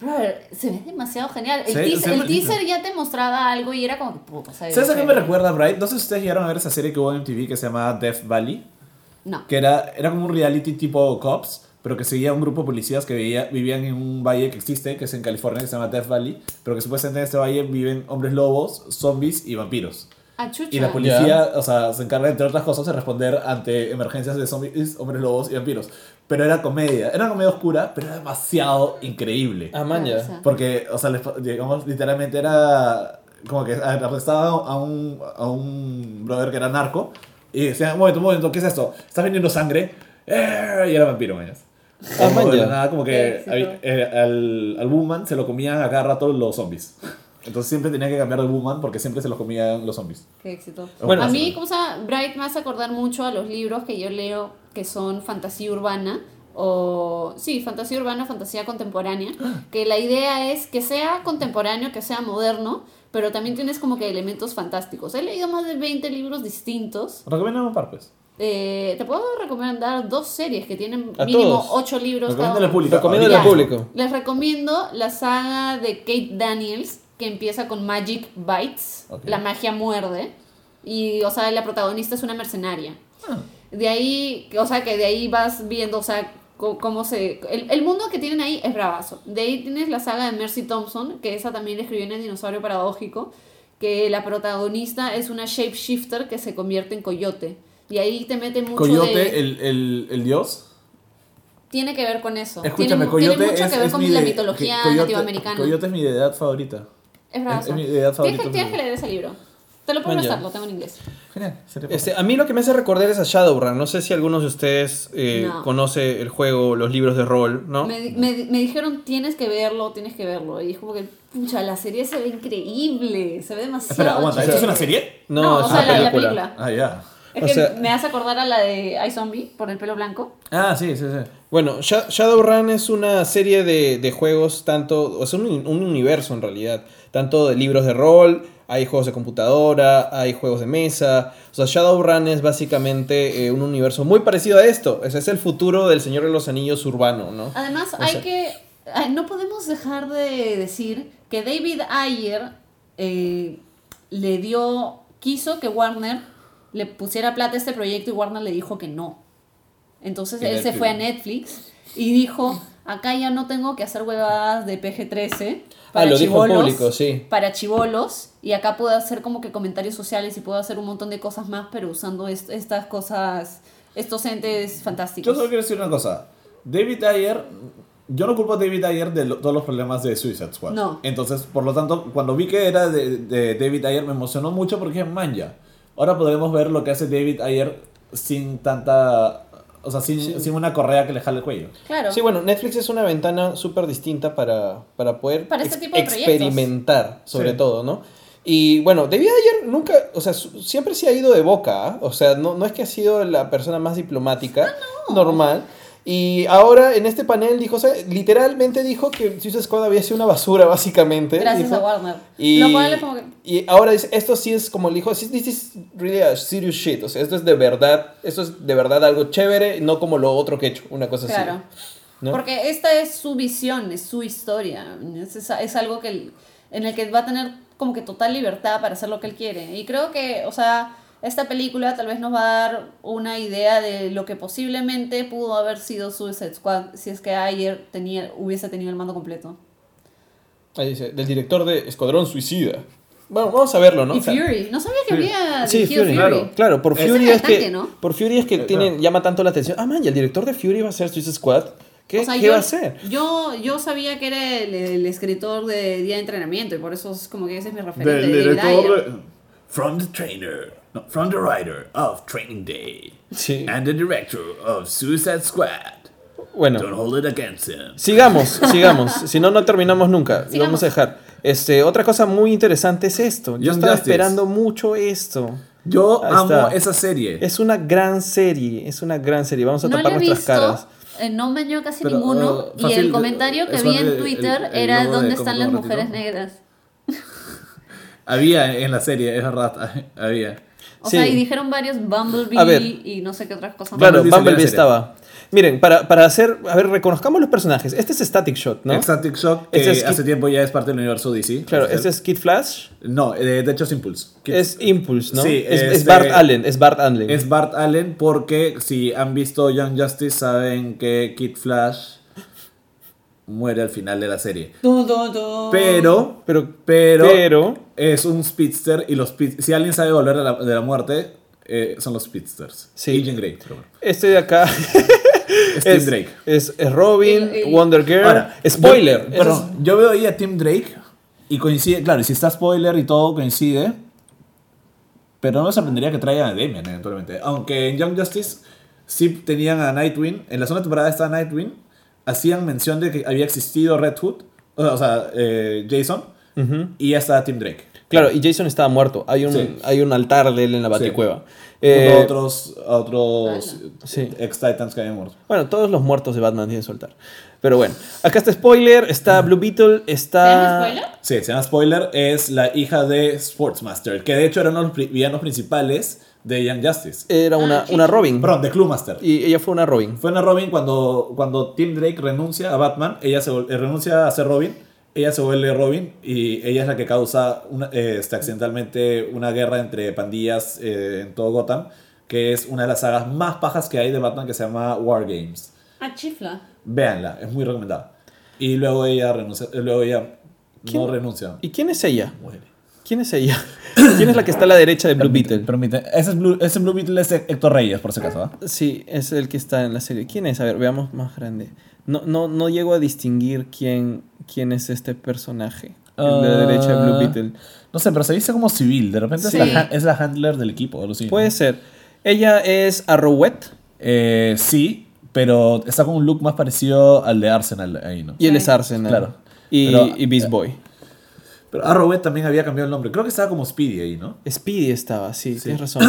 Speaker 2: Brother, se ve demasiado genial. El,
Speaker 3: Sí,
Speaker 2: teaser,
Speaker 3: se ve
Speaker 2: el teaser ya te mostraba algo y era como que puta,
Speaker 3: ¿Sabes a qué me recuerda Bright? No sé si ustedes llegaron a ver esa serie que hubo en MTV que se llama Death Valley.
Speaker 2: No.
Speaker 3: Que era, era como un reality tipo Cops, pero que seguía un grupo de policías que veía- vivían en un valle que existe, que es en California, que se llama Death Valley. Pero que supuestamente en este valle viven hombres lobos, zombies y vampiros.
Speaker 2: Ah, chucha.
Speaker 3: Y la policía, o sea, se encarga, entre otras cosas, de responder ante emergencias de zombies, hombres lobos y vampiros. Pero era comedia. Era una comedia oscura, pero era demasiado increíble.
Speaker 1: Ah, man,
Speaker 3: Porque, o sea, les- digamos, literalmente era como que arrestaban a un, a un brother que era narco y decían, un momento, un momento, ¿qué es esto? ¿Estás vendiendo sangre? ¡Eh! Y era vampiro, mañas.
Speaker 1: Ah,
Speaker 3: Como de la nada, como que había- eh, al, al Woman se lo comían a cada rato los zombies. Entonces siempre tenía que cambiar de Woman porque siempre se los comían los zombies.
Speaker 2: Qué éxito.
Speaker 3: Bueno,
Speaker 2: a
Speaker 3: sí.
Speaker 2: mí, como se llama? Bright me hace acordar mucho a los libros que yo leo que son fantasía urbana o sí, fantasía urbana, fantasía contemporánea, [GASPS] que la idea es que sea contemporáneo, que sea moderno, pero también tienes como que elementos fantásticos. He leído más de 20 libros distintos.
Speaker 3: Recomiéndame un par, pues.
Speaker 2: Eh, te puedo recomendar dos series que tienen
Speaker 1: A
Speaker 2: mínimo
Speaker 1: todos.
Speaker 2: 8 libros cada uno.
Speaker 3: público.
Speaker 1: Recomiéndale al público.
Speaker 2: Les recomiendo la saga de Kate Daniels, que empieza con Magic Bites, la magia muerde, y, o sea, la protagonista es una mercenaria.
Speaker 3: Ah.
Speaker 2: De ahí, o sea, que de ahí vas viendo, o sea, co- cómo se... El, el mundo que tienen ahí es bravazo. De ahí tienes la saga de Mercy Thompson, que esa también la escribió en El Dinosaurio Paradójico, que la protagonista es una shapeshifter que se convierte en coyote. Y ahí te mete mucho
Speaker 3: Coyote,
Speaker 2: de...
Speaker 3: el, el, el dios.
Speaker 2: Tiene que ver con eso.
Speaker 3: Escúchame,
Speaker 2: tiene,
Speaker 3: Coyote
Speaker 2: tiene mucho
Speaker 3: es,
Speaker 2: que ver
Speaker 3: es
Speaker 2: con
Speaker 3: mi
Speaker 2: la
Speaker 3: de-
Speaker 2: mitología
Speaker 3: que- Coyote-
Speaker 2: latinoamericana.
Speaker 3: Coyote es mi deidad favorita.
Speaker 2: Es bravazo.
Speaker 3: es mi idea favorita
Speaker 2: Tienes que, tienes que leer ese libro. Te lo puedo
Speaker 1: ya.
Speaker 2: prestar, lo tengo en inglés.
Speaker 3: Genial.
Speaker 1: Este, a mí lo que me hace recordar es a Shadowrun. No sé si algunos de ustedes eh,
Speaker 2: No.
Speaker 1: conoce el juego, los libros de rol, ¿no?
Speaker 2: Me, me, me dijeron, tienes que verlo, tienes que verlo. Y es como que, pucha, la serie se ve increíble. Se ve demasiado
Speaker 3: Espera, aguanta, ¿esto es una serie?
Speaker 1: No,
Speaker 2: No,
Speaker 1: es
Speaker 2: o sea,
Speaker 1: una
Speaker 2: la, la
Speaker 1: película.
Speaker 2: película.
Speaker 3: Ah, ya.
Speaker 2: Es
Speaker 1: O
Speaker 2: que
Speaker 1: sea-
Speaker 2: me hace acordar a la de iZombie por el pelo blanco.
Speaker 3: Ah, sí, sí, sí.
Speaker 1: Bueno, Sha- Shadowrun es una serie de, de juegos, tanto, o sea, un, un universo en realidad, tanto de libros de rol, hay juegos de computadora, hay juegos de mesa, o sea, Shadowrun es básicamente eh, un universo muy parecido a esto, ese es el futuro del Señor de los Anillos urbano, ¿no?
Speaker 2: Además,
Speaker 1: O
Speaker 2: hay
Speaker 1: sea-
Speaker 2: que. No podemos dejar de decir que David Ayer eh, le dio. quiso que Warner le pusiera plata a este proyecto y Warner le dijo que no. Entonces él se fue a Netflix y dijo: Acá ya no tengo que hacer huevadas de PG-13 para
Speaker 1: Ah, lo dijo público, sí.
Speaker 2: para chivolos y acá puedo hacer como que comentarios sociales y puedo hacer un montón de cosas más, pero usando est- estas cosas, estos entes
Speaker 3: Yo
Speaker 2: fantásticos.
Speaker 3: solo quiero decir una cosa. David Ayer, yo no culpo a David Ayer de lo- todos los problemas de Suicide Squad.
Speaker 2: No.
Speaker 3: Entonces, por lo tanto, cuando vi que era de, de David Ayer me emocionó mucho porque dije, man, ya. Ahora podremos ver lo que hace David Ayer sin tanta... O sea, sin, sin una correa que le jale el cuello.
Speaker 2: Claro.
Speaker 1: Sí, bueno, Netflix es una ventana súper distinta para, para poder
Speaker 2: Para este
Speaker 1: ex-
Speaker 2: tipo de proyectos.
Speaker 1: experimentar, sobre
Speaker 3: Sí.
Speaker 1: todo, ¿no? Y bueno, David Ayer nunca, o sea, siempre se ha ido de boca, ¿ah? o sea, no, no es que ha sido la persona más diplomática,
Speaker 2: Ah,
Speaker 1: normal. Y ahora en este panel dijo, o sea, literalmente dijo que Suicide Squad había sido una basura, básicamente.
Speaker 2: Gracias
Speaker 1: dijo.
Speaker 2: a Warner.
Speaker 1: Y,
Speaker 2: Lo cual es como que.
Speaker 1: y ahora dice, esto sí es como le dijo, this is really a serious shit, o sea, esto es de verdad, esto es de verdad algo chévere, no como lo otro que he hecho, una cosa
Speaker 2: Claro.
Speaker 1: así. ¿no?
Speaker 2: Porque esta es su visión, es su historia. Es, es- es algo que en el que va a tener como que total libertad para hacer lo que él quiere. Y creo que, o sea, esta película tal vez nos va a dar una idea de lo que posiblemente pudo haber sido Suicide Squad si es que ayer tenía, hubiese tenido el mando completo.
Speaker 1: Ahí dice, del director de Escuadrón Suicida. Bueno, vamos a verlo, ¿no?
Speaker 2: y Fury. No sabía que había
Speaker 1: Sí, Fury,
Speaker 2: Fury.
Speaker 1: claro. Claro, por Fury es
Speaker 2: el
Speaker 1: que
Speaker 2: ¿no?
Speaker 1: por Fury es que
Speaker 3: Eh, claro.
Speaker 1: llama tanto la atención. Ah, man, y el director de Fury va a ser Suicide Squad. ¿Qué,
Speaker 2: O sea,
Speaker 1: ¿qué
Speaker 2: yo,
Speaker 1: va a hacer?
Speaker 2: Yo, yo sabía que era el, el escritor de Día de Entrenamiento y por eso es como que ese es mi referente.
Speaker 3: Del
Speaker 2: Ayer.
Speaker 3: director... From the trainer, no, from the writer of Training Day.
Speaker 1: Sí.
Speaker 3: And the director of Suicide Squad.
Speaker 1: Bueno,
Speaker 3: Don't hold it against him.
Speaker 1: sigamos, [LAUGHS] sigamos. Si no, no terminamos nunca. Lo vamos a dejar. Este, otra cosa muy interesante es esto. Yo
Speaker 3: Young
Speaker 1: estaba
Speaker 3: Justice.
Speaker 1: esperando mucho esto.
Speaker 3: Yo
Speaker 1: Ahí
Speaker 3: amo
Speaker 1: está.
Speaker 3: esa serie.
Speaker 1: Es una gran serie, es una gran serie. Vamos a
Speaker 2: No
Speaker 1: tapar nuestras
Speaker 2: visto,
Speaker 1: caras.
Speaker 2: eh, no me dio casi
Speaker 3: Pero,
Speaker 2: ninguno.
Speaker 3: uh,
Speaker 2: y el comentario que vi en Twitter
Speaker 3: el- el
Speaker 2: era: ¿dónde están las mujeres negras?
Speaker 3: Había en la serie, es verdad. [LAUGHS] Había.
Speaker 2: O
Speaker 1: Sí.
Speaker 2: sea, y dijeron varios Bumblebee y no sé qué otras cosas.
Speaker 1: Claro,
Speaker 3: Bumblebee
Speaker 1: estaba. Miren, para, para hacer. A ver, reconozcamos los personajes. Este es Static Shot, ¿no?
Speaker 3: Static Shock, que
Speaker 1: Este es
Speaker 3: hace
Speaker 1: Kid-
Speaker 3: tiempo ya es parte del universo DC.
Speaker 1: Claro,
Speaker 3: Oficial.
Speaker 1: este es Kid Flash.
Speaker 3: No, eh, de hecho es Impulse. Kid-
Speaker 1: Es Impulse, ¿no?
Speaker 3: Sí,
Speaker 1: es, es
Speaker 3: este-
Speaker 1: Bart Allen. Es Bart Allen.
Speaker 3: Es Bart Allen porque si han visto Young Justice saben que Kid Flash muere al final de la serie.
Speaker 2: Du, du, du.
Speaker 3: Pero,
Speaker 1: Pero.
Speaker 3: pero,
Speaker 1: Pero.
Speaker 3: es un speedster y los speed- si alguien sabe volver de la, de la muerte eh, son los speedsters.
Speaker 1: Sí.
Speaker 3: Agent Grey. pero bueno.
Speaker 1: Este de acá. [LAUGHS]
Speaker 3: Es Tim Drake.
Speaker 1: Es, es Robin,
Speaker 2: El- el-
Speaker 1: Wonder Girl.
Speaker 3: Ahora,
Speaker 1: Spoiler.
Speaker 3: Yo, perdón,
Speaker 1: es-
Speaker 3: yo veo ahí a Tim Drake y coincide, claro, y si está spoiler y todo coincide, pero no me sorprendería que traigan a Damian eventualmente. Aunque en Young Justice sí tenían a Nightwing, en la segunda temporada está Nightwing, hacían mención de que había existido Red Hood, o sea, eh, Jason, y ya está Tim Drake.
Speaker 1: Claro, y Jason estaba muerto. Hay un,
Speaker 3: Sí.
Speaker 1: hay un altar de él en la baticueva.
Speaker 3: Junto
Speaker 1: Eh,
Speaker 3: a otros, otros
Speaker 1: Sí.
Speaker 3: ex-Titans que habían muerto.
Speaker 1: Bueno, todos los muertos de Batman tienen su altar. Pero bueno, acá está Spoiler, está Blue Beetle,
Speaker 2: ¿Se
Speaker 1: está...
Speaker 2: llama spoiler?
Speaker 3: Sí, se llama Spoiler, es la hija de Sportsmaster, que de hecho era uno de los villanos principales de Young Justice.
Speaker 1: Era una,
Speaker 2: Ah,
Speaker 1: una Robin.
Speaker 3: Perdón, de Cluemaster.
Speaker 1: Y ella fue una Robin.
Speaker 3: Fue una Robin cuando, cuando Tim Drake renuncia a Batman, ella se eh, renuncia a ser Robin, ella se vuelve Robin y ella es la que causa una, eh, este, accidentalmente una guerra entre pandillas eh, en todo Gotham, que es una de las sagas más pajas que hay de Batman que se llama War Games.
Speaker 2: Ah, chifla.
Speaker 3: Véanla, es muy recomendada. Y luego ella renuncia, eh, luego ella no renuncia.
Speaker 1: ¿Y quién es ella?
Speaker 3: Muere.
Speaker 1: ¿Quién es ella? [COUGHS] ¿Quién es la que está a la derecha de Blue Beetle?
Speaker 3: Permite, ese, es Blue, ese Blue Beetle es Héctor Reyes, por si acaso. ¿ah?
Speaker 1: Sí, es el que está en la serie. ¿Quién es? A ver, veamos más grande. No, no, no llego a distinguir quién, quién es este personaje. El de la derecha de Blue
Speaker 3: Ah.
Speaker 1: Beetle.
Speaker 3: No sé, pero se dice como civil. De repente
Speaker 2: Sí.
Speaker 3: es, la, ha- es la handler del equipo. así, ¿no?
Speaker 1: Puede ser. Ella es Arrowette
Speaker 3: Eh, sí, pero está con un look más parecido al de Arsenal ahí, ¿no?
Speaker 1: y él
Speaker 2: Sí.
Speaker 1: es Arsenal.
Speaker 3: Claro.
Speaker 1: Y,
Speaker 3: Pero-
Speaker 1: y Beast Boy.
Speaker 3: Pero Arrowhead también había cambiado el nombre. Creo que estaba como Speedy ahí, ¿no?
Speaker 1: Speedy estaba, sí, tienes razón.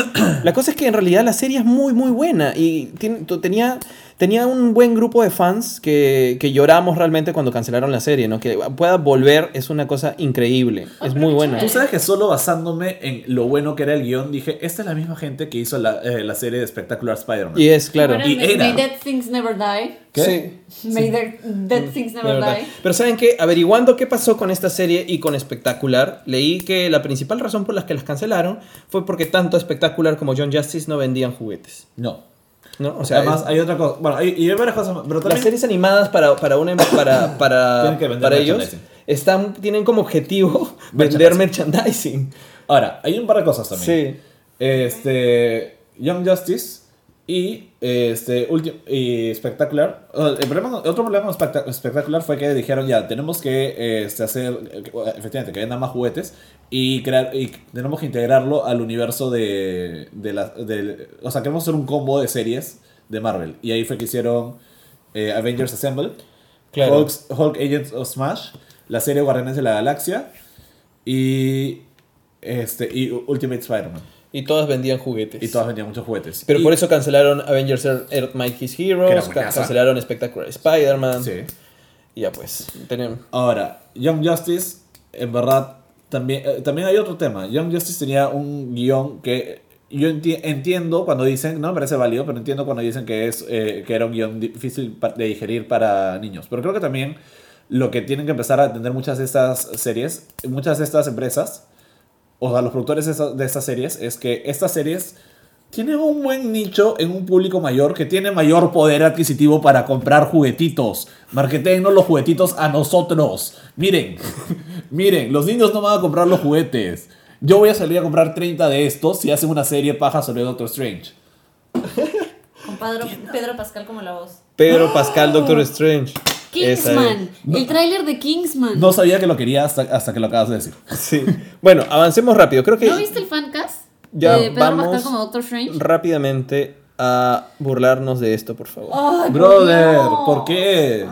Speaker 1: La cosa es que en realidad la serie es muy, muy buena y tiene- tenía, tenía un buen grupo de fans que, que lloramos realmente cuando cancelaron la serie, ¿no? Que pueda volver es una cosa increíble, es muy buena.
Speaker 3: Tú sabes que solo basándome en lo bueno que era el guion, dije, esta es la misma gente que hizo la, eh, la serie de Spectacular Spider-Man.
Speaker 1: Y es, claro.
Speaker 3: Y
Speaker 2: may,
Speaker 3: era.
Speaker 2: may dead things never die.
Speaker 3: ¿Qué?
Speaker 1: Sí.
Speaker 2: May dead, dead things
Speaker 1: De
Speaker 2: never die.
Speaker 1: Pero ¿saben qué? Averiguando qué pasó con esta serie y con Spectacular, leí que la principal razón por la que las cancelaron fue porque tanto Spectacular como John Justice no vendían juguetes.
Speaker 3: No.
Speaker 1: ¿No? O sea,
Speaker 3: Además,
Speaker 1: es-
Speaker 3: hay otra cosa. Bueno, hay, y hay varias cosas. Pero
Speaker 1: las
Speaker 3: también.
Speaker 1: series animadas para, para, una, para, [COUGHS] para,
Speaker 3: vender
Speaker 1: para ellos están, tienen como objetivo [LAUGHS] vender merchandising.
Speaker 3: Ahora, hay un par de cosas también.
Speaker 1: Sí.
Speaker 3: Este. Young Justice y este ulti- y Spectacular. Uh, El problema, otro problema con Spectac- Spectacular fue que dijeron ya, tenemos que este, hacer, que- efectivamente, que vendan más juguetes y, crear, y tenemos que integrarlo al universo de, de la... de- o sea, queremos hacer un combo de series de Marvel. Y ahí fue que hicieron eh, Avengers Assemble,
Speaker 1: Claro.
Speaker 3: Hulk, Hulk Agents of Smash, la serie Guardianes de la Galaxia y, este, y Ultimate Spider-Man.
Speaker 1: Y todas vendían juguetes.
Speaker 3: Y todas vendían muchos juguetes.
Speaker 1: Pero
Speaker 3: Y-
Speaker 1: por eso cancelaron Avengers Earth,
Speaker 3: Que era
Speaker 1: Heroes, ca- cancelaron Spectacular Spider-Man.
Speaker 3: Sí.
Speaker 1: Y ya pues, tenemos...
Speaker 3: Ahora, Young Justice, en verdad, también, eh, también hay otro tema. Young Justice tenía un guion que yo enti- entiendo cuando dicen, no me parece válido, pero entiendo cuando dicen que, es, eh, que era un guion difícil de digerir para niños. Pero creo que también lo que tienen que empezar a entender muchas de estas series, muchas de estas empresas, o sea, los productores de estas, de estas series, es que estas series tienen un buen nicho en un público mayor que tiene mayor poder adquisitivo para comprar juguetitos. Marketennos los juguetitos a nosotros. Miren, [LAUGHS] miren, los niños no van a comprar los juguetes. Yo voy a salir a comprar 30 de estos si hacen una serie paja sobre Doctor Strange.
Speaker 2: Con Pedro, Pedro Pascal como la voz.
Speaker 1: Pedro Pascal, Doctor Strange.
Speaker 2: Kingsman. El tráiler de Kingsman.
Speaker 3: No sabía que lo quería hasta, hasta que lo acabas de decir. [LAUGHS]
Speaker 1: Sí. Bueno, avancemos rápido. Creo que
Speaker 2: ¿No viste el fancast?
Speaker 1: Ya
Speaker 2: de Pedro
Speaker 1: vamos
Speaker 2: como Doctor Strange.
Speaker 1: rápidamente a burlarnos de esto, por favor.
Speaker 3: Brother,
Speaker 2: Dios.
Speaker 3: ¿por qué?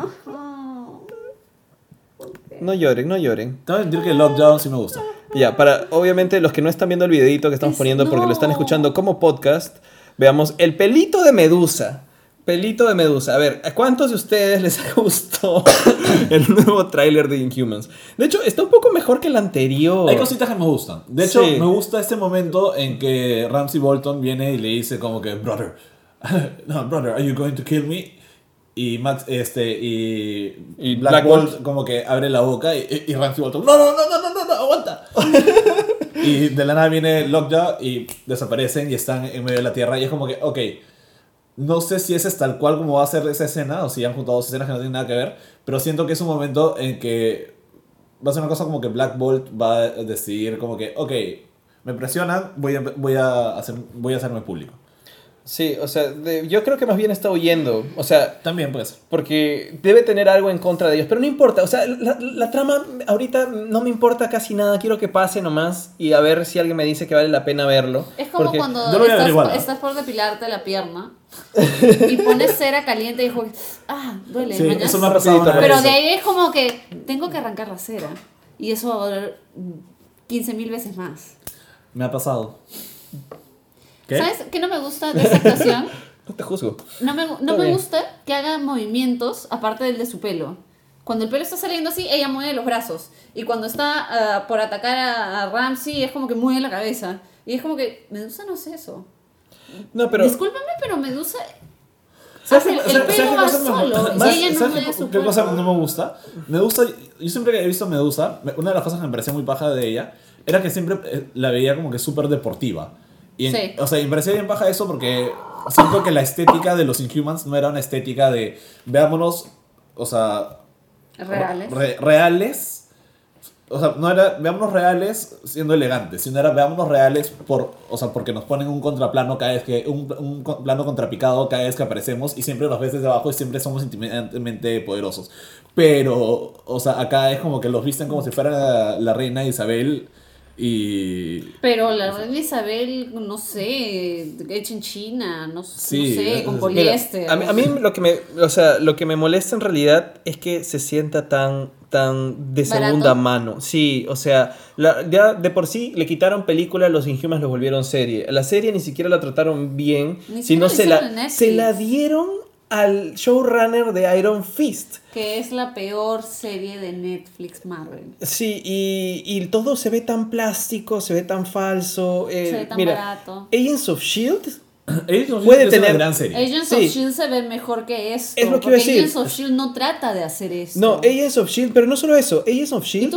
Speaker 1: No lloren, no lloren.
Speaker 3: Te voy a decir que Lockdown sí me gusta.
Speaker 1: Ya, para obviamente los que no están viendo el videito que estamos
Speaker 2: Es-
Speaker 1: poniendo porque lo están
Speaker 2: no.
Speaker 1: escuchando como podcast, veamos el pelito de Medusa. Pelito de Medusa. A ver, ¿a cuántos de ustedes les [LAUGHS] gustó el nuevo tráiler de Inhumans? De hecho, está un poco mejor que el anterior.
Speaker 3: Hay cositas que me gustan. De hecho,
Speaker 1: Sí.
Speaker 3: me gusta este momento en que Ramsey Bolton viene y le dice como que, brother, [LAUGHS] no, brother, are you going to kill me? Y Max, este, y,
Speaker 1: Y
Speaker 3: Black,
Speaker 1: Black
Speaker 3: Bolt,
Speaker 1: Bolt.
Speaker 3: como que abre la boca y, y Ramsey Bolton, no, no, no, no, no, no, no, aguanta. [LAUGHS] y de la nada viene Lockjaw y desaparecen y están en medio de la tierra y es como que, ok, no sé si ese es tal cual como va a ser esa escena o si han juntado dos escenas que no tienen nada que ver, pero siento que es un momento en que va a ser una cosa como que Black Bolt va a decidir como que, ok, me presionan, voy a, voy a, hacer, voy a hacerme público.
Speaker 1: Sí, o sea, de- yo creo que más bien está huyendo. O sea,
Speaker 3: También puede ser.
Speaker 1: porque debe tener algo en contra de ellos. Pero no importa, o sea, la, la trama ahorita no me importa casi nada. Quiero que pase nomás y a ver si alguien me dice que vale la pena verlo.
Speaker 2: Es como
Speaker 1: Porque-
Speaker 2: cuando
Speaker 3: yo lo voy a
Speaker 2: estás, estás por depilarte la pierna [LAUGHS] y pones cera caliente y dijo, ah, duele.
Speaker 3: Sí,
Speaker 2: mañas".
Speaker 3: eso me ha pasado vez.
Speaker 2: Pero de ahí es como que tengo que arrancar la cera y eso va a doler 15 mil veces más.
Speaker 3: Me ha pasado. ¿Qué?
Speaker 2: ¿Sabes qué no me gusta de esta actuación? [LAUGHS]
Speaker 1: No te juzgo.
Speaker 2: No me, no me gusta que haga movimientos aparte del de su pelo. Cuando el pelo está saliendo así, ella mueve los brazos. Y cuando está ah, por atacar a, a Ramsey, es como que mueve la cabeza. Y es como que Medusa no hace eso.
Speaker 1: No, pero.
Speaker 2: Discúlpame, pero Medusa
Speaker 3: ¿Sabes
Speaker 2: hace-
Speaker 3: qué-
Speaker 2: el
Speaker 3: sabes-
Speaker 2: pelo
Speaker 3: sabes qué
Speaker 2: va
Speaker 3: cosa me-
Speaker 2: solo.
Speaker 3: más-
Speaker 2: y ella no
Speaker 3: ¿sabes
Speaker 2: mueve
Speaker 3: qué-
Speaker 2: su
Speaker 3: ¿Qué cosa
Speaker 2: cuerpo.
Speaker 3: no me gusta? Me gusta, yo siempre que he visto Medusa, me- una de las cosas que me parecía muy paja de ella era que siempre eh, la veía como que súper deportiva. Y en-
Speaker 2: Sí.
Speaker 3: O sea, me parecía bien paja eso porque siento que la estética de los Inhumans no era una estética de veámonos, o sea,
Speaker 2: Reales.
Speaker 3: re- reales. O sea, no era veámonos reales siendo elegantes, sino era veámonos reales por, o sea, porque nos ponen un contraplano cada vez que, un, plano contrapicado cada vez que aparecemos y siempre los ves desde abajo y siempre somos intimidantemente poderosos. Pero, o sea, acá es como que los visten como si fuera la, la reina Isabel y...
Speaker 2: Pero la reina Isabel, no sé, hecha en China, no,
Speaker 3: Sí,
Speaker 2: no sé, con
Speaker 3: mira,
Speaker 2: poliéster.
Speaker 1: A mí, a mí lo que me, o sea, lo que me molesta en realidad es que se sienta tan, tan de
Speaker 2: ¿Barato?
Speaker 1: segunda mano. Sí, o sea, la- ya de por sí le quitaron película, los Inhumans los volvieron serie. La serie ni siquiera la trataron bien,
Speaker 2: Ni
Speaker 1: sino se
Speaker 2: siquiera la
Speaker 1: se la dieron al showrunner de Iron Fist.
Speaker 2: Que es la peor serie de Netflix Marvel.
Speaker 1: Sí, y, y todo se ve tan plástico, se ve tan falso. eh,
Speaker 2: Se ve tan
Speaker 1: mira,
Speaker 2: barato.
Speaker 1: Agents of Shield [CLEARS THROAT] Puede tener-
Speaker 3: una gran serie.
Speaker 2: Agents
Speaker 1: Sí.
Speaker 2: of Shield E se ve mejor que esto.
Speaker 1: Es lo que iba a decir.
Speaker 2: Agents of Shield E no trata de hacer esto.
Speaker 1: No, Agents of Shield, pero no solo eso, Agents of Shield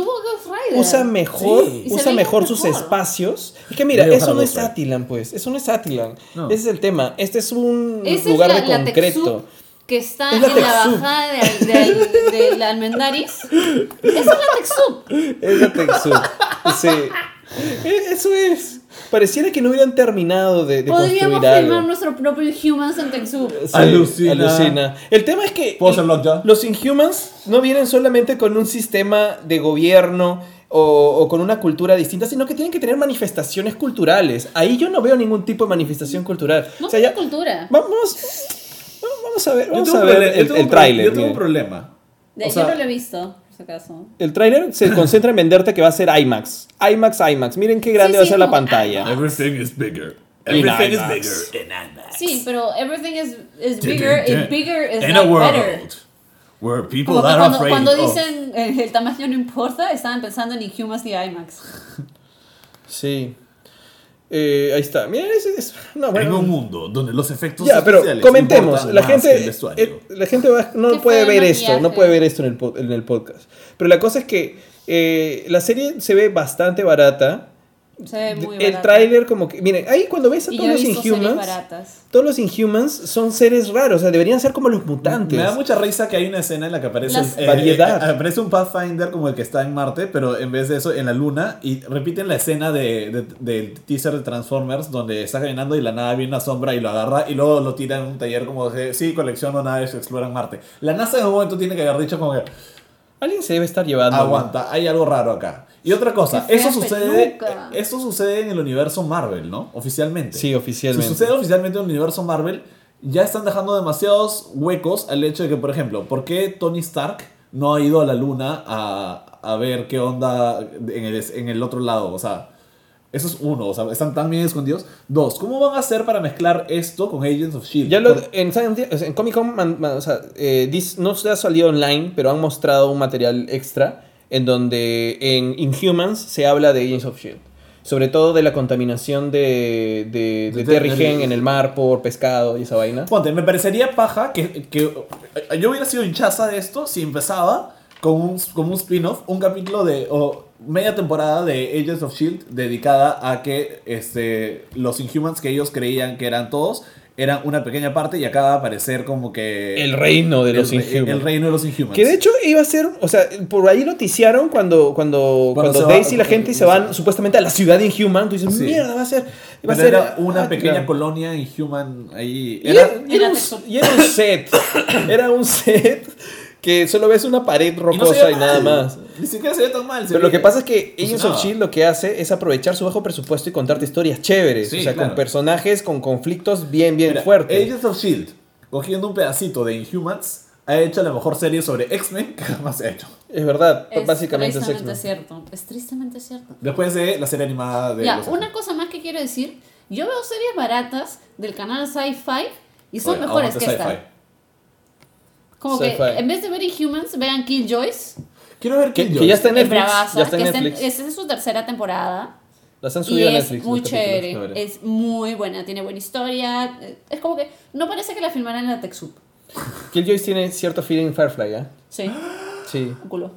Speaker 1: usa mejor,
Speaker 3: Sí.
Speaker 1: Usa mejor sus espacios. Es que mira, eso no es. Atilan, pues. Eso no es Atilan.
Speaker 3: No.
Speaker 1: Ese es el tema. Este es un
Speaker 2: Esa
Speaker 1: lugar
Speaker 2: es la,
Speaker 1: de
Speaker 2: la
Speaker 1: concreto.
Speaker 2: Que está
Speaker 1: Es la
Speaker 2: en la bajada de, de, de la Almendaris. Esa es la Texup. [LAUGHS]
Speaker 1: Es la Texup. sí. Eh, Eso es. Pareciera que no hubieran terminado de, de
Speaker 2: Podríamos
Speaker 1: construir
Speaker 2: filmar
Speaker 1: algo.
Speaker 2: nuestro propio Humans en Texup.
Speaker 1: Sí,
Speaker 3: Alucina.
Speaker 1: alucina. El tema es que
Speaker 3: ¿Puedo hacer lockdown?
Speaker 1: los Inhumans no vienen solamente con un sistema de gobierno o, o con una cultura distinta, sino que tienen que tener manifestaciones culturales. Ahí yo no veo ningún tipo de manifestación cultural.
Speaker 2: No
Speaker 1: o sea, ya-
Speaker 2: cultura.
Speaker 1: vamos, vamos a ver,
Speaker 3: Yo
Speaker 1: vamos a ver
Speaker 3: yo
Speaker 1: el, el tráiler.
Speaker 3: Yo tengo un problema.
Speaker 2: De-
Speaker 3: O
Speaker 2: yo
Speaker 3: sea-
Speaker 2: no lo he visto, por si acaso.
Speaker 1: El tráiler se concentra en venderte que va a ser IMAX. IMAX, IMAX. Miren qué grande
Speaker 2: Sí,
Speaker 1: va a ser la pantalla.
Speaker 3: Everything is bigger.
Speaker 1: In
Speaker 3: Everything is
Speaker 1: IMAX.
Speaker 3: bigger in IMAX.
Speaker 2: Sí, pero everything is, is bigger
Speaker 3: dun,
Speaker 2: and
Speaker 3: dun.
Speaker 2: bigger is
Speaker 3: In a world
Speaker 2: better.
Speaker 3: where people are
Speaker 2: cuando,
Speaker 3: afraid
Speaker 2: cuando
Speaker 3: of-
Speaker 2: dicen eh, el tamaño no importa, estaban pensando en Inhumans y IMAX.
Speaker 1: Sí. Eh, ahí está. Miren, es, es- no, bueno.
Speaker 3: En un mundo donde los efectos
Speaker 1: Ya, pero
Speaker 3: especiales
Speaker 1: comentemos. La gente, eh, la gente va- no
Speaker 2: ¿Qué
Speaker 1: puede ver esto, no puede ver esto en el, en el podcast. Pero la cosa es que eh, la serie se ve bastante barata.
Speaker 2: Se ve muy
Speaker 1: el tráiler como que, miren, ahí cuando ves a
Speaker 2: Y
Speaker 1: todos los Inhumans, todos los Inhumans son seres raros, o sea, deberían ser como los mutantes.
Speaker 3: Me da mucha risa que hay una escena en la que aparece,
Speaker 2: Las-
Speaker 3: el- eh,
Speaker 1: Variedad.
Speaker 3: eh, aparece un Pathfinder como el que está en Marte, pero en vez de eso en la Luna y repiten la escena de, de- del teaser de Transformers donde está caminando y la nada viene una sombra y lo agarra y luego lo tira en un taller como de, sí, colecciono naves que exploran Marte. La NASA en un momento tiene que haber dicho como que
Speaker 1: Alguien se debe estar llevando.
Speaker 3: aguanta, hay algo raro acá. Y otra cosa, eso sucede,
Speaker 2: peluca.
Speaker 3: eso sucede en el universo Marvel, ¿no? Oficialmente.
Speaker 1: Sí, oficialmente.
Speaker 3: Si sucede oficialmente en el universo Marvel, ya están dejando demasiados huecos al hecho de que, por ejemplo, ¿por qué Tony Stark no ha ido a la luna a, a ver qué onda en el, en el otro lado? O sea, eso es uno, o sea, están tan bien escondidos. Dos, ¿cómo van a hacer para mezclar esto con Agents of Shield?
Speaker 1: Ya lo, en, en Comic Con, man- man- o sea, eh, dis- no se ha salido online, pero han mostrado un material extra en donde en Inhumans se habla de Agents of Shield. Sobre todo de la contaminación de, de, de Terrigen
Speaker 3: de-
Speaker 1: en el mar por pescado y esa vaina.
Speaker 3: Ponte, me parecería paja que, que yo hubiera sido hinchaza de esto si empezaba con un, con un spin-off, un capítulo de o media temporada de Agents of Shield dedicada a que este, los Inhumans que ellos creían que eran todos eran una pequeña parte y acaba de aparecer como que
Speaker 1: El reino de los
Speaker 3: el,
Speaker 1: Inhumans.
Speaker 3: el reino de los Inhumans.
Speaker 1: Que de hecho iba a ser, o sea, por ahí noticiaron cuando, cuando,
Speaker 3: Cuando
Speaker 1: cuando
Speaker 3: se va-
Speaker 1: Daisy y la gente se van supuestamente a la ciudad de Inhuman. Tú dices,
Speaker 3: Sí.
Speaker 1: mierda, va a ser. Va a ser
Speaker 3: era una
Speaker 1: ah,
Speaker 3: pequeña
Speaker 1: claro.
Speaker 3: colonia Inhuman ahí.
Speaker 1: Y
Speaker 3: Era,
Speaker 1: era, y era
Speaker 2: Era
Speaker 1: un, y [COUGHS] era un set. Era un set que solo ves una pared
Speaker 3: y no se
Speaker 1: rocosa y, nada más.
Speaker 3: Ni siquiera se ve tan mal.
Speaker 1: Pero lo que pasa es que Agents of. Shield lo que hace es aprovechar su bajo presupuesto y contarte historias chéveres.
Speaker 3: Sí,
Speaker 1: o sea,
Speaker 3: claro.
Speaker 1: con personajes con conflictos bien, bien
Speaker 3: Mira,
Speaker 1: fuertes.
Speaker 3: Agents of Shield, cogiendo un pedacito de Inhumans, ha hecho la mejor serie sobre X-Men que jamás se ha hecho.
Speaker 1: Es verdad,
Speaker 2: Es
Speaker 1: básicamente es
Speaker 2: tristemente
Speaker 1: X-Men.
Speaker 2: cierto. Es tristemente cierto.
Speaker 3: Después de la serie animada de.
Speaker 2: Ya,
Speaker 3: los
Speaker 2: una cosa más que quiero decir. Yo veo series baratas del canal Sci-Fi y son
Speaker 3: Oye,
Speaker 2: mejores que esta. Como que en vez de ver Inhumans, vean Killjoys.
Speaker 3: Quiero ver
Speaker 1: Que,
Speaker 3: Killjoys.
Speaker 1: que ya está en
Speaker 2: Es
Speaker 1: Netflix.
Speaker 2: bravaza,
Speaker 1: Ya está en
Speaker 2: que está en-
Speaker 1: Netflix.
Speaker 2: esta es su tercera temporada.
Speaker 1: Las han
Speaker 2: Y
Speaker 1: subido a
Speaker 2: es
Speaker 1: Netflix.
Speaker 2: muy
Speaker 1: los capítulos.
Speaker 2: chévere, es muy buena, tiene buena historia. Es como que no parece que la filmaran en la TechSoup.
Speaker 1: Killjoys tiene cierto feeling Firefly, ¿eh?
Speaker 2: Sí,
Speaker 1: Sí,
Speaker 2: un culo.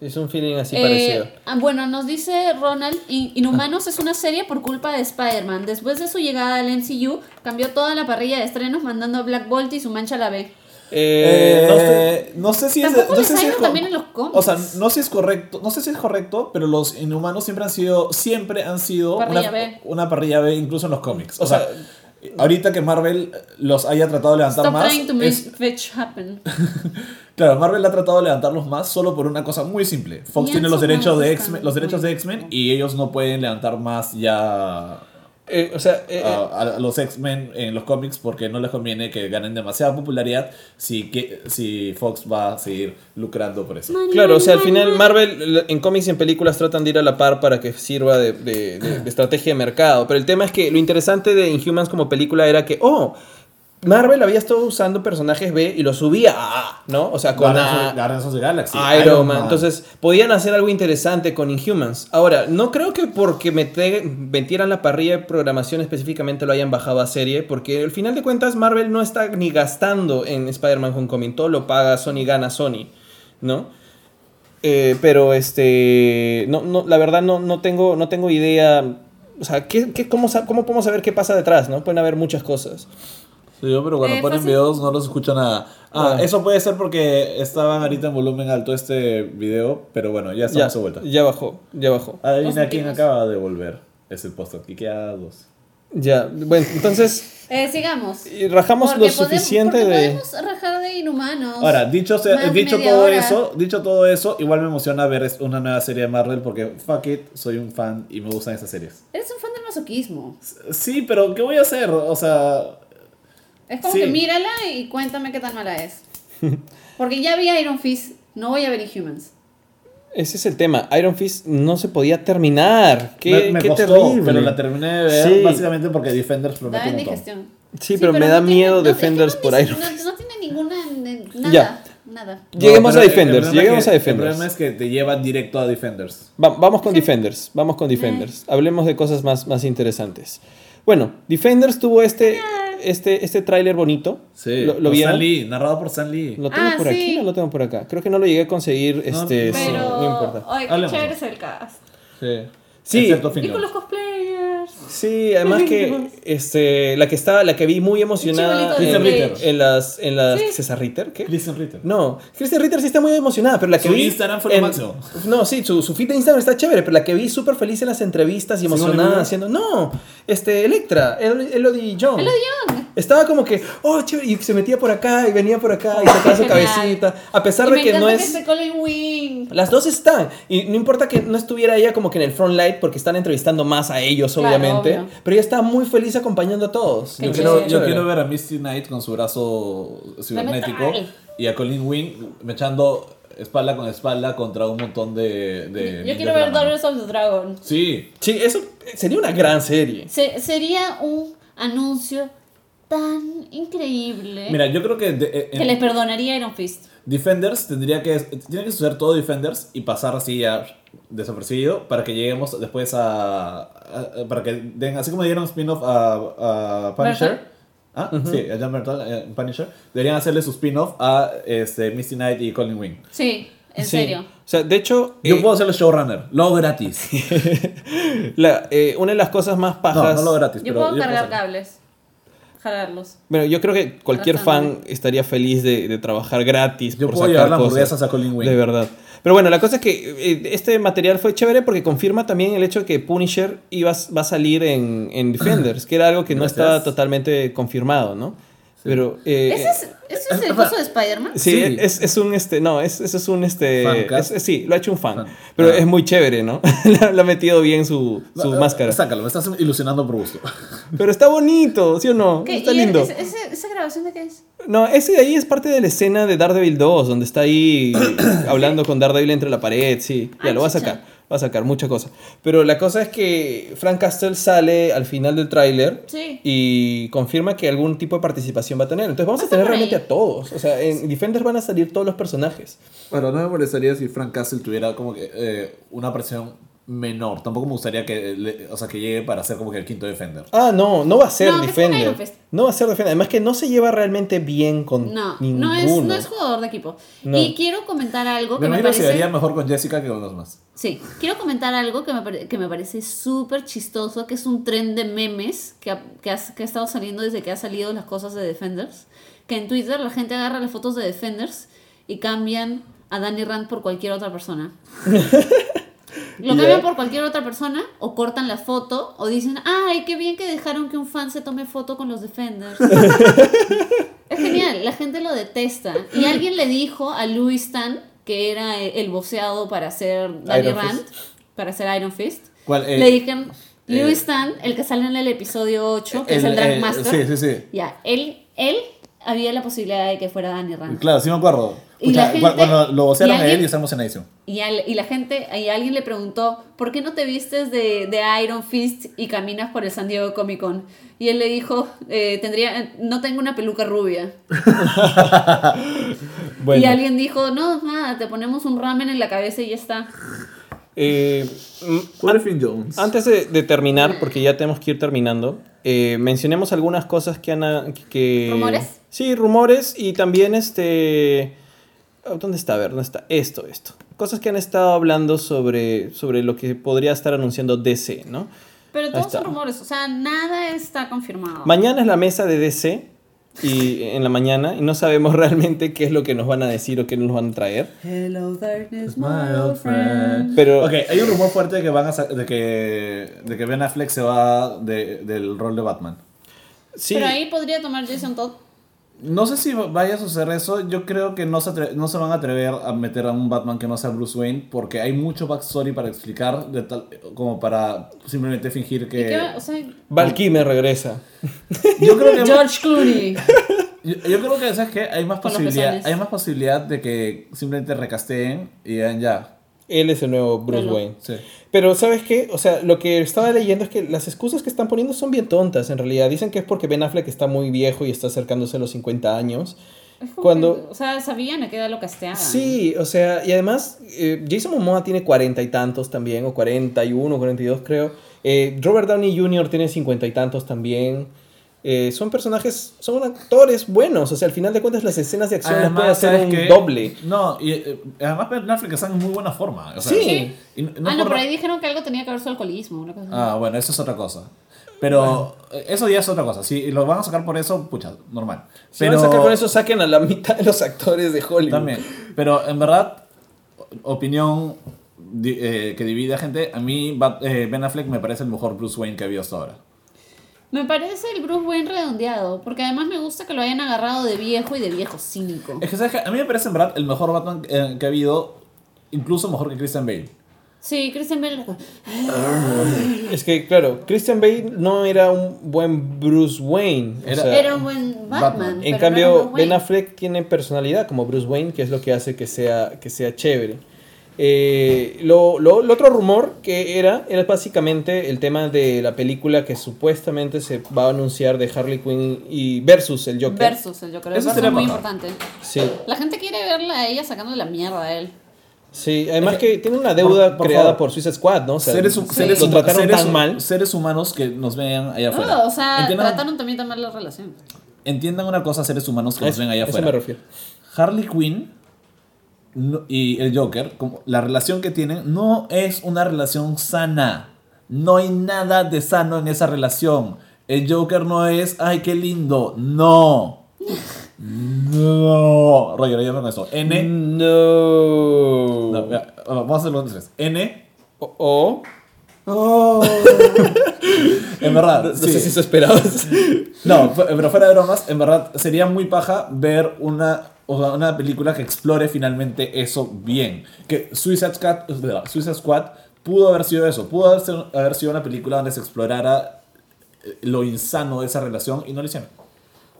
Speaker 1: es un feeling así
Speaker 2: Eh,
Speaker 1: parecido.
Speaker 2: ah, bueno, nos dice Ronald, In- Inhumanos es una serie por culpa de Spider-Man. Después de su llegada al MCU, cambió toda la parrilla de estrenos mandando a Black Bolt y su mancha a la B.
Speaker 1: Eh, no
Speaker 3: Eh, no sé si es. No sé si es
Speaker 2: también en los cómics.
Speaker 3: O sea, no sé si es correcto, no sé si es correcto, pero los inhumanos siempre han sido, siempre han sido
Speaker 2: Parrilla
Speaker 3: una,
Speaker 2: B.
Speaker 3: una parrilla B, incluso en los cómics. O,
Speaker 1: O sea,
Speaker 3: sea, ahorita que Marvel los haya tratado de levantar
Speaker 2: Stop
Speaker 3: más,
Speaker 2: trying to make
Speaker 3: es-
Speaker 2: fetch happen. [LAUGHS]
Speaker 3: claro, Marvel ha tratado de levantarlos más solo por una cosa muy simple. Fox tiene
Speaker 2: en
Speaker 3: los derechos de
Speaker 2: momento
Speaker 3: X-Men,
Speaker 2: están
Speaker 3: los derechos de
Speaker 2: muy
Speaker 3: X-Men y ellos no pueden levantar más ya
Speaker 1: eh, o sea, eh,
Speaker 3: a, a los X-Men en los cómics porque no les conviene que ganen demasiada popularidad si, que, si Fox va a seguir lucrando por eso.
Speaker 1: Claro, o sea, al final Marvel en cómics y en películas tratan de ir a la par para que sirva de, de- de- de [CLEARS THROAT] estrategia de mercado. Pero el tema es que lo interesante de Inhumans como película era que, oh, Marvel había estado usando personajes B y los subía a A, ¿no? O sea, con
Speaker 3: Guardians of- the Galaxy.
Speaker 1: Iron, Man. Entonces, podían hacer algo interesante con Inhumans. Ahora, no creo que porque metieran la parrilla de programación específicamente lo hayan bajado a serie, porque al final de cuentas Marvel no está ni gastando en Spider-Man Homecoming, todo lo paga Sony, gana Sony, ¿no? Eh, pero este, no, no, la verdad no, no, tengo, no tengo idea, o sea, ¿qué, qué- cómo, ¿cómo podemos saber qué pasa detrás, no? Pueden haber muchas cosas.
Speaker 3: Sí, yo, pero cuando
Speaker 2: Eh,
Speaker 3: ponen
Speaker 2: fácil.
Speaker 3: videos no los escucho nada. Ah,
Speaker 1: Ah.
Speaker 3: eso puede ser porque estaban ahorita en volumen alto este video, pero bueno, ya
Speaker 1: Ya,
Speaker 3: estamos de vuelta.
Speaker 1: ya bajó, ya bajó.
Speaker 3: Adivina quién acaba de volver. Es el post dos.
Speaker 1: Ya, bueno, entonces
Speaker 2: Eh, sigamos.
Speaker 1: y rajamos
Speaker 2: Porque
Speaker 1: lo
Speaker 2: podemos-
Speaker 1: suficiente de...
Speaker 2: Podemos rajar de inhumanos.
Speaker 3: Ahora, dicho, se-
Speaker 2: Más
Speaker 3: dicho todo
Speaker 2: hora.
Speaker 3: eso, dicho todo eso, igual me emociona ver una nueva serie de Marvel porque fuck it, soy un fan y me gustan esas series.
Speaker 2: Eres un fan del masoquismo.
Speaker 3: Sí, pero ¿qué voy a hacer? O sea,
Speaker 2: Es como
Speaker 3: Sí.
Speaker 2: que mírala y cuéntame qué tan mala es. Porque ya vi Iron Fist, no voy a ver Inhumans.
Speaker 1: Ese es el tema. Iron Fist no se podía terminar. Qué,
Speaker 3: me, me
Speaker 1: qué
Speaker 3: costó,
Speaker 1: terrible.
Speaker 3: pero la terminé de ver
Speaker 1: Sí.
Speaker 3: básicamente porque Defenders promete
Speaker 2: en
Speaker 3: un montón.
Speaker 2: digestión.
Speaker 1: Sí, pero me da miedo
Speaker 2: no,
Speaker 1: Defenders
Speaker 2: es que no
Speaker 1: por
Speaker 2: dice-
Speaker 1: Iron
Speaker 2: no, no tiene ninguna. Nada.
Speaker 1: Ya.
Speaker 2: Nada.
Speaker 1: Lleguemos
Speaker 3: No,
Speaker 1: a Defenders, lleguemos
Speaker 3: que-
Speaker 1: a Defenders.
Speaker 3: El problema es que te lleva directo a Defenders.
Speaker 1: Va- vamos con Defenders. Vamos con Defenders. Hablemos de cosas más, más interesantes. Bueno, Defenders tuvo este, este, este tráiler bonito. ¿Lo, lo
Speaker 3: por
Speaker 1: vieron?
Speaker 3: Stan Lee, narrado por Stan Lee.
Speaker 1: ¿Lo tengo
Speaker 2: Ah,
Speaker 1: por aquí
Speaker 2: sí.
Speaker 1: o lo tengo por acá? Creo que no lo llegué a conseguir. Este,
Speaker 3: no.
Speaker 1: sí,
Speaker 2: Pero.
Speaker 1: no importa.
Speaker 2: Ay, qué chévere es el cast.
Speaker 3: Sí.
Speaker 1: Sí.
Speaker 2: Y con los cosplayers.
Speaker 1: Sí, además que [LAUGHS] este, la que estaba, la que vi muy emocionada en,
Speaker 3: Ritter.
Speaker 1: en las, en las
Speaker 2: Sí.
Speaker 1: ¿César Ritter, ¿qué?
Speaker 3: Kristen Ritter.
Speaker 1: No, Christian Ritter sí está muy emocionada, pero la que
Speaker 3: Su
Speaker 1: vi.
Speaker 3: Instagram fue lo
Speaker 1: en-
Speaker 3: máximo.
Speaker 1: No, sí, su, su feed de Instagram está chévere, pero la que vi súper feliz en las entrevistas y emocionada haciendo. No, este, Electra, El- Elodie Young.
Speaker 2: Elodie Young.
Speaker 1: Estaba como que, oh, chévere, y se metía por acá y venía por acá y sacaba su cabecita. A pesar
Speaker 2: Y
Speaker 1: de
Speaker 2: me
Speaker 1: que no es.
Speaker 2: Colin Wing.
Speaker 1: Las dos están. Y no importa que no estuviera ella como que en el front light porque están entrevistando más a ellos,
Speaker 2: Claro,
Speaker 1: obviamente.
Speaker 2: obvio.
Speaker 1: Pero ella está muy feliz acompañando a todos.
Speaker 3: Yo quiero, yo quiero ver a Misty Knight con su brazo cibernético y a Colin Wing me echando espalda con espalda contra un montón de. de
Speaker 2: Yo quiero ver
Speaker 3: Daughters
Speaker 2: of the Dragon.
Speaker 3: Sí,
Speaker 1: Sí, eso sería una gran serie.
Speaker 2: Se- sería un anuncio tan increíble
Speaker 3: mira, yo creo que de- eh,
Speaker 2: que
Speaker 3: en
Speaker 2: le perdonaría Iron Fist.
Speaker 3: Defenders tendría que. Tiene que suceder todo Defenders y pasar así ya desapercibido para que lleguemos después a. a- para que den. Así como dieron spin-off a, a Punisher. Ah, sí, a John Bertal, eh, Punisher. Deberían hacerle su spin-off a este, Misty Knight y Colin Wing.
Speaker 2: Sí, en
Speaker 1: Sí.
Speaker 2: serio.
Speaker 1: O sea, de hecho,
Speaker 3: Yo
Speaker 1: eh,
Speaker 3: puedo ser el showrunner, lo gratis. [LAUGHS]
Speaker 1: la- eh, una de las cosas más
Speaker 3: No,
Speaker 1: pajas.
Speaker 3: no lo gratis,
Speaker 2: Yo
Speaker 3: pero
Speaker 2: puedo cargar cables. Jalarlos.
Speaker 1: Bueno, yo creo que cualquier fan estaría feliz de, de trabajar gratis.
Speaker 3: Yo
Speaker 1: por
Speaker 3: puedo
Speaker 1: sacar
Speaker 3: llevar las
Speaker 1: cosas.
Speaker 3: hamburguesas a Colin Wing.
Speaker 1: De verdad. Pero bueno, la cosa es que eh, este material fue chévere porque confirma también el hecho de que Punisher iba, a- va a salir en, en Defenders, que era algo que no
Speaker 3: Gracias.
Speaker 1: estaba totalmente confirmado, ¿no? Pero. eh,
Speaker 2: ¿Ese es, ese es el coso de Spider-Man?
Speaker 1: Sí,
Speaker 3: Sí.
Speaker 1: Es, es un este, no, es, eso es un este, es- sí, lo ha hecho un fan,
Speaker 3: Fan.
Speaker 1: pero
Speaker 3: Ah.
Speaker 1: es muy chévere, ¿no? le, ha- le ha metido bien su, su
Speaker 3: No, eh,
Speaker 1: máscara.
Speaker 3: Sácalo, me estás ilusionando por gusto. [LAUGHS]
Speaker 1: Pero está bonito, ¿sí o no?
Speaker 2: ¿Qué?
Speaker 1: Está
Speaker 2: ¿Y
Speaker 1: lindo.
Speaker 2: ese- ese- ¿Esa grabación de qué es?
Speaker 1: No, ese de ahí es parte de la escena de Daredevil 2, donde está ahí [COUGHS] hablando con Daredevil entre la pared, sí. Ya,
Speaker 2: Ah,
Speaker 1: lo va a sacar. Va a sacar mucha cosa. Pero la cosa es que Frank Castle sale al final del tráiler
Speaker 2: Sí.
Speaker 1: y confirma que algún tipo de participación va a tener. Entonces vamos
Speaker 2: Va a
Speaker 1: tener realmente a todos. O sea, en Defenders van a salir todos los personajes.
Speaker 3: Bueno, no me molestaría si Frank Castle tuviera como que eh, una presión menor. Tampoco me gustaría que, le- o sea, que llegue para ser como que el quinto Defender.
Speaker 1: Ah, no, no va a ser
Speaker 2: No,
Speaker 1: Defender. No va a ser Defender. Además que no se lleva realmente bien con
Speaker 2: No,
Speaker 1: ninguno.
Speaker 2: no es, no es jugador de equipo.
Speaker 1: No.
Speaker 2: Y quiero comentar algo que
Speaker 3: Me
Speaker 2: me
Speaker 3: imagino que se
Speaker 2: parece...
Speaker 3: daría mejor con Jessica que con los demás.
Speaker 2: Sí, quiero comentar algo que me, pare- que me parece súper chistoso, que es un tren de memes que ha, que, ha, que ha estado saliendo desde que ha salido las cosas de Defenders. Que en Twitter la gente agarra las fotos de Defenders y cambian a Danny Rand por cualquier otra persona. [LAUGHS] [LAUGHS] Lo cambian por cualquier otra persona o cortan la foto o dicen, ay, qué bien que dejaron que un fan se tome foto con los Defenders. [LAUGHS] es genial, la gente lo detesta. Y alguien le dijo a Louis Stan, que era el voceado para hacer Danny Rand, para hacer Iron Fist,
Speaker 3: ¿Cuál? Eh,
Speaker 2: le dijeron,
Speaker 3: eh,
Speaker 2: Louis Stan, el que sale en el episodio 8, que es el
Speaker 3: eh,
Speaker 2: Drag Master.
Speaker 3: Sí, sí, sí.
Speaker 2: Ya, él, él había la posibilidad de que fuera Danny Rand.
Speaker 3: Claro, sí me acuerdo.
Speaker 2: Y la gente-
Speaker 3: cu- cuando lo vocearon
Speaker 2: y
Speaker 3: a él
Speaker 2: alguien-
Speaker 3: y estamos en edición.
Speaker 2: Y, al- y la gente, y alguien le preguntó, ¿por qué no te vistes de, de Iron Fist y caminas por el San Diego Comic Con? Y él le dijo, eh, tendría, no tengo una peluca rubia. [LAUGHS]
Speaker 1: Bueno,
Speaker 2: Y alguien dijo, no, nada, te ponemos un ramen en la cabeza y ya está.
Speaker 1: eh, mm,
Speaker 3: Jones.
Speaker 1: Antes de, de terminar, porque ya tenemos que ir terminando, eh, mencionemos algunas cosas que han... Que,
Speaker 2: ¿Rumores?
Speaker 1: Sí, rumores y también este... oh, ¿Dónde está? A ver, ¿dónde está? Esto, esto. Cosas que han estado hablando sobre, sobre lo que podría estar anunciando DC, ¿no?
Speaker 2: Pero todos son rumores, o sea, nada está confirmado.
Speaker 1: Mañana es la mesa de DC y en la mañana y no sabemos [LAUGHS] realmente qué es lo que nos van a decir o qué nos van a traer.
Speaker 2: Hello darkness,
Speaker 3: My old friend.
Speaker 1: Pero
Speaker 3: Ok, hay un rumor fuerte de que, van a de que, de que Ben Affleck se va de- del rol de Batman.
Speaker 1: sí,
Speaker 2: Pero ahí podría tomar Jason Todd.
Speaker 3: No sé si vaya a suceder eso. Yo creo que no se, atre- no se van a atrever a meter a un Batman que no sea Bruce Wayne porque hay mucho backstory para explicar de tal, como para simplemente fingir
Speaker 2: ¿Y qué
Speaker 3: que...
Speaker 2: va- o sea,
Speaker 1: Val Kilmer regresa.
Speaker 3: Yo creo que... [LAUGHS]
Speaker 2: George Clooney.
Speaker 3: Yo, yo creo que, ¿sabes qué? Hay más, posibilidad, hay más posibilidad de que simplemente recasteen y digan ya.
Speaker 1: Él es el nuevo Bruce Wayne.
Speaker 3: Sí.
Speaker 1: Pero ¿sabes qué? O sea, lo que estaba leyendo es que las excusas que están poniendo son bien tontas en realidad. Dicen que es porque Ben Affleck está muy viejo y está acercándose a los 50 años.
Speaker 2: Es como
Speaker 1: Cuando-
Speaker 2: que, o sea, sabían a qué edad lo casteaban.
Speaker 1: Sí, o sea, y además eh, Jason Momoa tiene cuarenta y tantos también, o 41, 42 creo. Eh, Robert Downey Jr. tiene cincuenta y tantos también. Eh, son personajes, son actores buenos. O sea, al final de cuentas las escenas de acción las puede hacer
Speaker 3: ¿sabes
Speaker 1: un
Speaker 3: qué?
Speaker 1: doble.
Speaker 3: No, y eh, además Ben Affleck está en muy buena forma. o sea,
Speaker 1: Sí.
Speaker 3: y no- no
Speaker 2: ah, no,
Speaker 3: por-
Speaker 2: por ahí dijeron que algo tenía que ver su alcoholismo. Una cosa así.
Speaker 3: Ah, bueno, eso es otra cosa. Pero eh, eso ya es otra cosa. Si lo van a sacar por eso, pucha, normal.
Speaker 1: Si
Speaker 3: Pero
Speaker 1: van a sacar con eso, saquen a la mitad de los actores de Hollywood.
Speaker 3: también. Pero en verdad, opinión eh, que divide a gente, a mí Ben Affleck me parece el mejor Bruce Wayne que ha habido hasta ahora.
Speaker 2: Me parece el Bruce Wayne redondeado, porque además me gusta que lo hayan agarrado de viejo y de viejo cínico.
Speaker 3: Es que, ¿sabes qué? A mí me parece en verdad el mejor Batman eh, que ha habido, incluso mejor que Christian Bale.
Speaker 2: Sí, Christian Bale.
Speaker 1: Es que, claro, Christian Bale no era un buen Bruce Wayne. o
Speaker 3: Era-
Speaker 1: sea,
Speaker 2: Era un buen Batman.
Speaker 3: Batman.
Speaker 1: En
Speaker 2: no
Speaker 1: cambio, Ben. Affleck tiene personalidad como Bruce Wayne, que es lo que hace que sea, que sea chévere. Eh, lo, lo- lo otro rumor que era, era básicamente el tema de la película que supuestamente se va a anunciar de Harley Quinn y versus el Joker.
Speaker 2: Versus el Joker.
Speaker 3: Eso
Speaker 2: es muy importante.
Speaker 1: Sí,
Speaker 2: La gente quiere verla a ella sacando la mierda a él.
Speaker 1: sí. Además que tiene una deuda
Speaker 3: Por- por
Speaker 1: creada
Speaker 3: favor.
Speaker 1: por Suicide Squad, ¿no? O sea,
Speaker 3: seres,
Speaker 2: sí.
Speaker 3: seres
Speaker 1: lo trataron
Speaker 3: seres
Speaker 1: tan mal.
Speaker 3: seres humanos que nos vean allá afuera.
Speaker 2: No, o sea,
Speaker 3: entiendan,
Speaker 2: trataron también tan mal la relación.
Speaker 3: entiendan una cosa, seres humanos que
Speaker 1: A
Speaker 3: nos ven allá
Speaker 1: a eso
Speaker 3: afuera.
Speaker 1: me refiero.
Speaker 3: Harley Quinn y el Joker, como la relación que tienen, no es una relación sana. No hay nada de sano en esa relación. El Joker no es, ay, qué lindo. No. No. Roger, ayúdame con eso. N.
Speaker 1: No.
Speaker 3: Vamos a hacerlo en tres. N.
Speaker 1: O, o- [LAUGHS]
Speaker 3: En verdad.
Speaker 1: no, no
Speaker 3: sí.
Speaker 1: sé si eso esperabas.
Speaker 3: No, pero fuera de bromas, en verdad sería muy paja ver una, o sea, una película que explore finalmente eso bien. Que Suicide Squad, Suicide Squad pudo haber sido eso, pudo haber sido, haber sido una película donde se explorara eh, lo insano de esa relación y no lo hicieron.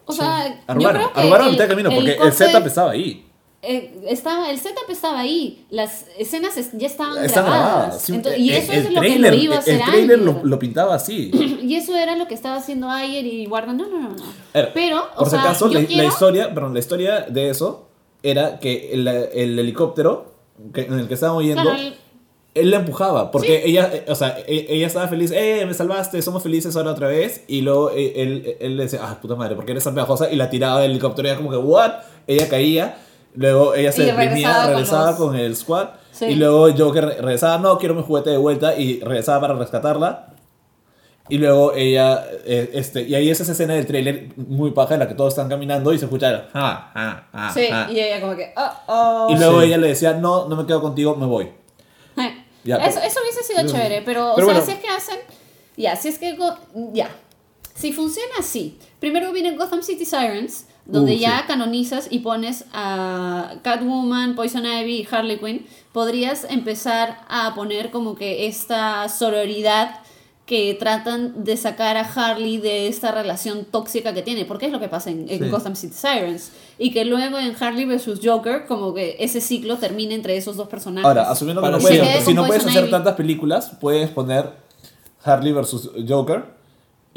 Speaker 2: O sea, yo
Speaker 3: Arrugaron, arrugaron
Speaker 2: el-
Speaker 3: de camino porque el,
Speaker 2: corte-
Speaker 3: setup estaba ahí.
Speaker 2: Eh, estaba, el setup estaba ahí, las escenas es- ya estaban
Speaker 3: Estaba
Speaker 2: grabadas.
Speaker 3: grabada. Sí,
Speaker 2: Ento-
Speaker 3: el-
Speaker 2: y eso
Speaker 3: el
Speaker 2: es lo
Speaker 3: trailer-
Speaker 2: que lo iba a hacer
Speaker 3: El trailer lo, lo pintaba así. [CLEARS THROAT]
Speaker 2: Y eso era lo que estaba haciendo Ayer y Warner. No, no, no, no. Pero, o
Speaker 3: Por si
Speaker 2: sea,
Speaker 3: acaso, la,
Speaker 2: quiero...
Speaker 3: la historia, perdón, la historia de eso era que el, el helicóptero que- en el que estaban huyendo,
Speaker 2: Claro,
Speaker 3: él la empujaba, porque ella, eh, o sea, e- ella estaba feliz, eh, me salvaste, somos felices ahora otra vez, y luego eh, él, él le decía, ah, puta madre, porque eres tan pegajosa, y la tiraba del helicóptero, y era como que, what, ella caía, luego ella se
Speaker 2: Y
Speaker 3: deprimía,
Speaker 2: regresaba con
Speaker 3: regresaba
Speaker 2: los-
Speaker 3: con, el squad,
Speaker 2: Sí.
Speaker 3: y luego Joker re- regresaba, no, quiero mi juguete de vuelta, y regresaba para rescatarla, y luego ella, eh, este, y ahí es esa escena del trailer muy paja en la que todos están caminando y se escucha ah, ah, ah,
Speaker 2: Sí,
Speaker 3: ah.
Speaker 2: y ella como que... Oh, oh.
Speaker 3: Y luego
Speaker 1: Sí.
Speaker 3: ella le decía, no, no me quedo contigo, me voy.
Speaker 2: Eh,
Speaker 3: Ya,
Speaker 2: eso,
Speaker 3: pero-
Speaker 2: eso hubiese sido chévere, pero,
Speaker 1: Pero
Speaker 2: o sea,
Speaker 1: bueno.
Speaker 2: si es que hacen... Ya, si es que... Ya. Si funciona así, primero viene Gotham City Sirens, donde
Speaker 3: Uh,
Speaker 2: ya
Speaker 3: sí.
Speaker 2: canonizas y pones a Catwoman, Poison Ivy y Harley Quinn, podrías empezar a poner como que esta sororidad que tratan de sacar a Harley de esta relación tóxica que tiene, porque es lo que pasa en, en
Speaker 1: Sí.
Speaker 2: Gotham City Sirens. Y que luego en Harley vs. Joker, como que ese ciclo termine entre esos dos personajes.
Speaker 3: Ahora, asumiendo que no puedes, si no puedes hacer
Speaker 2: Ivy.
Speaker 3: tantas películas, puedes poner Harley versus Joker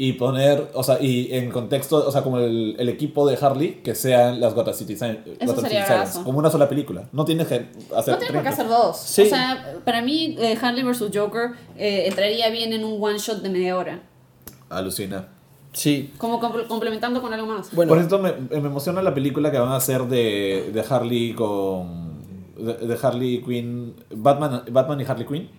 Speaker 3: y poner, o sea, y en contexto, o sea, como el, el equipo de Harley, que sean las Gotham City, Sin- Gotham
Speaker 2: sería
Speaker 3: City Sirens,
Speaker 2: bravazo.
Speaker 3: como una sola película. No tienes que hacer
Speaker 2: No tiene por qué
Speaker 3: 30.
Speaker 2: hacer dos.
Speaker 1: Sí.
Speaker 2: O sea, para mí, eh, Harley vs. Joker eh, entraría bien en un one shot de media hora.
Speaker 3: Alucina.
Speaker 1: Sí.
Speaker 2: Como compl- complementando con algo más.
Speaker 1: Bueno,
Speaker 3: Por ejemplo, me, me emociona la película que van a hacer de, de Harley con. De, de Harley Quinn. Batman, Batman y Harley Quinn.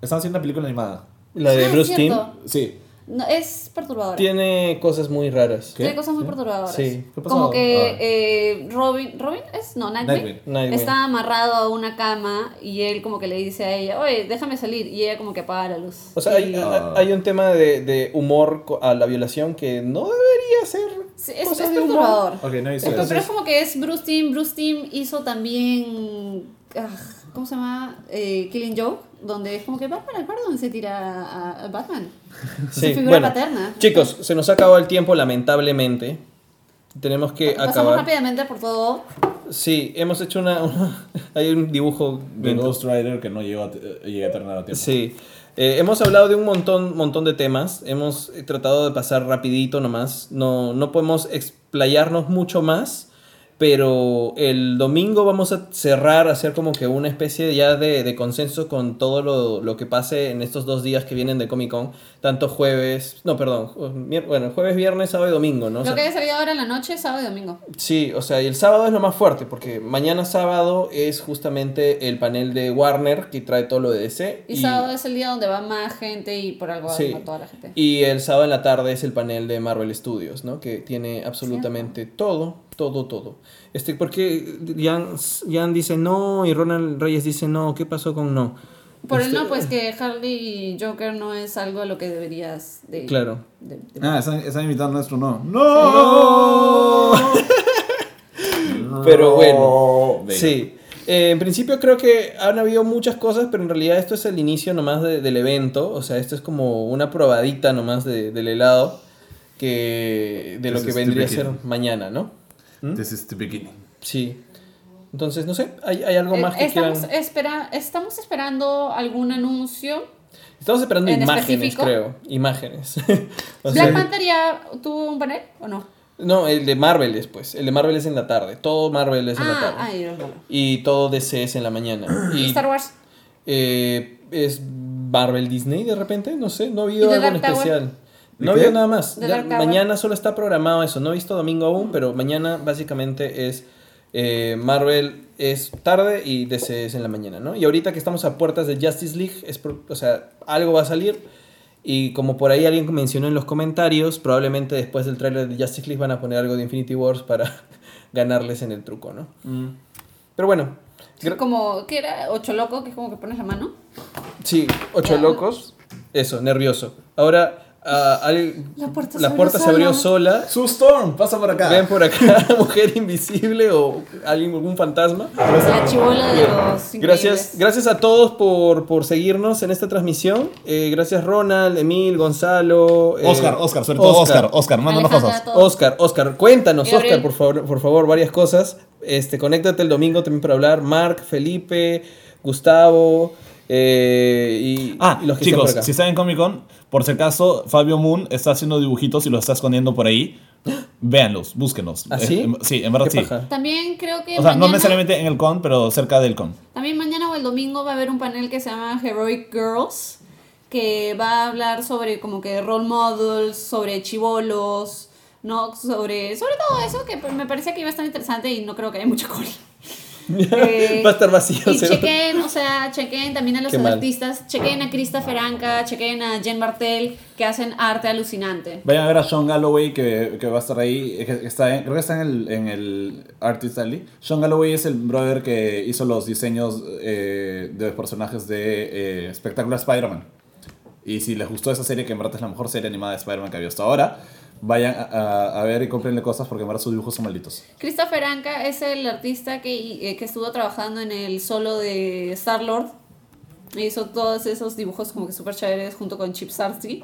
Speaker 3: Están haciendo una película animada.
Speaker 1: la de
Speaker 2: Ah,
Speaker 1: Bruce Timm.
Speaker 3: Sí.
Speaker 2: No, es perturbadora.
Speaker 1: tiene cosas muy raras.
Speaker 3: ¿Qué?
Speaker 2: Tiene cosas muy perturbadoras.
Speaker 1: Sí.
Speaker 3: ¿Qué?
Speaker 2: Como que
Speaker 3: Ah.
Speaker 2: eh, Robin, Robin es, no, Nightwing,
Speaker 3: Nightwing.
Speaker 1: Nightwing.
Speaker 2: está amarrado a una cama y él como que le dice a ella, oye, déjame salir y ella como que apaga la luz.
Speaker 1: O sea, hay, un tema de, de humor a la violación que no debería ser.
Speaker 2: Sí, es,
Speaker 1: cosas
Speaker 2: es
Speaker 1: de humor.
Speaker 2: perturbador.
Speaker 3: Ok, no hice
Speaker 2: Pero
Speaker 3: eso.
Speaker 2: es como que es Bruce Timm. Bruce Timm hizo también. ah, ¿Cómo se llama? Eh, Killing Joke, donde es como que Batman, el donde se tira a, Batman. [LAUGHS] Su
Speaker 1: Sí,
Speaker 2: figura
Speaker 1: bueno,
Speaker 2: paterna.
Speaker 1: Chicos, se nos ha acabado el tiempo, lamentablemente. Tenemos que
Speaker 2: Pasamos
Speaker 1: acabar.
Speaker 2: rápidamente por todo.
Speaker 1: Sí, hemos hecho una. una- [LAUGHS] hay un dibujo.
Speaker 3: De Ghost Rider que no llegó a, eh, llegué a terminar a tiempo.
Speaker 1: Sí. Eh, hemos hablado de un montón, montón de temas. Hemos eh, tratado de pasar rapidito nomás. No, no podemos explayarnos mucho más. Pero el domingo vamos a cerrar, hacer como que una especie ya de, de consenso con todo lo, lo que pase en estos dos días que vienen de Comic Con. Tanto jueves, no, perdón, bueno, jueves, viernes, sábado y domingo, ¿no? O
Speaker 2: Lo
Speaker 1: sea,
Speaker 2: que haya salido ahora en la noche, sábado y domingo.
Speaker 1: Sí, o sea, y el sábado es lo más fuerte, porque mañana sábado es justamente el panel de Warner que trae todo lo de DC.
Speaker 2: Y, sábado es el día donde va más gente y por algo va
Speaker 1: Sí.
Speaker 2: a toda la gente.
Speaker 1: Y el sábado en la tarde es el panel de Marvel Studios, ¿no? Que tiene absolutamente todo, todo, todo. Este, porque Jan, Jan dice no y Ronald Reyes dice no, ¿qué pasó con no?
Speaker 2: Por el
Speaker 1: Este,
Speaker 2: no, pues que Harley y Joker no es algo a lo que deberías de...
Speaker 1: Claro.
Speaker 2: de- de-
Speaker 3: Ah, están, están invitando nuestro no. [LAUGHS] ¡No!
Speaker 1: Pero bueno,
Speaker 3: Venga.
Speaker 1: Sí. Eh, en principio creo que han habido muchas cosas, pero en realidad esto es el inicio nomás de- del evento. O sea, esto es como una probadita nomás de- del helado que de lo que vendría a ser mañana, ¿no? ¿Mm?
Speaker 3: This is the beginning.
Speaker 1: Sí. Entonces, no sé, ¿hay, hay algo
Speaker 2: Eh,
Speaker 1: más que
Speaker 2: estamos,
Speaker 1: quieran?
Speaker 2: espera, estamos esperando algún anuncio.
Speaker 1: Estamos esperando
Speaker 2: en
Speaker 1: imágenes,
Speaker 2: específico?
Speaker 1: creo. Imágenes. [LAUGHS] O
Speaker 2: ¿Black
Speaker 1: sea,
Speaker 2: Panther ya tuvo un panel o no?
Speaker 1: no, el de Marvel después. El de Marvel es en la tarde. Todo Marvel es en la
Speaker 2: Ah,
Speaker 1: tarde. Y todo DC es en la mañana. [CLEARS THROAT]
Speaker 2: ¿Y Star Wars?
Speaker 1: eh, es Marvel Disney de repente, no sé, no ha habido
Speaker 2: ¿Y The
Speaker 1: algo en especial.
Speaker 3: ¿De
Speaker 1: No habido nada más. Ya mañana solo está programado eso. No he visto domingo aún, pero mañana básicamente es eh, Marvel es tarde y DC es en la mañana, ¿no? Y ahorita que estamos a puertas de Justice League, es pro- o sea, algo va a salir. Y como por ahí alguien mencionó en los comentarios, probablemente después del tráiler de Justice League van a poner algo de Infinity Wars para [LAUGHS] ganarles en el truco, ¿no? Pero bueno, gra-
Speaker 2: Como, ¿qué era? Ocho loco, que es como que pones la mano.
Speaker 1: Sí, ocho locos. Eso, nervioso. Ahora, ah, al-
Speaker 2: La puerta se
Speaker 1: la
Speaker 2: abrió
Speaker 1: puerta se abrió sola.
Speaker 3: Su Storm, pasa por acá.
Speaker 1: Ven por acá, [LAUGHS] mujer invisible o alguien, algún fantasma.
Speaker 2: La chivola de los
Speaker 1: Gracias, gracias a todos por, por seguirnos en esta transmisión. Eh, gracias Ronald, Emil, Gonzalo. eh,
Speaker 3: Oscar, Oscar, sobre todo Oscar, Oscar, mándanos
Speaker 2: Alejandra,
Speaker 3: cosas.
Speaker 1: Oscar, Oscar, cuéntanos. Oscar, por favor, por favor, varias cosas. Este, conéctate el domingo también para hablar. Mark, Felipe, Gustavo eh, y,
Speaker 3: Ah,
Speaker 1: y los que
Speaker 3: chicos, si están en Comic Con, por si acaso, Fabio Moon está haciendo dibujitos y los está escondiendo por ahí. Véanlos, búsquenos.
Speaker 1: ¿Ah,
Speaker 3: Eh,
Speaker 1: sí?
Speaker 3: em- sí, en verdad
Speaker 1: ¿Qué
Speaker 3: sí.
Speaker 1: paja?
Speaker 2: También creo que
Speaker 3: O sea, no necesariamente en el con, pero cerca del con.
Speaker 2: también mañana o el domingo va a haber un panel que se llama Heroic Girls, que va a hablar sobre como que role models, sobre chivolos, ¿no? Sobre, sobre todo eso, que me parecía que iba a estar interesante y no creo que haya mucha cola. Eh, [LAUGHS]
Speaker 1: Va a estar vacío.
Speaker 2: Y
Speaker 1: seguro.
Speaker 2: chequen, o sea, chequen también a los artistas, chequen a Christopher Anka, chequen a Jen Martel, que hacen arte alucinante.
Speaker 3: Vayan a ver a Sean Galloway que, que va a estar ahí. que Está en- creo que está en el, en el Artist Alley. Sean Galloway es el brother que hizo los diseños eh, de los personajes de eh, Spectacular Spider-Man. Y si les gustó esa serie, que en verdad es la mejor serie animada de Spider-Man que había hasta ahora, vayan a, a- a ver y comprenle cosas porque en verdad sus dibujos son malditos.
Speaker 2: Christopher Anka es el artista que, eh, que estuvo trabajando en el solo de Star-Lord. hizo todos esos dibujos como que súper chéveres junto con Chip Sarsky.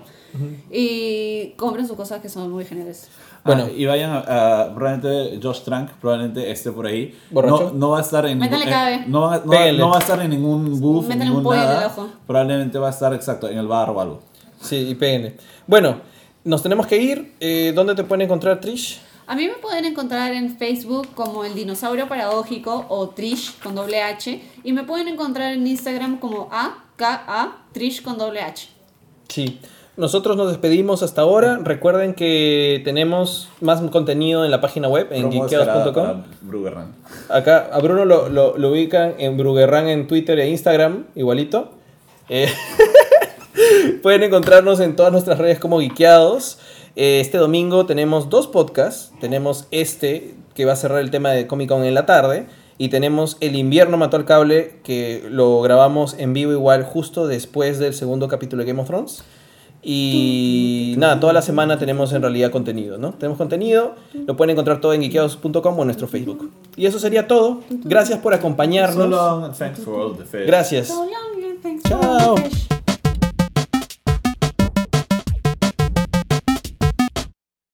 Speaker 2: Y compren sus cosas que son muy geniales.
Speaker 1: Bueno.
Speaker 3: Bueno, y vayan a, a- probablemente Josh Trank, probablemente esté por ahí.
Speaker 1: ¿Borracho?
Speaker 3: No, no va a estar en
Speaker 2: Métale
Speaker 3: ningún-
Speaker 2: cabe.
Speaker 3: eh, no, va, no,
Speaker 1: Péguenle.
Speaker 3: no va a estar en ningún booth,
Speaker 2: Métale un
Speaker 3: ningún nada.
Speaker 2: ojo.
Speaker 3: Probablemente va a estar exacto en el bar o algo.
Speaker 1: Sí, y péguenle. Bueno, nos tenemos que ir. Eh, ¿Dónde te pueden encontrar, Trish?
Speaker 2: A mí me pueden encontrar en Facebook como el dinosaurio paradójico o Trish con doble H. Y me pueden encontrar en Instagram como AKA Trish con doble H.
Speaker 1: Sí. Nosotros nos despedimos hasta ahora. Recuerden que tenemos más contenido en la página web, en geekeados.com.
Speaker 3: Brugerran.
Speaker 1: Acá a Bruno lo, lo, lo ubican en Bruguerran en Twitter e Instagram, igualito. Eh, [LAUGHS] [LAUGHS] pueden encontrarnos en todas nuestras redes como Geekeados. Eh, este domingo tenemos dos podcasts. Tenemos este, que va a cerrar el tema de Comic Con en la tarde. Y tenemos El invierno mató al cable, que lo grabamos en vivo igual justo después del segundo capítulo de Game of Thrones. Y nada, toda la semana tenemos en realidad contenido, ¿no? Tenemos contenido, lo pueden encontrar todo en geekeados.com o en nuestro Facebook. Y eso sería todo. Gracias por acompañarnos.
Speaker 3: So long and thanks for all the fish.
Speaker 1: Gracias.
Speaker 2: So long and thanks for
Speaker 1: Chao.
Speaker 2: the fish.